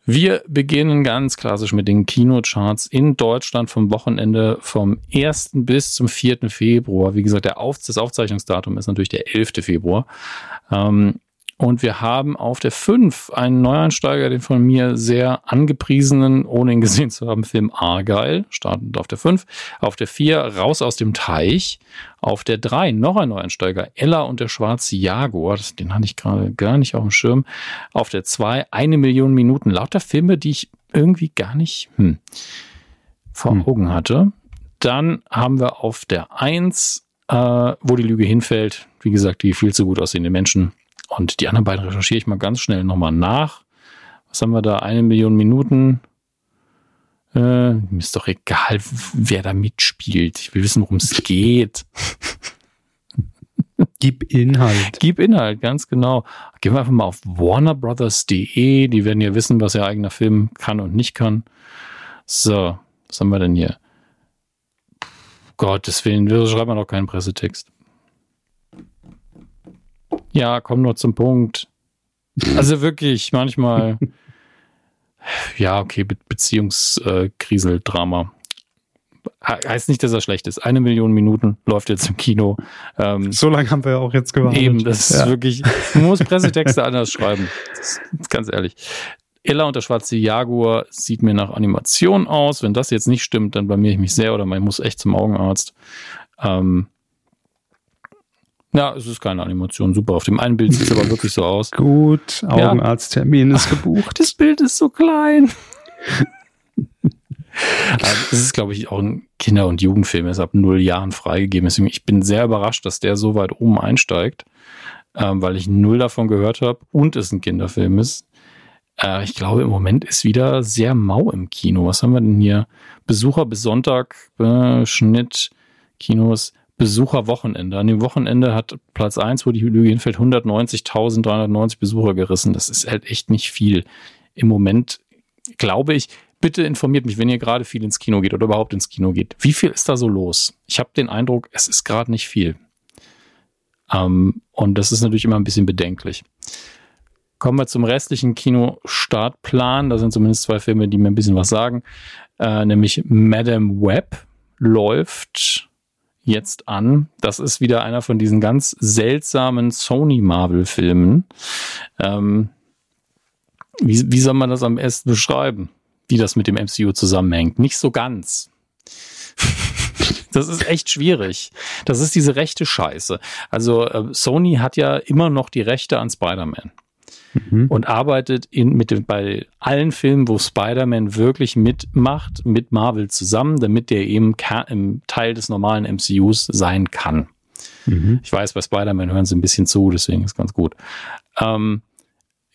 Wir beginnen ganz klassisch mit den Kinocharts in Deutschland vom Wochenende vom 1. bis zum 4. Februar. Wie gesagt, der Auf das Aufzeichnungsdatum ist natürlich der 11. Februar. Ähm, und wir haben auf der 5 einen Neueinsteiger, den von mir sehr angepriesenen, ohne ihn gesehen zu haben, Film Argyle, startend auf der 5. Auf der 4 Raus aus dem Teich. Auf der 3 noch ein Neueinsteiger, Ella und der schwarze Jaguar. Das, den hatte ich gerade gar nicht auf dem Schirm. Auf der 2 eine Million Minuten. Lauter Filme, die ich irgendwie gar nicht hm, vor hm. Augen hatte. Dann haben wir auf der 1, äh, wo die Lüge hinfällt. Wie gesagt, die viel zu gut aussehenden Menschen und die anderen beiden recherchiere ich mal ganz schnell nochmal nach. Was haben wir da? Eine Million Minuten. Äh, mir ist doch egal, wer da mitspielt. Ich will wissen, worum es geht. Gib Inhalt. Gib Inhalt, ganz genau. Gehen wir einfach mal auf warnerbrothers.de. Die werden ja wissen, was ihr eigener Film kann und nicht kann. So, was haben wir denn hier? Gottes Willen, wieso schreibt man doch keinen Pressetext? Ja, komm nur zum Punkt. Also wirklich, manchmal. ja, okay, Be Beziehungskriseldrama. Heißt nicht, dass er schlecht ist. Eine Million Minuten läuft jetzt im Kino. Ähm, so lange haben wir ja auch jetzt gewartet. Eben, das ja. ist wirklich, man muss Pressetexte anders schreiben. Das ist ganz ehrlich. Ella und der schwarze Jaguar sieht mir nach Animation aus. Wenn das jetzt nicht stimmt, dann blamier ich mich sehr oder man muss echt zum Augenarzt. Ähm, Ja, es ist keine Animation. Super. Auf dem einen Bild sieht es aber wirklich so aus. Gut, Augenarzttermin ja. ist gebucht. Das Bild ist so klein. Es ist, glaube ich, auch ein Kinder- und Jugendfilm. Er ist ab null Jahren freigegeben. Deswegen, ich bin sehr überrascht, dass der so weit oben einsteigt, ähm, weil ich null davon gehört habe und es ein Kinderfilm ist. Äh, ich glaube, im Moment ist wieder sehr mau im Kino. Was haben wir denn hier? Besucher bis Sonntag, äh, Schnitt, Kinos, Besucherwochenende. An dem Wochenende hat Platz 1, wo die Lüge hinfällt, 190.390 Besucher gerissen. Das ist halt echt nicht viel. Im Moment glaube ich, bitte informiert mich, wenn ihr gerade viel ins Kino geht oder überhaupt ins Kino geht. Wie viel ist da so los? Ich habe den Eindruck, es ist gerade nicht viel. Ähm, und das ist natürlich immer ein bisschen bedenklich. Kommen wir zum restlichen Kinostartplan. Da sind zumindest zwei Filme, die mir ein bisschen was sagen. Äh, nämlich Madame Web läuft jetzt an. Das ist wieder einer von diesen ganz seltsamen Sony Marvel-Filmen. Ähm, wie, wie soll man das am besten beschreiben? wie das mit dem MCU zusammenhängt. Nicht so ganz. Das ist echt schwierig. Das ist diese rechte Scheiße. Also äh, Sony hat ja immer noch die Rechte an Spider-Man. Mhm. Und arbeitet in, mit dem, bei allen Filmen, wo Spider-Man wirklich mitmacht, mit Marvel zusammen, damit der eben im Teil des normalen MCUs sein kann. Mhm. Ich weiß, bei Spider-Man hören sie ein bisschen zu, deswegen ist ganz gut. Ähm,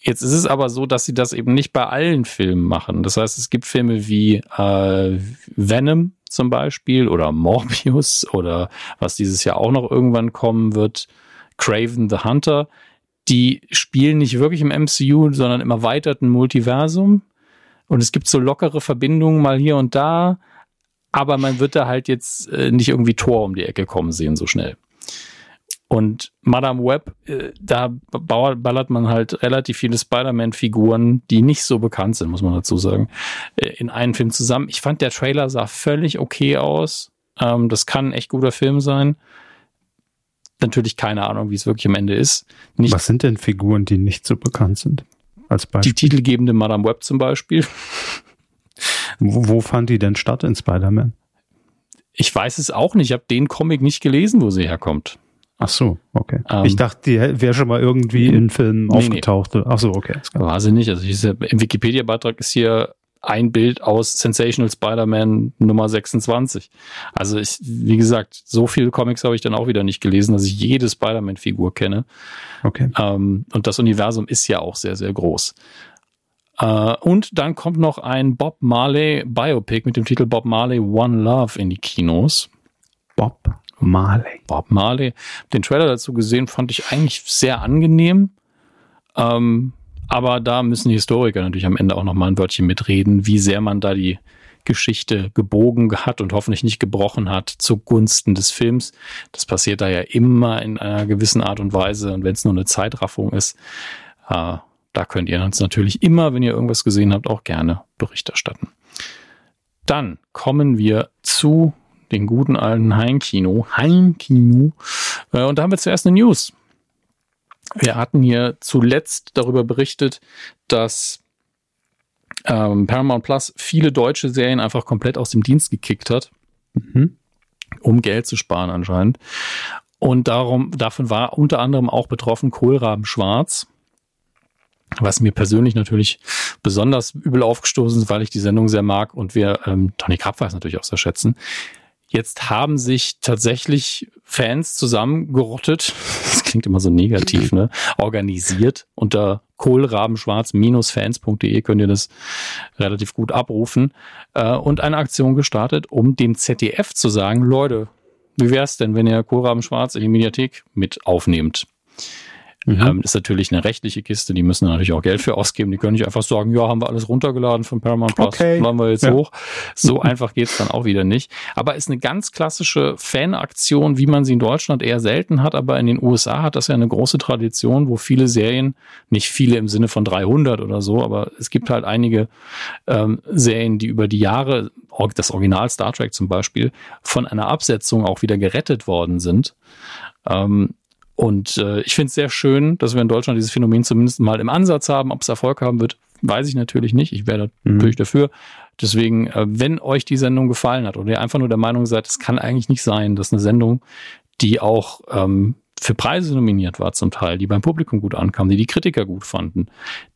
Jetzt ist es aber so, dass sie das eben nicht bei allen Filmen machen. Das heißt, es gibt Filme wie äh, Venom zum Beispiel oder Morbius oder was dieses Jahr auch noch irgendwann kommen wird, Craven the Hunter. Die spielen nicht wirklich im MCU, sondern im erweiterten Multiversum. Und es gibt so lockere Verbindungen mal hier und da, aber man wird da halt jetzt äh, nicht irgendwie Tor um die Ecke kommen sehen so schnell. Und Madame Web, äh, da ballert man halt relativ viele Spider-Man-Figuren, die nicht so bekannt sind, muss man dazu sagen, äh, in einen Film zusammen. Ich fand, der Trailer sah völlig okay aus. Ähm, das kann ein echt guter Film sein. Natürlich keine Ahnung, wie es wirklich am Ende ist. Nicht Was sind denn Figuren, die nicht so bekannt sind? Als Beispiel. Die titelgebende Madame Web zum Beispiel. Wo, wo fand die denn statt in Spider-Man? Ich weiß es auch nicht. Ich habe den Comic nicht gelesen, wo sie herkommt. Ach so, okay. Ähm, ich dachte, die wäre schon mal irgendwie in Filmen nee, aufgetaucht. Nee. Ach so, okay. War sie nicht. Also diese, im Wikipedia-Beitrag ist hier ein Bild aus Sensational Spider-Man Nummer 26. Also ich, wie gesagt, so viele Comics habe ich dann auch wieder nicht gelesen, dass ich jede Spider-Man-Figur kenne. Okay. Ähm, und das Universum ist ja auch sehr, sehr groß. Äh, und dann kommt noch ein Bob Marley Biopic mit dem Titel Bob Marley One Love in die Kinos. Bob Marley. Bob Marley. Den Trailer dazu gesehen, fand ich eigentlich sehr angenehm. Ähm, aber da müssen die Historiker natürlich am Ende auch noch mal ein Wörtchen mitreden, wie sehr man da die Geschichte gebogen hat und hoffentlich nicht gebrochen hat zugunsten des Films. Das passiert da ja immer in einer gewissen Art und Weise. Und wenn es nur eine Zeitraffung ist, äh, da könnt ihr uns natürlich immer, wenn ihr irgendwas gesehen habt, auch gerne Bericht erstatten. Dann kommen wir zu den guten alten Heimkino. Heimkino. Äh, und da haben wir zuerst eine News. Wir hatten hier zuletzt darüber berichtet, dass ähm, Paramount Plus viele deutsche Serien einfach komplett aus dem Dienst gekickt hat, mhm. um Geld zu sparen anscheinend. Und darum, davon war unter anderem auch betroffen Kohlraben Schwarz, was mir persönlich natürlich besonders übel aufgestoßen ist, weil ich die Sendung sehr mag und wir ähm, Tony Krabweis natürlich auch sehr schätzen. Jetzt haben sich tatsächlich Fans zusammengerottet, das klingt immer so negativ, ne? Organisiert unter kohlrabenschwarz-fans.de könnt ihr das relativ gut abrufen äh, und eine Aktion gestartet, um dem ZDF zu sagen, Leute, wie wär's denn, wenn ihr Kohlrabenschwarz in die Mediathek mit aufnehmt? Mhm. Ähm, ist natürlich eine rechtliche Kiste, die müssen natürlich auch Geld für ausgeben. Die können nicht einfach sagen, ja, haben wir alles runtergeladen von Paramount Plus, okay. laden wir jetzt ja. hoch. So einfach geht's dann auch wieder nicht. Aber ist eine ganz klassische Fanaktion, wie man sie in Deutschland eher selten hat, aber in den USA hat das ja eine große Tradition, wo viele Serien, nicht viele im Sinne von 300 oder so, aber es gibt halt einige ähm, Serien, die über die Jahre, das Original Star Trek zum Beispiel, von einer Absetzung auch wieder gerettet worden sind. Ähm, und äh, ich finde es sehr schön, dass wir in Deutschland dieses Phänomen zumindest mal im Ansatz haben. Ob es Erfolg haben wird, weiß ich natürlich nicht. Ich wäre mhm. natürlich dafür. Deswegen, äh, wenn euch die Sendung gefallen hat oder ihr einfach nur der Meinung seid, es kann eigentlich nicht sein, dass eine Sendung, die auch ähm, für Preise nominiert war zum Teil, die beim Publikum gut ankamen, die die Kritiker gut fanden,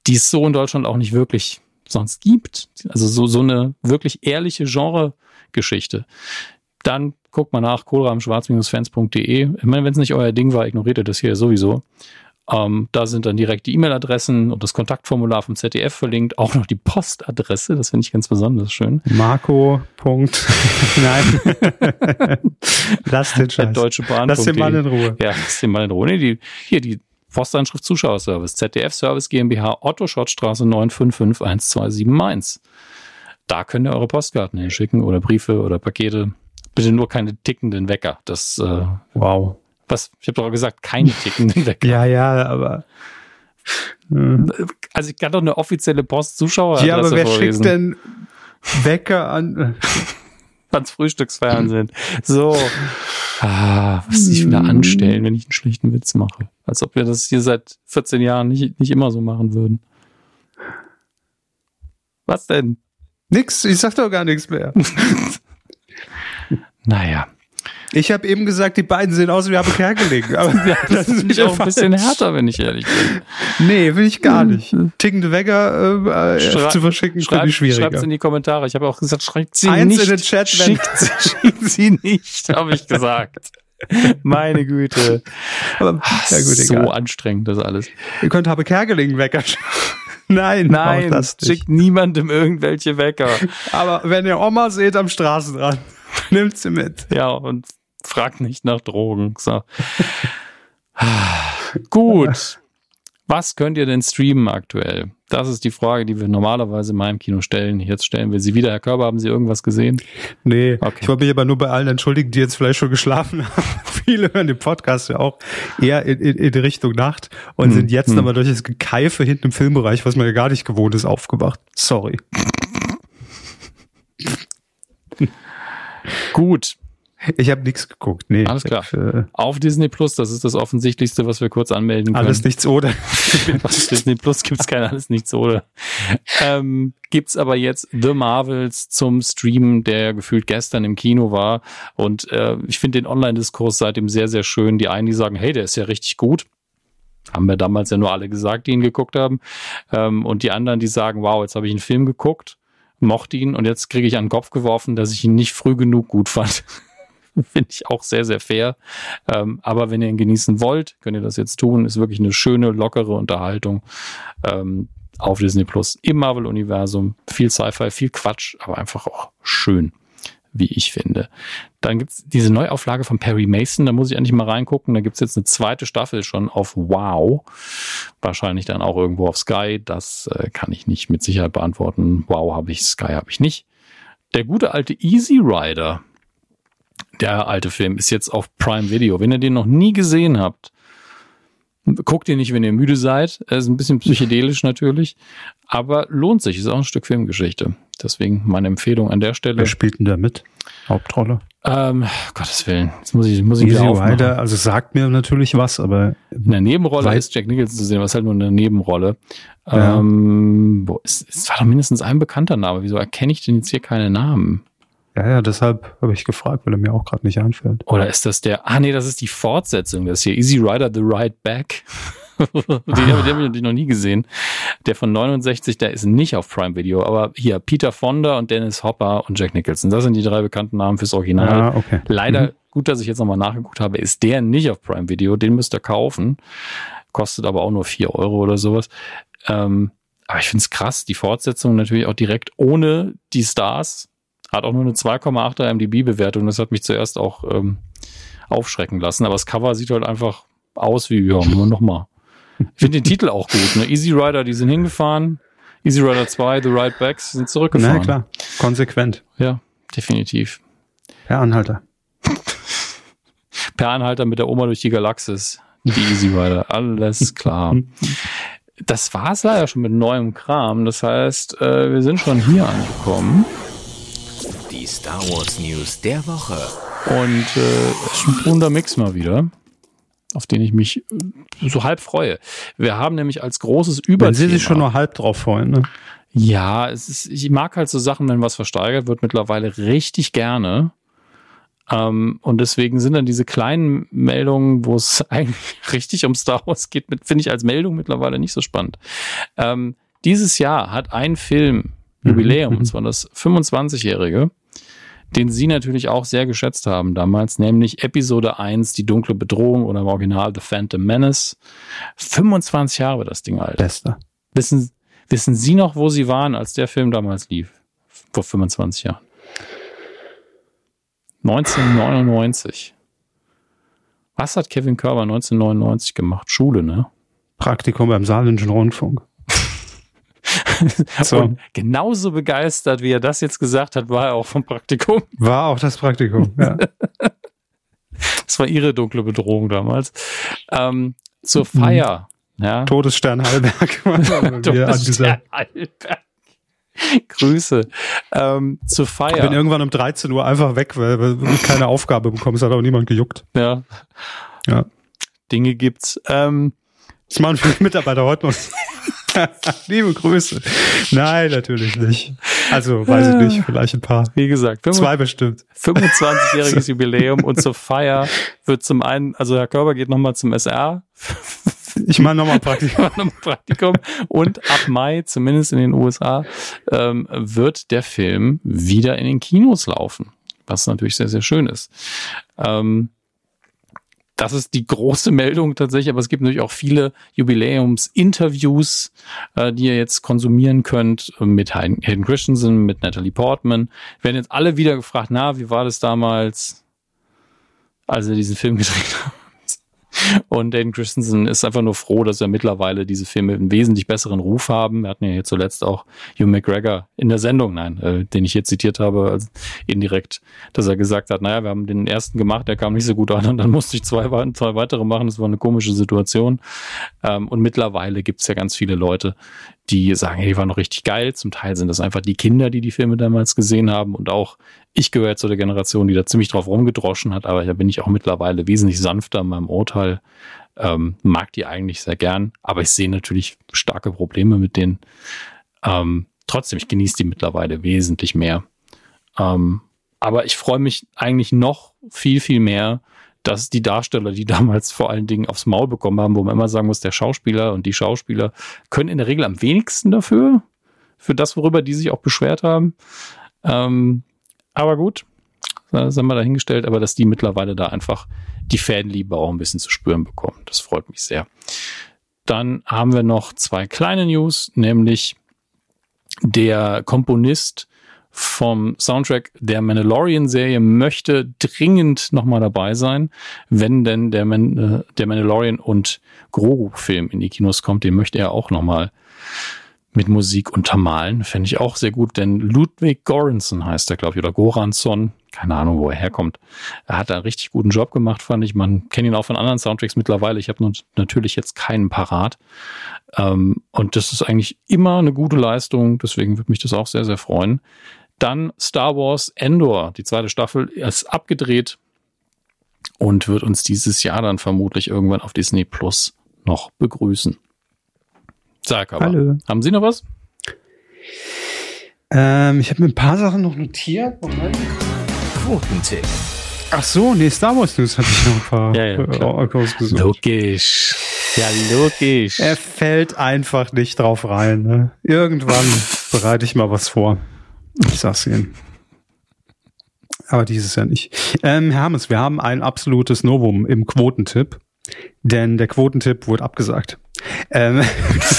die es so in Deutschland auch nicht wirklich sonst gibt. Also so, so eine wirklich ehrliche Genre-Geschichte. Dann guckt mal nach, kohlrabenschwarz-fans.de. Ich meine, wenn es nicht euer Ding war, ignoriert ihr das hier sowieso. Ähm, da sind dann direkt die E-Mail-Adressen und das Kontaktformular vom ZDF verlinkt. Auch noch die Postadresse, das finde ich ganz besonders schön. Marco. Punkt. Nein. Lass den Scheiß. Deutsche Bahn. Lass den Mann in Ruhe. Ja, lass den Mann in Ruhe. Nee, die, hier die Postanschrift Zuschauerservice, ZDF Service GmbH, Otto Schottstraße 9551227 Mainz. Da könnt ihr eure Postkarten hinschicken oder Briefe oder Pakete. Bitte nur keine tickenden Wecker. Das äh, wow. Was? Ich habe doch gesagt, keine tickenden Wecker. ja, ja, aber. Also ich kann doch eine offizielle Post-Zuschauer. Ja, aber wer vorlesen. schickt denn Wecker an? Ans Frühstücksfernsehen. So. Ah, was sich wieder anstellen, wenn ich einen schlechten Witz mache. Als ob wir das hier seit 14 Jahren nicht, nicht immer so machen würden. Was denn? Nix, ich sag doch gar nichts mehr. Naja. Ich habe eben gesagt, die beiden sehen aus wie Habe Kerkeling. Aber ja, das, das ist mich auch ein bisschen härter, wenn ich ehrlich bin. Nee, will ich gar nicht. Tickende Wecker äh, zu verschicken, finde ich schwieriger. Schreibt in die Kommentare. Ich habe auch gesagt, schreibt sie Eins nicht. in den Chat, schickt, sie, schickt sie nicht, habe ich gesagt. Meine Güte. Aber, ja gut, so egal. anstrengend das alles. Ihr könnt Habe Kerkeling Wecker Nein, nein, das schickt niemandem irgendwelche Wecker. Aber wenn ihr Oma seht am Straßenrand, nimmt sie mit. Ja, und frag nicht nach Drogen. So. Gut. Was könnt ihr denn streamen aktuell? Das ist die Frage, die wir normalerweise in meinem Kino stellen. Jetzt stellen wir sie wieder. Herr Körber, haben Sie irgendwas gesehen? Nee, okay. ich wollte mich aber nur bei allen entschuldigen, die jetzt vielleicht schon geschlafen haben. Viele hören den Podcast ja auch eher in, in, in Richtung Nacht und hm, sind jetzt hm. aber durch das Gekeife hinten im Filmbereich, was man ja gar nicht gewohnt ist, aufgewacht. Sorry. Gut. Ich habe nichts geguckt. Nee. Alles klar. Hab, äh, Auf Disney Plus, das ist das Offensichtlichste, was wir kurz anmelden können. Alles nichts oder. Auf Disney Plus gibt's kein Alles nichts oder. Ähm, gibt's aber jetzt The Marvels zum Streamen, der gefühlt gestern im Kino war. Und äh, ich finde den Online-Diskurs seitdem sehr, sehr schön. Die einen, die sagen, hey, der ist ja richtig gut. Haben wir damals ja nur alle gesagt, die ihn geguckt haben. Ähm, und die anderen, die sagen, wow, jetzt habe ich einen Film geguckt, mochte ihn und jetzt kriege ich an den Kopf geworfen, dass ich ihn nicht früh genug gut fand. Finde ich auch sehr, sehr fair. Ähm, aber wenn ihr ihn genießen wollt, könnt ihr das jetzt tun. Ist wirklich eine schöne, lockere Unterhaltung ähm, auf Disney Plus im Marvel-Universum. Viel Sci-Fi, viel Quatsch, aber einfach auch schön wie ich finde. Dann gibt's diese Neuauflage von Perry Mason, da muss ich eigentlich mal reingucken. Da gibt's jetzt eine zweite Staffel schon auf Wow. Wahrscheinlich dann auch irgendwo auf Sky. Das äh, kann ich nicht mit Sicherheit beantworten. Wow habe ich, Sky habe ich nicht. Der gute alte Easy Rider, der alte Film ist jetzt auf Prime Video. Wenn ihr den noch nie gesehen habt, guckt ihn nicht, wenn ihr müde seid. Er ist ein bisschen psychedelisch natürlich, aber lohnt sich. Ist auch ein Stück Filmgeschichte. Deswegen meine Empfehlung an der Stelle. Wer spielt denn da mit? Hauptrolle? Ähm, Gottes Willen. Jetzt muss ich, muss ich Easy Rider, also sagt mir natürlich was, aber. In der Nebenrolle ist Jack Nicholson zu sehen, was halt nur eine Nebenrolle. Ja. Ähm, boah, es, es war doch mindestens ein bekannter Name. Wieso erkenne ich denn jetzt hier keine Namen? Ja, ja, deshalb habe ich gefragt, weil er mir auch gerade nicht einfällt. Oder ist das der, ah nee, das ist die Fortsetzung, das hier Easy Rider The Ride Back. Den habe hab ich natürlich noch nie gesehen. Der von 69, der ist nicht auf Prime Video, aber hier Peter Fonda und Dennis Hopper und Jack Nicholson, das sind die drei bekannten Namen fürs Original. Ah, okay. Leider, mhm. gut, dass ich jetzt nochmal nachgeguckt habe, ist der nicht auf Prime Video, den müsst ihr kaufen. Kostet aber auch nur vier Euro oder sowas. Ähm, aber ich finde es krass, die Fortsetzung natürlich auch direkt ohne die Stars hat auch nur eine 2,8er MDB-Bewertung. Das hat mich zuerst auch ähm, aufschrecken lassen. Aber das Cover sieht halt einfach aus wie, ja, nur nochmal. Ich finde den Titel auch gut. Ne? Easy Rider, die sind hingefahren. Easy Rider 2, The Ride Backs sind zurückgefahren. Na klar, konsequent. Ja, definitiv. Per Anhalter. per Anhalter mit der Oma durch die Galaxis. Die Easy Rider, alles klar. Das war es leider schon mit neuem Kram. Das heißt, äh, wir sind schon hier angekommen. Die Star Wars News der Woche. Und äh, ist ein bunter Mix mal wieder, auf den ich mich äh, so halb freue. Wir haben nämlich als großes Überthema... Wenn Sie sich schon nur halb drauf freuen, ne? Ja, es ist, ich mag halt so Sachen, wenn was versteigert wird, mittlerweile richtig gerne. Ähm, und deswegen sind dann diese kleinen Meldungen, wo es eigentlich richtig um Star Wars geht, finde ich als Meldung mittlerweile nicht so spannend. Ähm, dieses Jahr hat ein Film Jubiläum, mhm. und zwar das 25-jährige, den Sie natürlich auch sehr geschätzt haben damals, nämlich Episode 1, Die dunkle Bedrohung oder im Original The Phantom Menace. 25 Jahre das Ding alt. Bester. Wissen, wissen Sie noch, wo Sie waren, als der Film damals lief? Vor 25 Jahren. 1999. Was hat Kevin Körber 1999 gemacht? Schule, ne? Praktikum beim Saarländischen Rundfunk. so. Und genauso begeistert, wie er das jetzt gesagt hat, war er auch vom Praktikum. War auch das Praktikum, ja. das war ihre dunkle Bedrohung damals. Ähm, zur mhm. Feier. Ja. Todesstern Hallberg. Todesstern Hallberg. Grüße. Ähm, zur Feier. Ich bin irgendwann um 13 Uhr einfach weg, weil wir keine Aufgabe bekommen. Es hat auch niemand gejuckt. Ja. Ja. Dinge gibt's. Ähm, das machen viele Mitarbeiter heute noch. Liebe Grüße. Nein, natürlich nicht. Also, weiß ich nicht, vielleicht ein paar. Wie gesagt, zwei bestimmt. 25-jähriges Jubiläum und zur Feier wird zum einen, also Herr Körber geht nochmal zum SR. Ich mache nochmal Praktikum. noch Praktikum. Und ab Mai, zumindest in den USA, ähm, wird der Film wieder in den Kinos laufen. Was natürlich sehr, sehr schön ist. Ähm, das ist die große Meldung tatsächlich, aber es gibt natürlich auch viele Jubiläumsinterviews, äh, die ihr jetzt konsumieren könnt mit Hayden Christensen, mit Natalie Portman. Werden jetzt alle wieder gefragt, na, wie war das damals, als ihr diesen Film gedreht habt? Und Hayden Christensen ist einfach nur froh, dass er mittlerweile diese Filme einen wesentlich besseren Ruf haben. Wir hatten ja hier zuletzt auch Hugh McGregor in der Sendung, nein, äh, den ich hier zitiert habe, also indirekt, dass er gesagt hat, naja, wir haben den ersten gemacht, der kam nicht so gut an und dann musste ich zwei, zwei weitere machen. Das war eine komische Situation. Ähm, und mittlerweile gibt es ja ganz viele Leute, die sagen, hey, die waren noch richtig geil. Zum Teil sind das einfach die Kinder, die die Filme damals gesehen haben und auch ich gehöre zu der Generation, die da ziemlich drauf rumgedroschen hat, aber da bin ich auch mittlerweile wesentlich sanfter in meinem Urteil. Ähm, mag die eigentlich sehr gern, aber ich sehe natürlich starke Probleme mit denen. Ähm, trotzdem, ich genieße die mittlerweile wesentlich mehr. Ähm, aber ich freue mich eigentlich noch viel, viel mehr, dass die Darsteller, die damals vor allen Dingen aufs Maul bekommen haben, wo man immer sagen muss, der Schauspieler und die Schauspieler können in der Regel am wenigsten dafür, für das, worüber die sich auch beschwert haben. Ähm, aber gut, das haben wir dahingestellt, aber dass die mittlerweile da einfach die Fanliebe auch ein bisschen zu spüren bekommen. Das freut mich sehr. Dann haben wir noch zwei kleine News, nämlich der Komponist vom Soundtrack der Mandalorian-Serie möchte dringend nochmal dabei sein, wenn denn der, Man äh, der Mandalorian und Grogu-Film in die Kinos kommt. Den möchte er auch nochmal mit Musik untermalen. Fände ich auch sehr gut, denn Ludwig Goranson heißt er, glaube ich, oder Goranson. Keine Ahnung, wo er herkommt. Er hat einen richtig guten Job gemacht, fand ich. Man kennt ihn auch von anderen Soundtracks mittlerweile. Ich habe natürlich jetzt keinen parat. Ähm, und das ist eigentlich immer eine gute Leistung. Deswegen würde mich das auch sehr, sehr freuen. Dann Star Wars Endor. Die zweite Staffel ist abgedreht und wird uns dieses Jahr dann vermutlich irgendwann auf Disney Plus noch begrüßen. Sag aber. Hallo. Haben Sie noch was? Ähm, ich habe mir ein paar Sachen noch notiert. Moment. Quotentipp. Ach so, nee, Star Wars News hatte ich noch ein paar ja, ja, rausgesucht. Logisch. Ja, logisch. Er fällt einfach nicht drauf rein. Ne? Irgendwann bereite ich mal was vor. Ich sag's Ihnen. Aber dieses Jahr nicht. Ähm, Herr Hammes, wir haben ein absolutes Novum im Quotentipp, denn der Quotentipp wurde abgesagt. Ähm,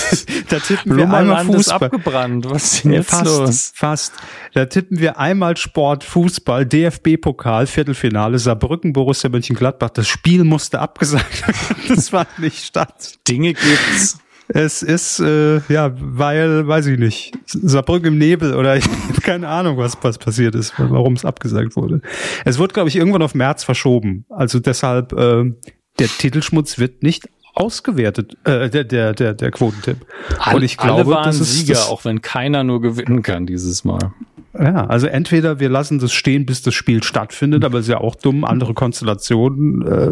da tippen wir einmal Fußball. abgebrannt. Was ist denn jetzt fast, los? Fast. Da tippen wir einmal Sport, Fußball, DFB-Pokal, Viertelfinale, Saarbrücken, Borussia Mönchengladbach. Das Spiel musste abgesagt werden. das fand nicht statt. Dinge gibt's. Es ist, äh, ja, weil, weiß ich nicht, Saarbrücken im Nebel oder ich habe keine Ahnung, was, was passiert ist, warum es abgesagt wurde. Es wurde, glaube ich, irgendwann auf März verschoben. Also deshalb, äh, der Titelschmutz wird nicht ausgewertet, äh, der, der, der, der Quotentipp. Alle, Und ich glaube, alle waren das ist, Sieger, das, auch wenn keiner nur gewinnen kann dieses Mal. Ja, also entweder wir lassen das stehen, bis das Spiel stattfindet, aber ist ja auch dumm, andere Konstellationen. Äh,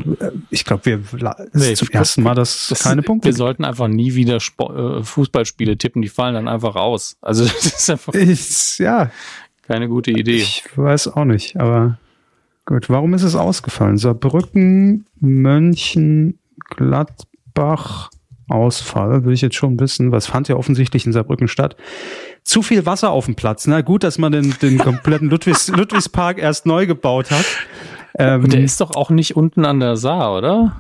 ich glaube, wir es nee, ist zum ersten Mal, dass das, keine Punkte. Wir sollten einfach nie wieder Sport, äh, Fußballspiele tippen, die fallen dann einfach aus. Also das ist einfach ich, ja keine gute Idee. Ich weiß auch nicht, aber Gut, warum ist es ausgefallen? Saarbrücken, Mönchen, Gladbach, Ausfall, will ich jetzt schon wissen. Was fand ja offensichtlich in Saarbrücken statt? Zu viel Wasser auf dem Platz. Na gut, dass man den, den kompletten Ludwigs, Ludwigspark erst neu gebaut hat. Ähm, der ist doch auch nicht unten an der Saar, oder?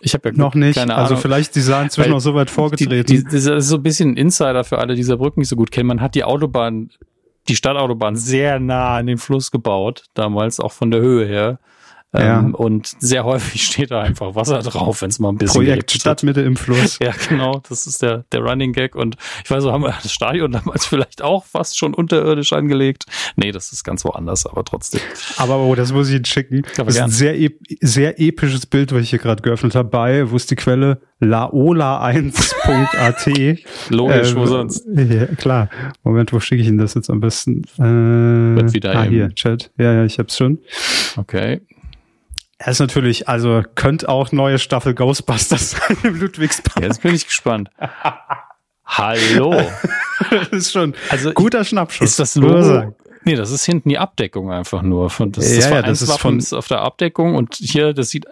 Ich habe ja noch nicht. Keine also Ahnung. Vielleicht die Saar inzwischen noch so weit vorgetreten. Die, die, das ist so ein bisschen Insider für alle, die Saarbrücken nicht so gut kennen. Man hat die Autobahn, die Stadtautobahn sehr nah an den Fluss gebaut, damals auch von der Höhe her. Ja. Ähm, und sehr häufig steht da einfach Wasser drauf, wenn es mal ein bisschen Projekt Stadtmitte im Fluss. Ja, genau. Das ist der, der Running Gag. Und ich weiß so, haben wir das Stadion damals vielleicht auch fast schon unterirdisch angelegt? Nee, das ist ganz woanders, aber trotzdem. Aber oh, das muss ich Ihnen schicken. Aber das gern. ist ein sehr, ep sehr episches Bild, was ich hier gerade geöffnet habe. Bei, wo ist die Quelle? laola1.at. Logisch, ähm, wo sonst? Ja, klar. Moment, wo schicke ich Ihnen das jetzt am besten? Äh, Wird wieder ah, hier, Chat. Ja, ja, ich hab's schon. Okay. Er ist natürlich, also könnte auch neue Staffel Ghostbusters sein im Ludwigspark. Jetzt bin ich gespannt. Hallo. das ist schon also guter Schnappschuss. Ist das Logo? Nee, das ist hinten die Abdeckung einfach nur. Von, das, ja, das, ja, das ist von ist auf der Abdeckung und hier, das sieht,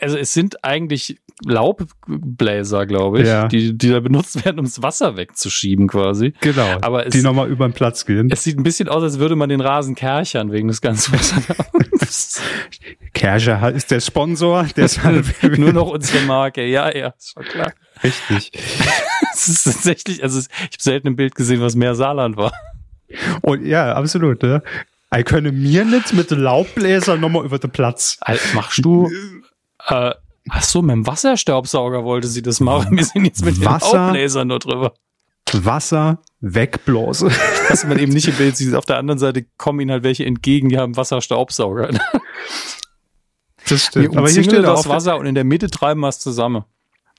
also es sind eigentlich Laubbläser, glaube ich, ja. die, die da benutzt werden, um das Wasser wegzuschieben quasi. Genau, aber es, die nochmal über den Platz gehen. Es sieht ein bisschen aus, als würde man den Rasen kerchern wegen des ganzen Wassers. Kercher ist der Sponsor. Deshalb Nur noch unsere Marke, ja, ja, ist schon klar. Richtig. Es ist tatsächlich, also ich habe selten ein Bild gesehen, was mehr Saarland war. Und ja, absolut. Ne? Ich könne mir nicht mit den Laubbläsern nochmal über den Platz. Machst du äh, ach so, mit dem Wasserstaubsauger wollte sie das machen. Wir sind jetzt mit Wasser, den Laubbläsern nur drüber. Wasser wegblasen. Was man eben nicht im Bild sieht. Auf der anderen Seite kommen ihnen halt welche entgegen, die haben Wasserstaubsauger. Das stimmt. Aber hier steht das Wasser und in der Mitte treiben wir es zusammen.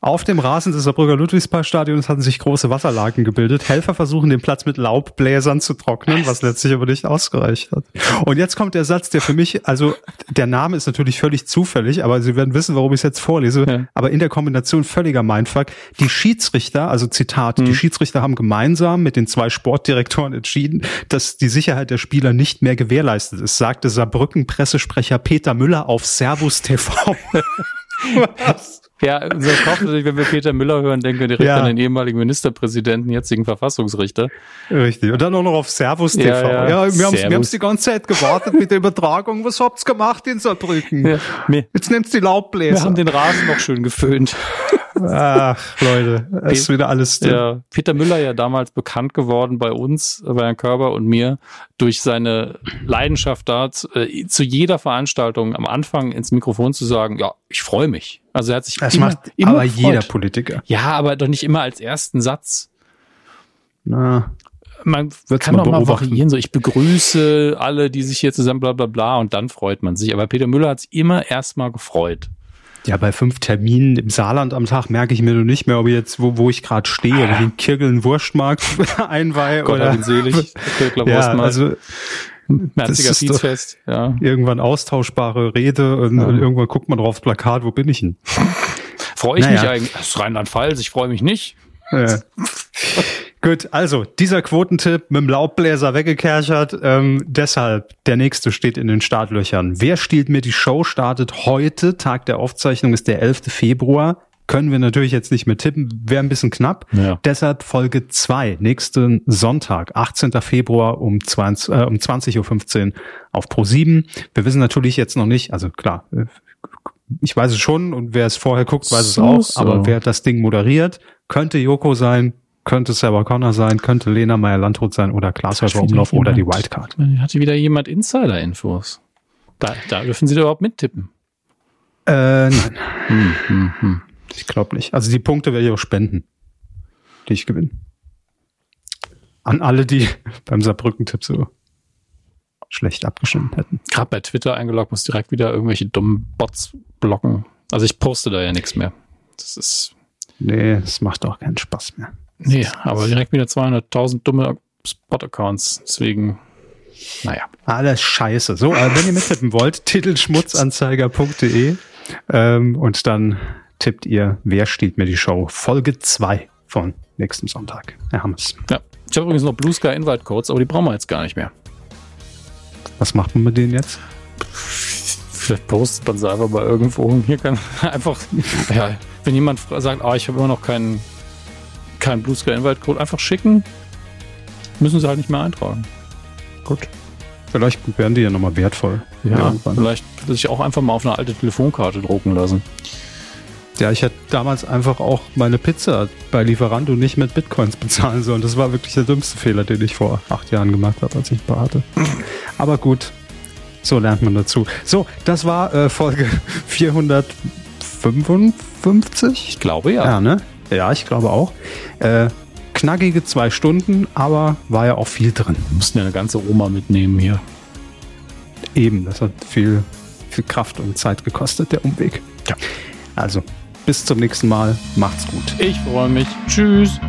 Auf dem Rasen des Saarbrücker Ludwigsparkstadions hatten sich große Wasserlaken gebildet. Helfer versuchen den Platz mit Laubbläsern zu trocknen, was letztlich aber nicht ausgereicht hat. Und jetzt kommt der Satz, der für mich, also der Name ist natürlich völlig zufällig, aber Sie werden wissen, warum ich es jetzt vorlese. Ja. Aber in der Kombination völliger Mindfuck. Die Schiedsrichter, also Zitat, mhm. die Schiedsrichter haben gemeinsam mit den zwei Sportdirektoren entschieden, dass die Sicherheit der Spieler nicht mehr gewährleistet ist, sagte Saarbrücken Pressesprecher Peter Müller auf Servus TV. Was? Ja, unser Kopf natürlich, wenn wir Peter Müller hören, denken wir direkt ja. an den ehemaligen Ministerpräsidenten, jetzigen Verfassungsrichter. Richtig. Und dann auch noch auf Servus TV. Ja, ja. ja wir haben es die ganze Zeit gewartet mit der Übertragung. Was habt's gemacht in Saarbrücken? Jetzt nimmt's die Laubbläser. Wir haben den Rasen noch schön geföhnt. Ach, Leute, es ist wieder alles. Ja, Peter Müller ja damals bekannt geworden bei uns, bei Herrn Körber und mir, durch seine Leidenschaft da, zu, äh, zu jeder Veranstaltung am Anfang ins Mikrofon zu sagen, ja, ich freue mich. Also er hat sich das immer, macht immer aber gefreut. jeder Politiker. Ja, aber doch nicht immer als ersten Satz. Na, man kann doch mal variieren, so ich begrüße alle, die sich hier zusammen bla bla bla und dann freut man sich. Aber Peter Müller hat sich immer erstmal gefreut. Ja, bei fünf Terminen im Saarland am Tag merke ich mir nur nicht mehr, ob ich jetzt, wo, wo ich gerade stehe, ob ich den Kirgeln Wurstmarkt einweihe Gott oder. selig. ja, also, Merziger Fietsfest, ja. Irgendwann austauschbare Rede und, ja. und, irgendwann guckt man drauf Plakat, wo bin ich denn? Freue ich naja. mich eigentlich? Das ist Rheinland-Pfalz, ich freue mich nicht. Ja. Gut, also dieser Quotentipp mit dem Laubbläser weggekerchert. Ähm, deshalb, der nächste steht in den Startlöchern. Wer stiehlt mir die Show? Startet heute. Tag der Aufzeichnung ist der 11. Februar. Können wir natürlich jetzt nicht mehr tippen, wäre ein bisschen knapp. Ja. Deshalb Folge 2, nächsten Sonntag, 18. Februar um 20.15 äh, um 20 Uhr auf Pro 7. Wir wissen natürlich jetzt noch nicht, also klar, äh, ich weiß es schon und wer es vorher guckt, weiß es auch, so. aber wer das Ding moderiert, könnte Joko sein, könnte Sarah Connor sein, könnte Lena Meyer-Landrut sein oder Glashäufer Umlauf oder die Wildcard. Hatte wieder jemand Insider-Infos? Da, da dürfen Sie da überhaupt mittippen. Äh, nein. Hm, hm, hm. Ich glaube nicht. Also die Punkte werde ich auch spenden, die ich gewinne. An alle, die beim Saarbrücken-Tipp so schlecht abgeschnitten hätten. Gerade bei Twitter eingeloggt, muss direkt wieder irgendwelche dummen Bots blocken. Also ich poste da ja nichts mehr. Das ist. Nee, das macht auch keinen Spaß mehr. Nee, aber direkt wieder 200.000 dumme Spot-Accounts. Deswegen, naja. Alles scheiße. So, äh, wenn ihr mittippen wollt, titelschmutzanzeiger.de ähm, und dann tippt ihr, wer steht mir die Show? Folge 2 von nächsten Sonntag. Herr Hammes. Ja, ich habe übrigens noch Blue Sky Invite Codes, aber die brauchen wir jetzt gar nicht mehr. Was macht man mit denen jetzt? Vielleicht postet man es einfach mal irgendwo. Hier kann einfach, ja, wenn jemand sagt, ah, ich habe immer noch keinen keinen Blue Sky Invite Code, einfach schicken. Müssen sie halt nicht mehr eintragen. Gut. Vielleicht werden die ja nochmal wertvoll. Ja, irgendwann. vielleicht sich auch einfach mal auf eine alte Telefonkarte drucken lassen. Ja, ich hätte damals einfach auch meine Pizza bei Lieferando nicht mit Bitcoins bezahlen sollen. Das war wirklich der dümmste Fehler, den ich vor acht Jahren gemacht habe, als ich ein paar hatte. Aber gut, so lernt man dazu. So, das war äh, Folge 455. Ich glaube ja. Ja, ne? Ja, ich glaube auch. Äh, knackige zwei Stunden, aber war ja auch viel drin. Wir mussten ja eine ganze Oma mitnehmen hier. Eben, das hat viel, viel Kraft und Zeit gekostet, der Umweg. Ja. Also, bis zum nächsten Mal. Macht's gut. Ich freue mich. Tschüss.